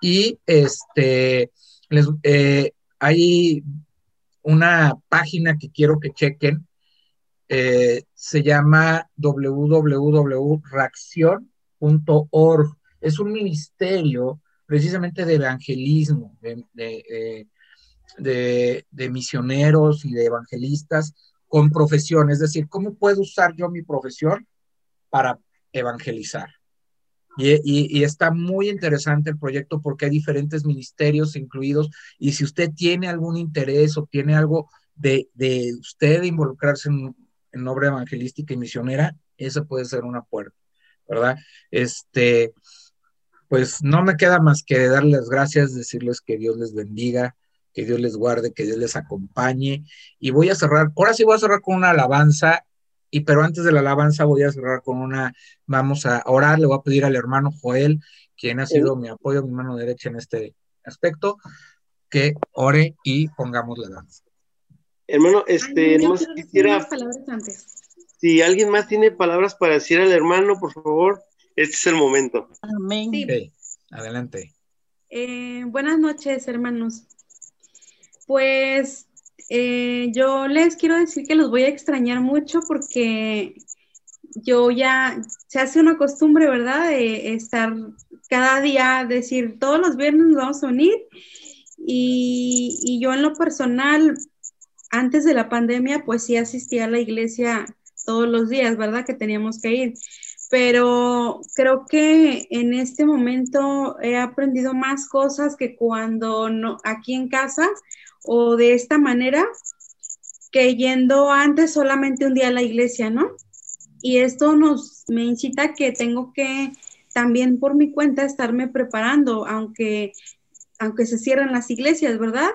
Y este, les, eh, hay una página que quiero que chequen, eh, se llama www.reaccion.org. Es un ministerio precisamente de evangelismo, de, de, de, misioneros y de evangelistas con profesión. Es decir, ¿cómo puedo usar yo mi profesión para evangelizar? Y, y, y, está muy interesante el proyecto porque hay diferentes ministerios incluidos y si usted tiene algún interés o tiene algo de, de usted involucrarse en, en, obra evangelística y misionera, esa puede ser una puerta, ¿verdad? Este, pues no me queda más que darles gracias, decirles que Dios les bendiga, que Dios les guarde, que Dios les acompañe y voy a cerrar, ahora sí voy a cerrar con una alabanza y pero antes de la alabanza voy a cerrar con una, vamos a orar, le voy a pedir al hermano Joel, quien ha sido mi apoyo, mi mano derecha en este aspecto, que ore y pongamos la danza. Hermano, este, Ay, quisiera, unas palabras antes. si alguien más tiene palabras para decir al hermano, por favor, este es el momento. Amén. Sí. Okay, adelante. Eh, buenas noches, hermanos. Pues eh, yo les quiero decir que los voy a extrañar mucho porque yo ya se hace una costumbre, ¿verdad? De estar cada día decir, todos los viernes nos vamos a unir. Y, y yo en lo personal, antes de la pandemia, pues sí asistía a la iglesia todos los días, ¿verdad? Que teníamos que ir. Pero creo que en este momento he aprendido más cosas que cuando no, aquí en casa o de esta manera que yendo antes solamente un día a la iglesia, ¿no? Y esto nos me incita que tengo que también por mi cuenta estarme preparando, aunque aunque se cierran las iglesias, ¿verdad?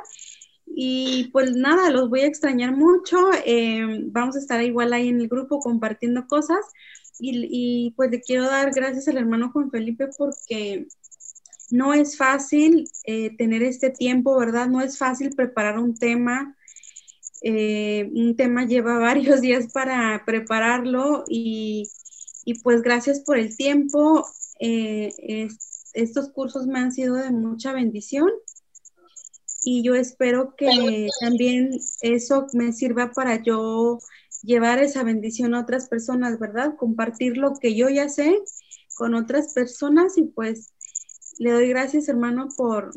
Y pues nada, los voy a extrañar mucho. eh, vamos a estar igual ahí en el grupo compartiendo cosas. Y, pues le quiero dar gracias al hermano Juan Felipe porque no es fácil eh, tener este tiempo, ¿verdad? No es fácil preparar un tema. Eh, un tema lleva (laughs) varios días para prepararlo y, y pues gracias por el tiempo. Es- estos cursos me han sido de mucha bendición y yo espero que también eso me sirva para yo llevar esa bendición a otras personas, ¿verdad? Compartir lo que yo ya sé con otras personas y pues le doy gracias, hermano, por,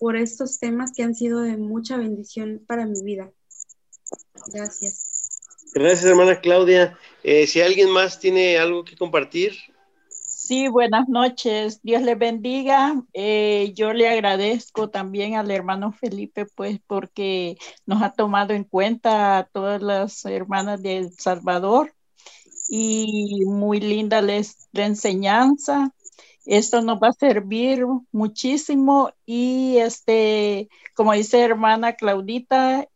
por estos temas que han sido de mucha bendición para mi vida. Gracias. Gracias, hermana Claudia. Eh, si alguien más tiene algo que compartir, Sí, buenas noches. Dios les bendiga. Eh, yo le agradezco también al hermano Felipe, pues, porque nos ha tomado en cuenta a todas las hermanas de El Salvador y muy linda les, la enseñanza. Esto nos va a servir muchísimo y este, como dice hermana Claudita,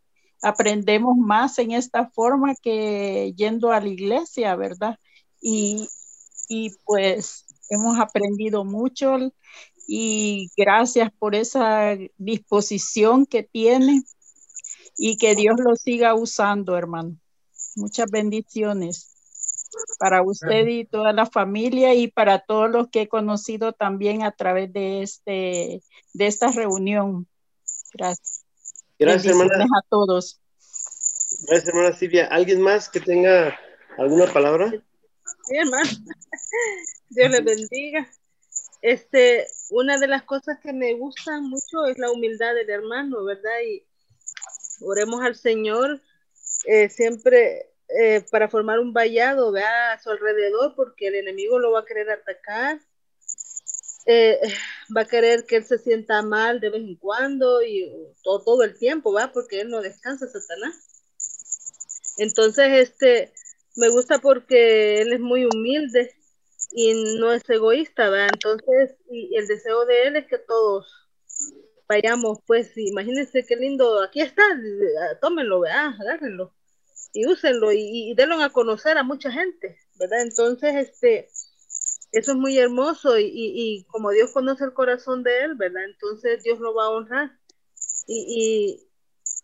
aprendemos más en esta forma que yendo a la iglesia, ¿verdad? Y, y pues hemos aprendido mucho y gracias por esa disposición que tiene y que Dios lo siga usando, hermano. Muchas bendiciones para usted y toda la familia y para todos los que he conocido también a través de este de esta reunión. Gracias. Gracias, hermana. a todos. gracias, hermana Silvia. ¿Alguien más que tenga alguna palabra? Hermano. (laughs) Dios les bendiga. Este, una de las cosas que me gustan mucho es la humildad del hermano, ¿verdad? Y oremos al Señor eh, siempre eh, para formar un vallado, ¿verdad? A su alrededor, porque el enemigo lo va a querer atacar. Eh, va a querer que él se sienta mal de vez en cuando y todo, todo el tiempo, ¿va? Porque él no descansa, Satanás. Entonces, este, me gusta porque él es muy humilde y no es egoísta, ¿verdad? Entonces, y el deseo de él es que todos vayamos, pues, imagínense qué lindo, aquí está, tómenlo, ¿verdad? Agárrenlo y úsenlo y, y denlo a conocer a mucha gente, ¿verdad? Entonces, este, eso es muy hermoso y, y, y como Dios conoce el corazón de él, ¿verdad? Entonces Dios lo va a honrar y, y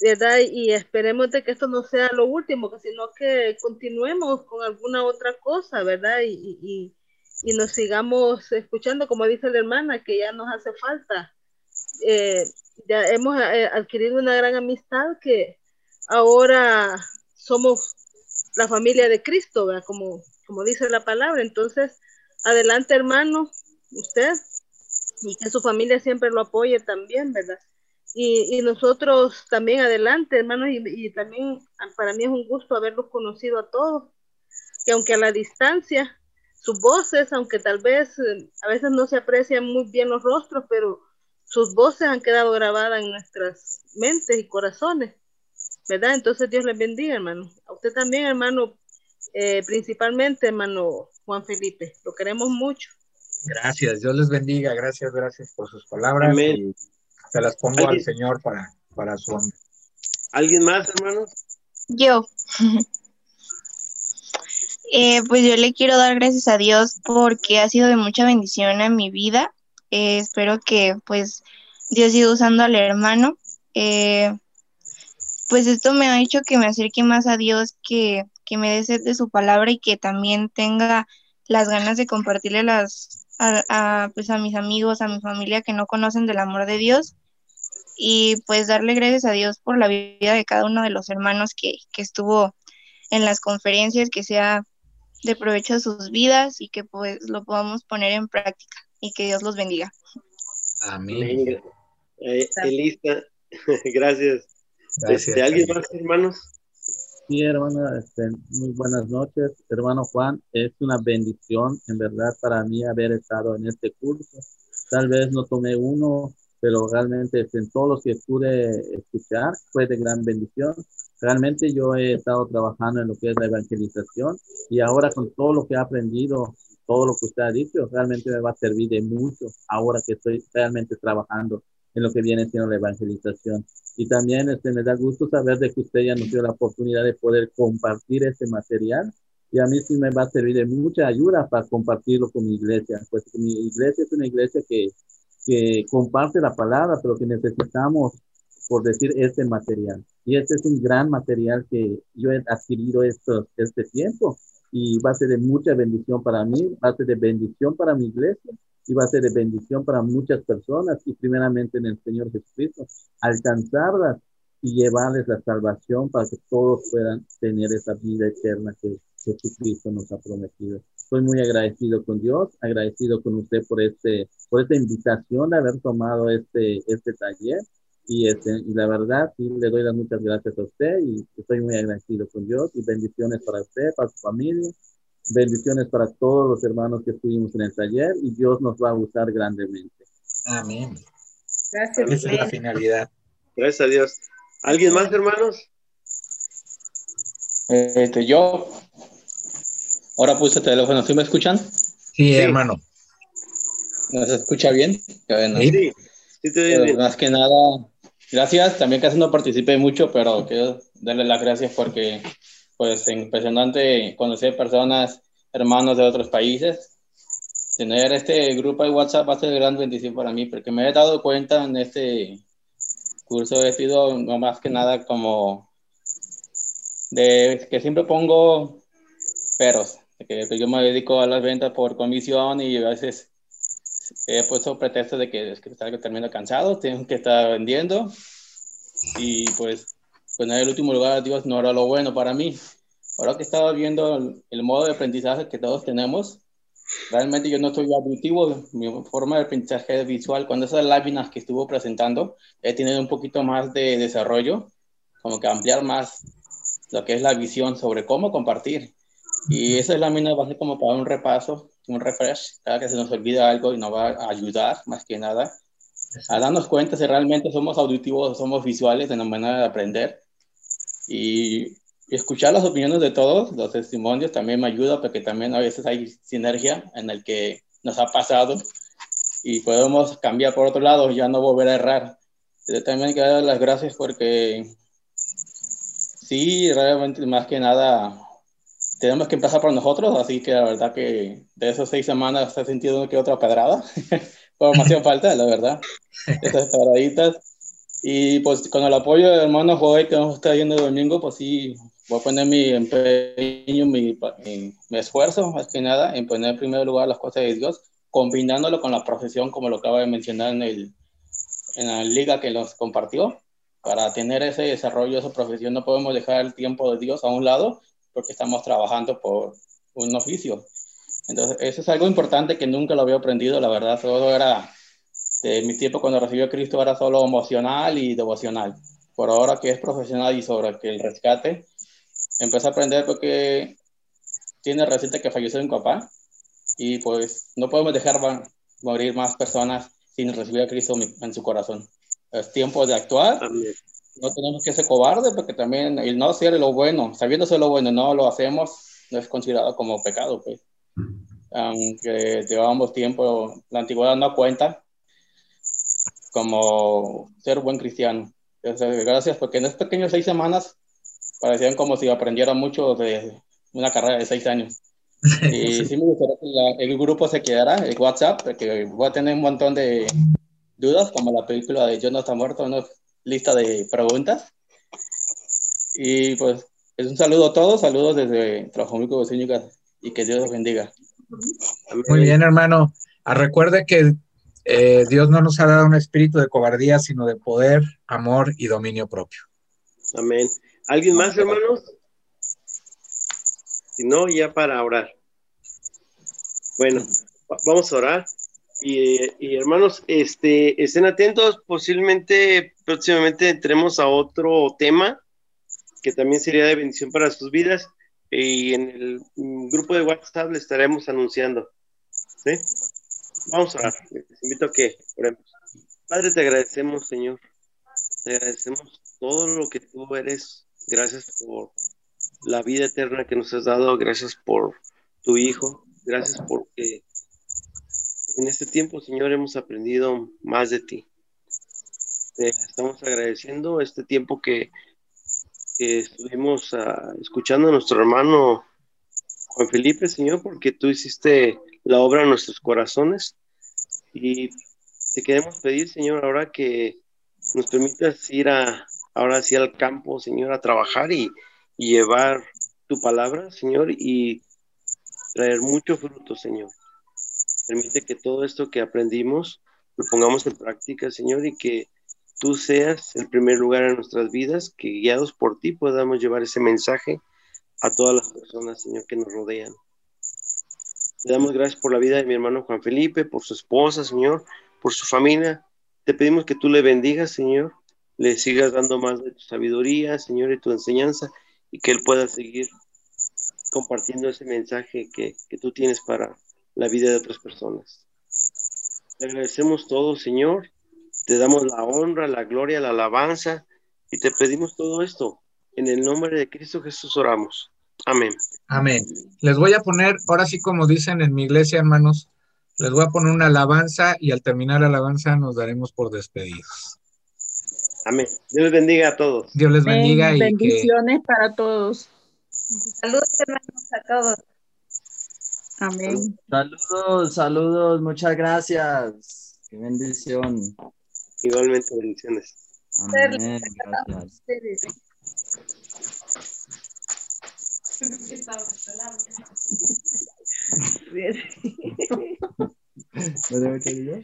¿verdad? Y esperemos de que esto no sea lo último, sino que continuemos con alguna otra cosa, ¿verdad? Y, y, y- y nos sigamos escuchando, como dice la hermana, que ya nos hace falta. Eh, ya hemos eh, adquirido una gran amistad que ahora somos la familia de Cristo, ¿verdad? Como, como dice la palabra. Entonces, adelante, hermano, usted, y que su familia siempre lo apoye también, ¿verdad? Y, y nosotros también adelante, hermanos, y, y también para mí es un gusto haberlos conocido a todos, que aunque a la distancia, sus voces, aunque tal vez eh, a veces no se aprecian muy bien los rostros, pero sus voces han quedado grabadas en nuestras mentes y corazones, ¿verdad? Entonces Dios les bendiga, hermano. A usted también, hermano, eh, principalmente, hermano Juan Felipe, lo queremos mucho. Gracias, Dios les bendiga, gracias, gracias por sus palabras Amén. y se las pongo al. Señor para, para su honra. ¿Alguien más, hermanos? Yo. (laughs) Eh, pues yo le quiero dar gracias a Dios porque ha sido de mucha bendición en mi vida. Eh, espero que pues Dios siga usando al hermano. Eh, pues esto me ha hecho que me acerque más a Dios, que, que me dé sed de su palabra y que también tenga las ganas de compartirle las, a, a, pues a mis amigos, a mi familia que no conocen del amor de Dios y pues darle gracias a Dios por la vida de cada uno de los hermanos que, que estuvo en las conferencias, que sea de provecho a sus vidas y que pues lo podamos poner en práctica. y que Dios los bendiga. Amén. Eh, Elisa, (laughs) gracias. Gracias, Este, ¿Alguien más, hermanos? Sí, hermano, este, muy buenas noches. Hermano Juan, es una bendición, en verdad, para mí haber estado en este curso. Tal vez no tomé uno, pero realmente este, en todos los que pude escuchar fue de gran bendición. Realmente yo he estado trabajando en lo que es la evangelización y ahora con todo lo que he aprendido, todo lo que usted ha dicho, realmente me va a servir de mucho ahora que estoy realmente trabajando en lo que viene siendo la evangelización. Y también este, me da gusto saber de que usted ya nos dio la oportunidad de poder compartir este material y a mí sí me va a servir de mucha ayuda para compartirlo con mi iglesia, pues mi iglesia es una iglesia que, que comparte la palabra, pero que necesitamos, por decir, este material. Y este es un gran material que yo he adquirido esto, este tiempo y va a ser de mucha bendición para mí, va a ser de bendición para mi iglesia y va a ser de bendición para muchas personas y primeramente en el Señor Jesucristo, alcanzarlas y llevarles la salvación para que todos puedan tener esa vida eterna que Jesucristo nos ha prometido. Estoy muy agradecido con Dios, agradecido con usted por este, por esta invitación de haber tomado este, este taller y, este, y la verdad sí le doy las muchas gracias a usted y estoy muy agradecido con Dios y bendiciones para usted, para su familia, bendiciones para todos los hermanos que estuvimos en el taller y Dios nos va a usar grandemente. Amén. Gracias. Esa es la finalidad. Gracias a Dios. ¿Alguien más, hermanos? Este, yo ahora puse el teléfono, ¿sí me escuchan? Sí, hermano. ¿No se escucha bien? Bueno. Sí, sí te oye bien. más que nada, gracias. También casi no participé mucho, pero quiero darle las gracias porque, pues, impresionante conocer personas, hermanos de otros países. Tener este grupo de WhatsApp va a ser gran bendición para mí, porque me he dado cuenta en este curso, he sido no más que nada como de que siempre pongo peros, que, que yo me dedico a las ventas por comisión y a veces he puesto pretexto de que es que termino cansado, tengo que estar vendiendo y pues, pues en el último lugar Dios no era lo bueno para mí. Ahora que estaba viendo el, el modo de aprendizaje que todos tenemos, realmente yo no soy auditivo, mi forma de aprendizaje es visual. Cuando esas láminas que estuvo presentando, he tenido un poquito más de desarrollo, como que ampliar más lo que es la visión sobre cómo compartir. Y esa lámina va a ser como para un repaso, un refresh, cada que se nos olvida algo y nos va a ayudar más que nada a darnos cuenta si realmente somos auditivos somos visuales en la manera de aprender. Y, y escuchar las opiniones de todos, los testimonios también me ayuda porque también a veces hay sinergia en el que nos ha pasado y podemos cambiar por otro lado, ya no volver a errar. Yo también quiero dar las gracias porque sí, realmente más que nada tenemos que empezar por nosotros, así que la verdad que de esas seis semanas he sentido que otra pedrada, (laughs) me hacía (laughs) falta, la verdad, esas pedraditas. Y pues con el apoyo del hermano Joel que nos está yendo el domingo, pues sí, voy a poner mi empeño, mi, mi, mi esfuerzo, más que nada, en poner en primer lugar las cosas de Dios, combinándolo con la profesión, como lo acaba de mencionar en, el, en la liga que nos compartió. Para tener ese desarrollo, esa profesión, no podemos dejar el tiempo de Dios a un lado porque estamos trabajando por un oficio. Entonces, eso es algo importante que nunca lo había aprendido, la verdad, todo era, de mi tiempo cuando recibí a Cristo era solo emocional y devocional. Por ahora que es profesional y sobre que el rescate, empecé a aprender porque tiene reciente que falleció mi papá y pues no podemos dejar morir más personas sin recibir a Cristo en su corazón. Es tiempo de actuar. No tenemos que ser cobardes porque también el no hacer lo bueno, sabiéndose lo bueno, no lo hacemos, no es considerado como pecado. Pues. Aunque llevamos tiempo, la antigüedad no cuenta como ser buen cristiano. Entonces, gracias porque en esas pequeñas seis semanas parecían como si aprendiera mucho de una carrera de seis años. Y (laughs) sí me gustaría que la, el grupo se quedara, el WhatsApp, porque voy a tener un montón de dudas, como la película de Yo no está muerto, una lista de preguntas. Y pues es un saludo a todos, saludos desde Tlajomulco, Veciñuca, y que Dios los bendiga. Muy bien, hermano. Ah, recuerde que eh, Dios no nos ha dado un espíritu de cobardía, sino de poder, amor y dominio propio. Amén. ¿Alguien más, hermanos? Si no, ya para orar. Bueno, vamos a orar. Y, y, hermanos, este, estén atentos, posiblemente próximamente entremos a otro tema que también sería de bendición para sus vidas y en el mm, grupo de WhatsApp le estaremos anunciando. ¿sí? Vamos a orar. Les invito a que oremos. Padre, te agradecemos, Señor. Te agradecemos todo lo que tú eres. Gracias por la vida eterna que nos has dado. Gracias por tu Hijo. Gracias porque en este tiempo, Señor, hemos aprendido más de ti. Te estamos agradeciendo este tiempo que, estuvimos ah, escuchando a nuestro hermano Juan Felipe, Señor, porque tú hiciste la obra en nuestros corazones. Y te queremos pedir, Señor, ahora que nos permitas ir a, ahora sí al campo, Señor, a trabajar y, y llevar tu palabra, Señor, y traer mucho fruto, Señor. Permite que todo esto que aprendimos lo pongamos en práctica, Señor, y que tú seas el primer lugar en nuestras vidas, que guiados por ti podamos llevar ese mensaje a todas las personas, Señor, que nos rodean. Te damos gracias por la vida de mi hermano Juan Felipe, por su esposa, Señor, por su familia. Te pedimos que tú le bendigas, Señor, le sigas dando más de tu sabiduría, Señor, y tu enseñanza, y que él pueda seguir compartiendo ese mensaje que, que tú tienes para la vida de otras personas. Te agradecemos todo, Señor. Te damos la honra, la gloria, la alabanza y te pedimos todo esto. En el nombre de Cristo Jesús oramos. Amén. Amén. Les voy a poner, ahora sí como dicen en mi iglesia, hermanos, les voy a poner una alabanza y al terminar la alabanza nos daremos por despedidos. Amén. Dios les bendiga a todos. Dios les Amén. bendiga y que Bendiciones para todos. Saludos, hermanos, a todos. Amén. Saludos, saludos, muchas gracias. Qué bendición. Igualmente, bendiciones. Amén, gracias. (laughs) ¿No debe que diga?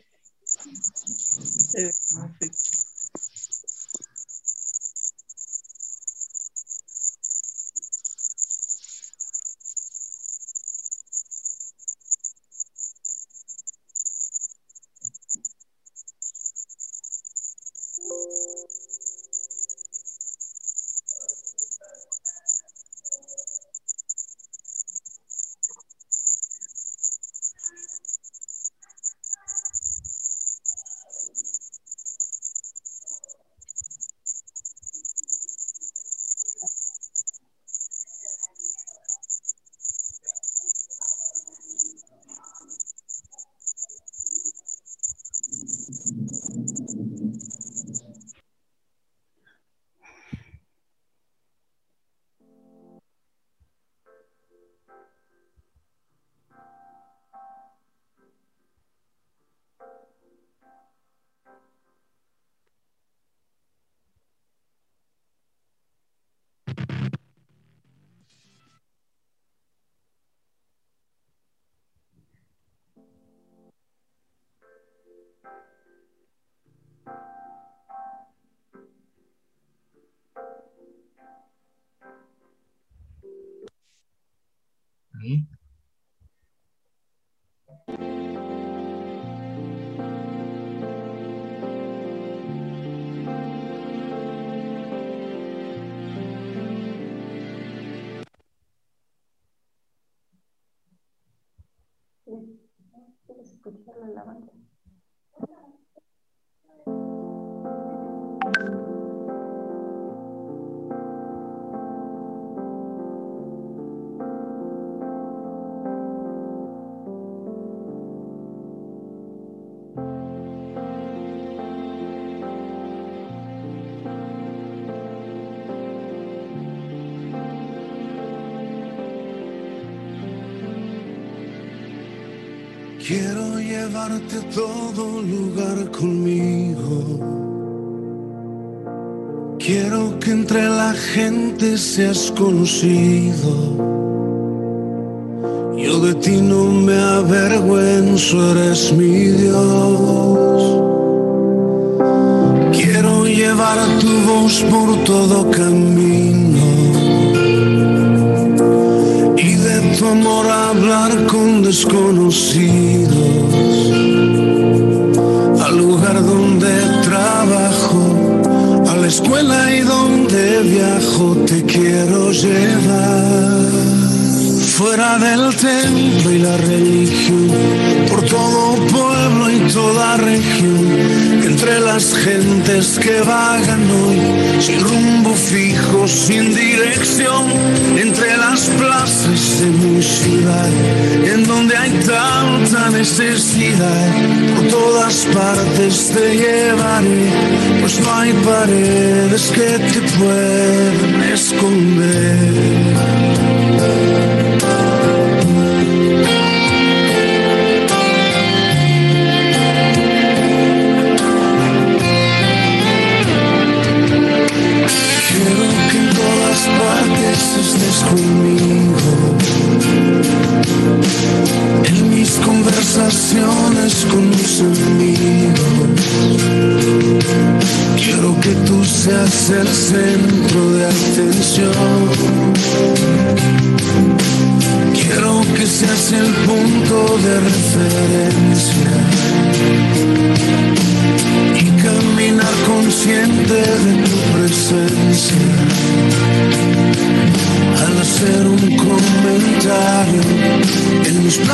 Quiero llevarte a todo lugar conmigo. Quiero que entre la gente seas conocido. Yo de ti no me avergüenzo, eres mi Dios. Quiero llevar tu voz por todo camino y de tu amor hablar con desconocidos. Escuela y donde viajo te quiero llevar. Fuera del templo y la religión, por todo pueblo y toda región, entre las gentes que vagan hoy, sin rumbo fijo, sin dirección, entre las plazas de mi ciudad, en donde hay tanta necesidad, por todas partes te llevaré, pues no hay paredes que te puedan esconder.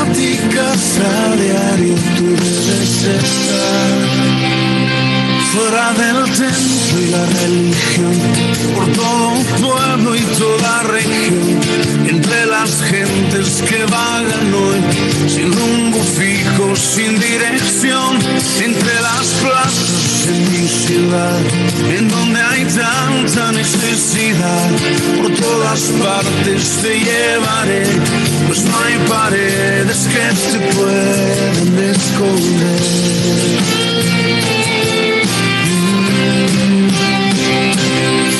En pláticas a diario, tú debes estar fuera del templo y la religión, por todo un pueblo y toda región, entre las gentes que vagan hoy, sin rumbo fijo, sin dirección, entre las plazas de mi ciudad, en tanta necesidad, por todas partes te llevaré, pues no hay paredes que te puedan esconder.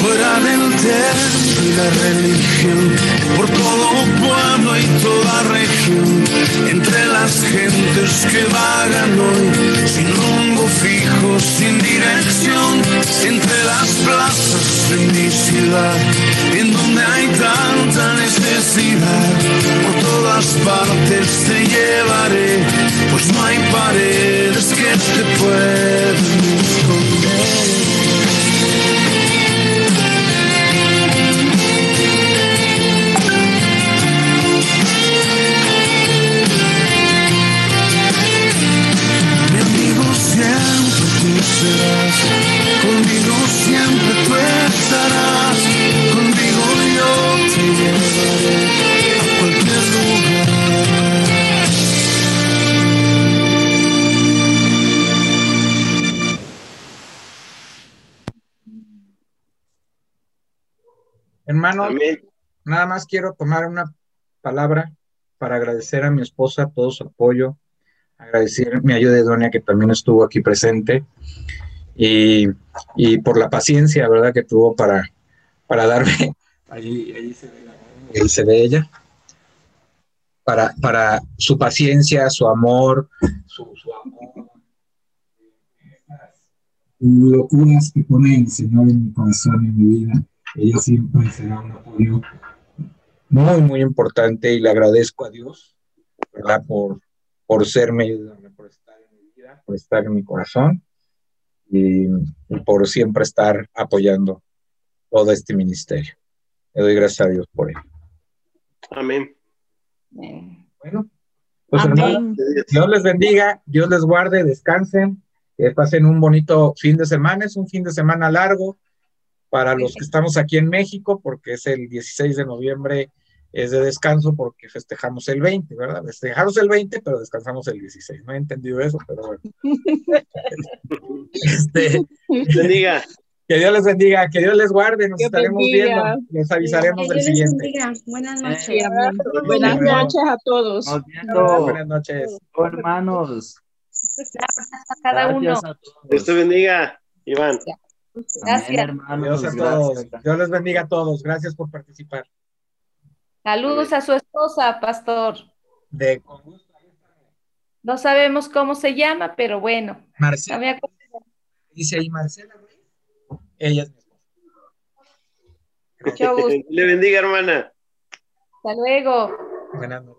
fuera del templo la religión, por todo pueblo y toda región, entre las gentes que vagan hoy, sin rumbo fijo, sin dirección, entre las plazas de mi ciudad, en donde hay tanta necesidad, por todas partes te llevaré, pues no hay paredes que te puedan esconder. Hermano, nada más quiero tomar una palabra para agradecer a mi esposa todo su apoyo, agradecer mi ayuda idónea que también estuvo aquí presente y, y por la paciencia, ¿verdad?, que tuvo para, para darme, (laughs) ahí, ahí se ve, la- ahí se ve ella, para, para su paciencia, su amor, su, su amor, locuras que pone el Señor en mi corazón y en mi vida. Ella siempre será un apoyo muy, muy importante y le agradezco a Dios, ¿verdad? Por, por serme, ayudarme, por estar en mi vida, por estar en mi corazón y, y por siempre estar apoyando todo este ministerio. Le doy gracias a Dios por ello. Amén. Bueno, pues Amén. hermanos, Dios les bendiga, Dios les guarde, descansen, que pasen un bonito fin de semana. Es un fin de semana largo para los que estamos aquí en México, porque es el 16 de noviembre, es de descanso porque festejamos el 20, ¿verdad? Festejamos el 20, pero descansamos el 16. No he entendido eso, pero bueno. (laughs) Este, Bendiga. (laughs) que Dios les bendiga, que Dios les guarde, nos Dios estaremos bendiga. viendo, les avisaremos Que del Dios les siguiente. bendiga. Buenas noches. Buenas noches a todos. Nos. Buenas noches. Oh, hermanos. cada uno. Gracias a todos. Dios te bendiga, Iván. Gracias. hermanos. Dios a gracias. todos. Dios les bendiga a todos. Gracias por participar. Saludos a su esposa, pastor. De No sabemos cómo se llama, pero bueno. Marcela. Dice ahí Marcela Ruiz. Ella es mi Mucho gusto. Le bendiga, hermana. Hasta luego. Buenas noches.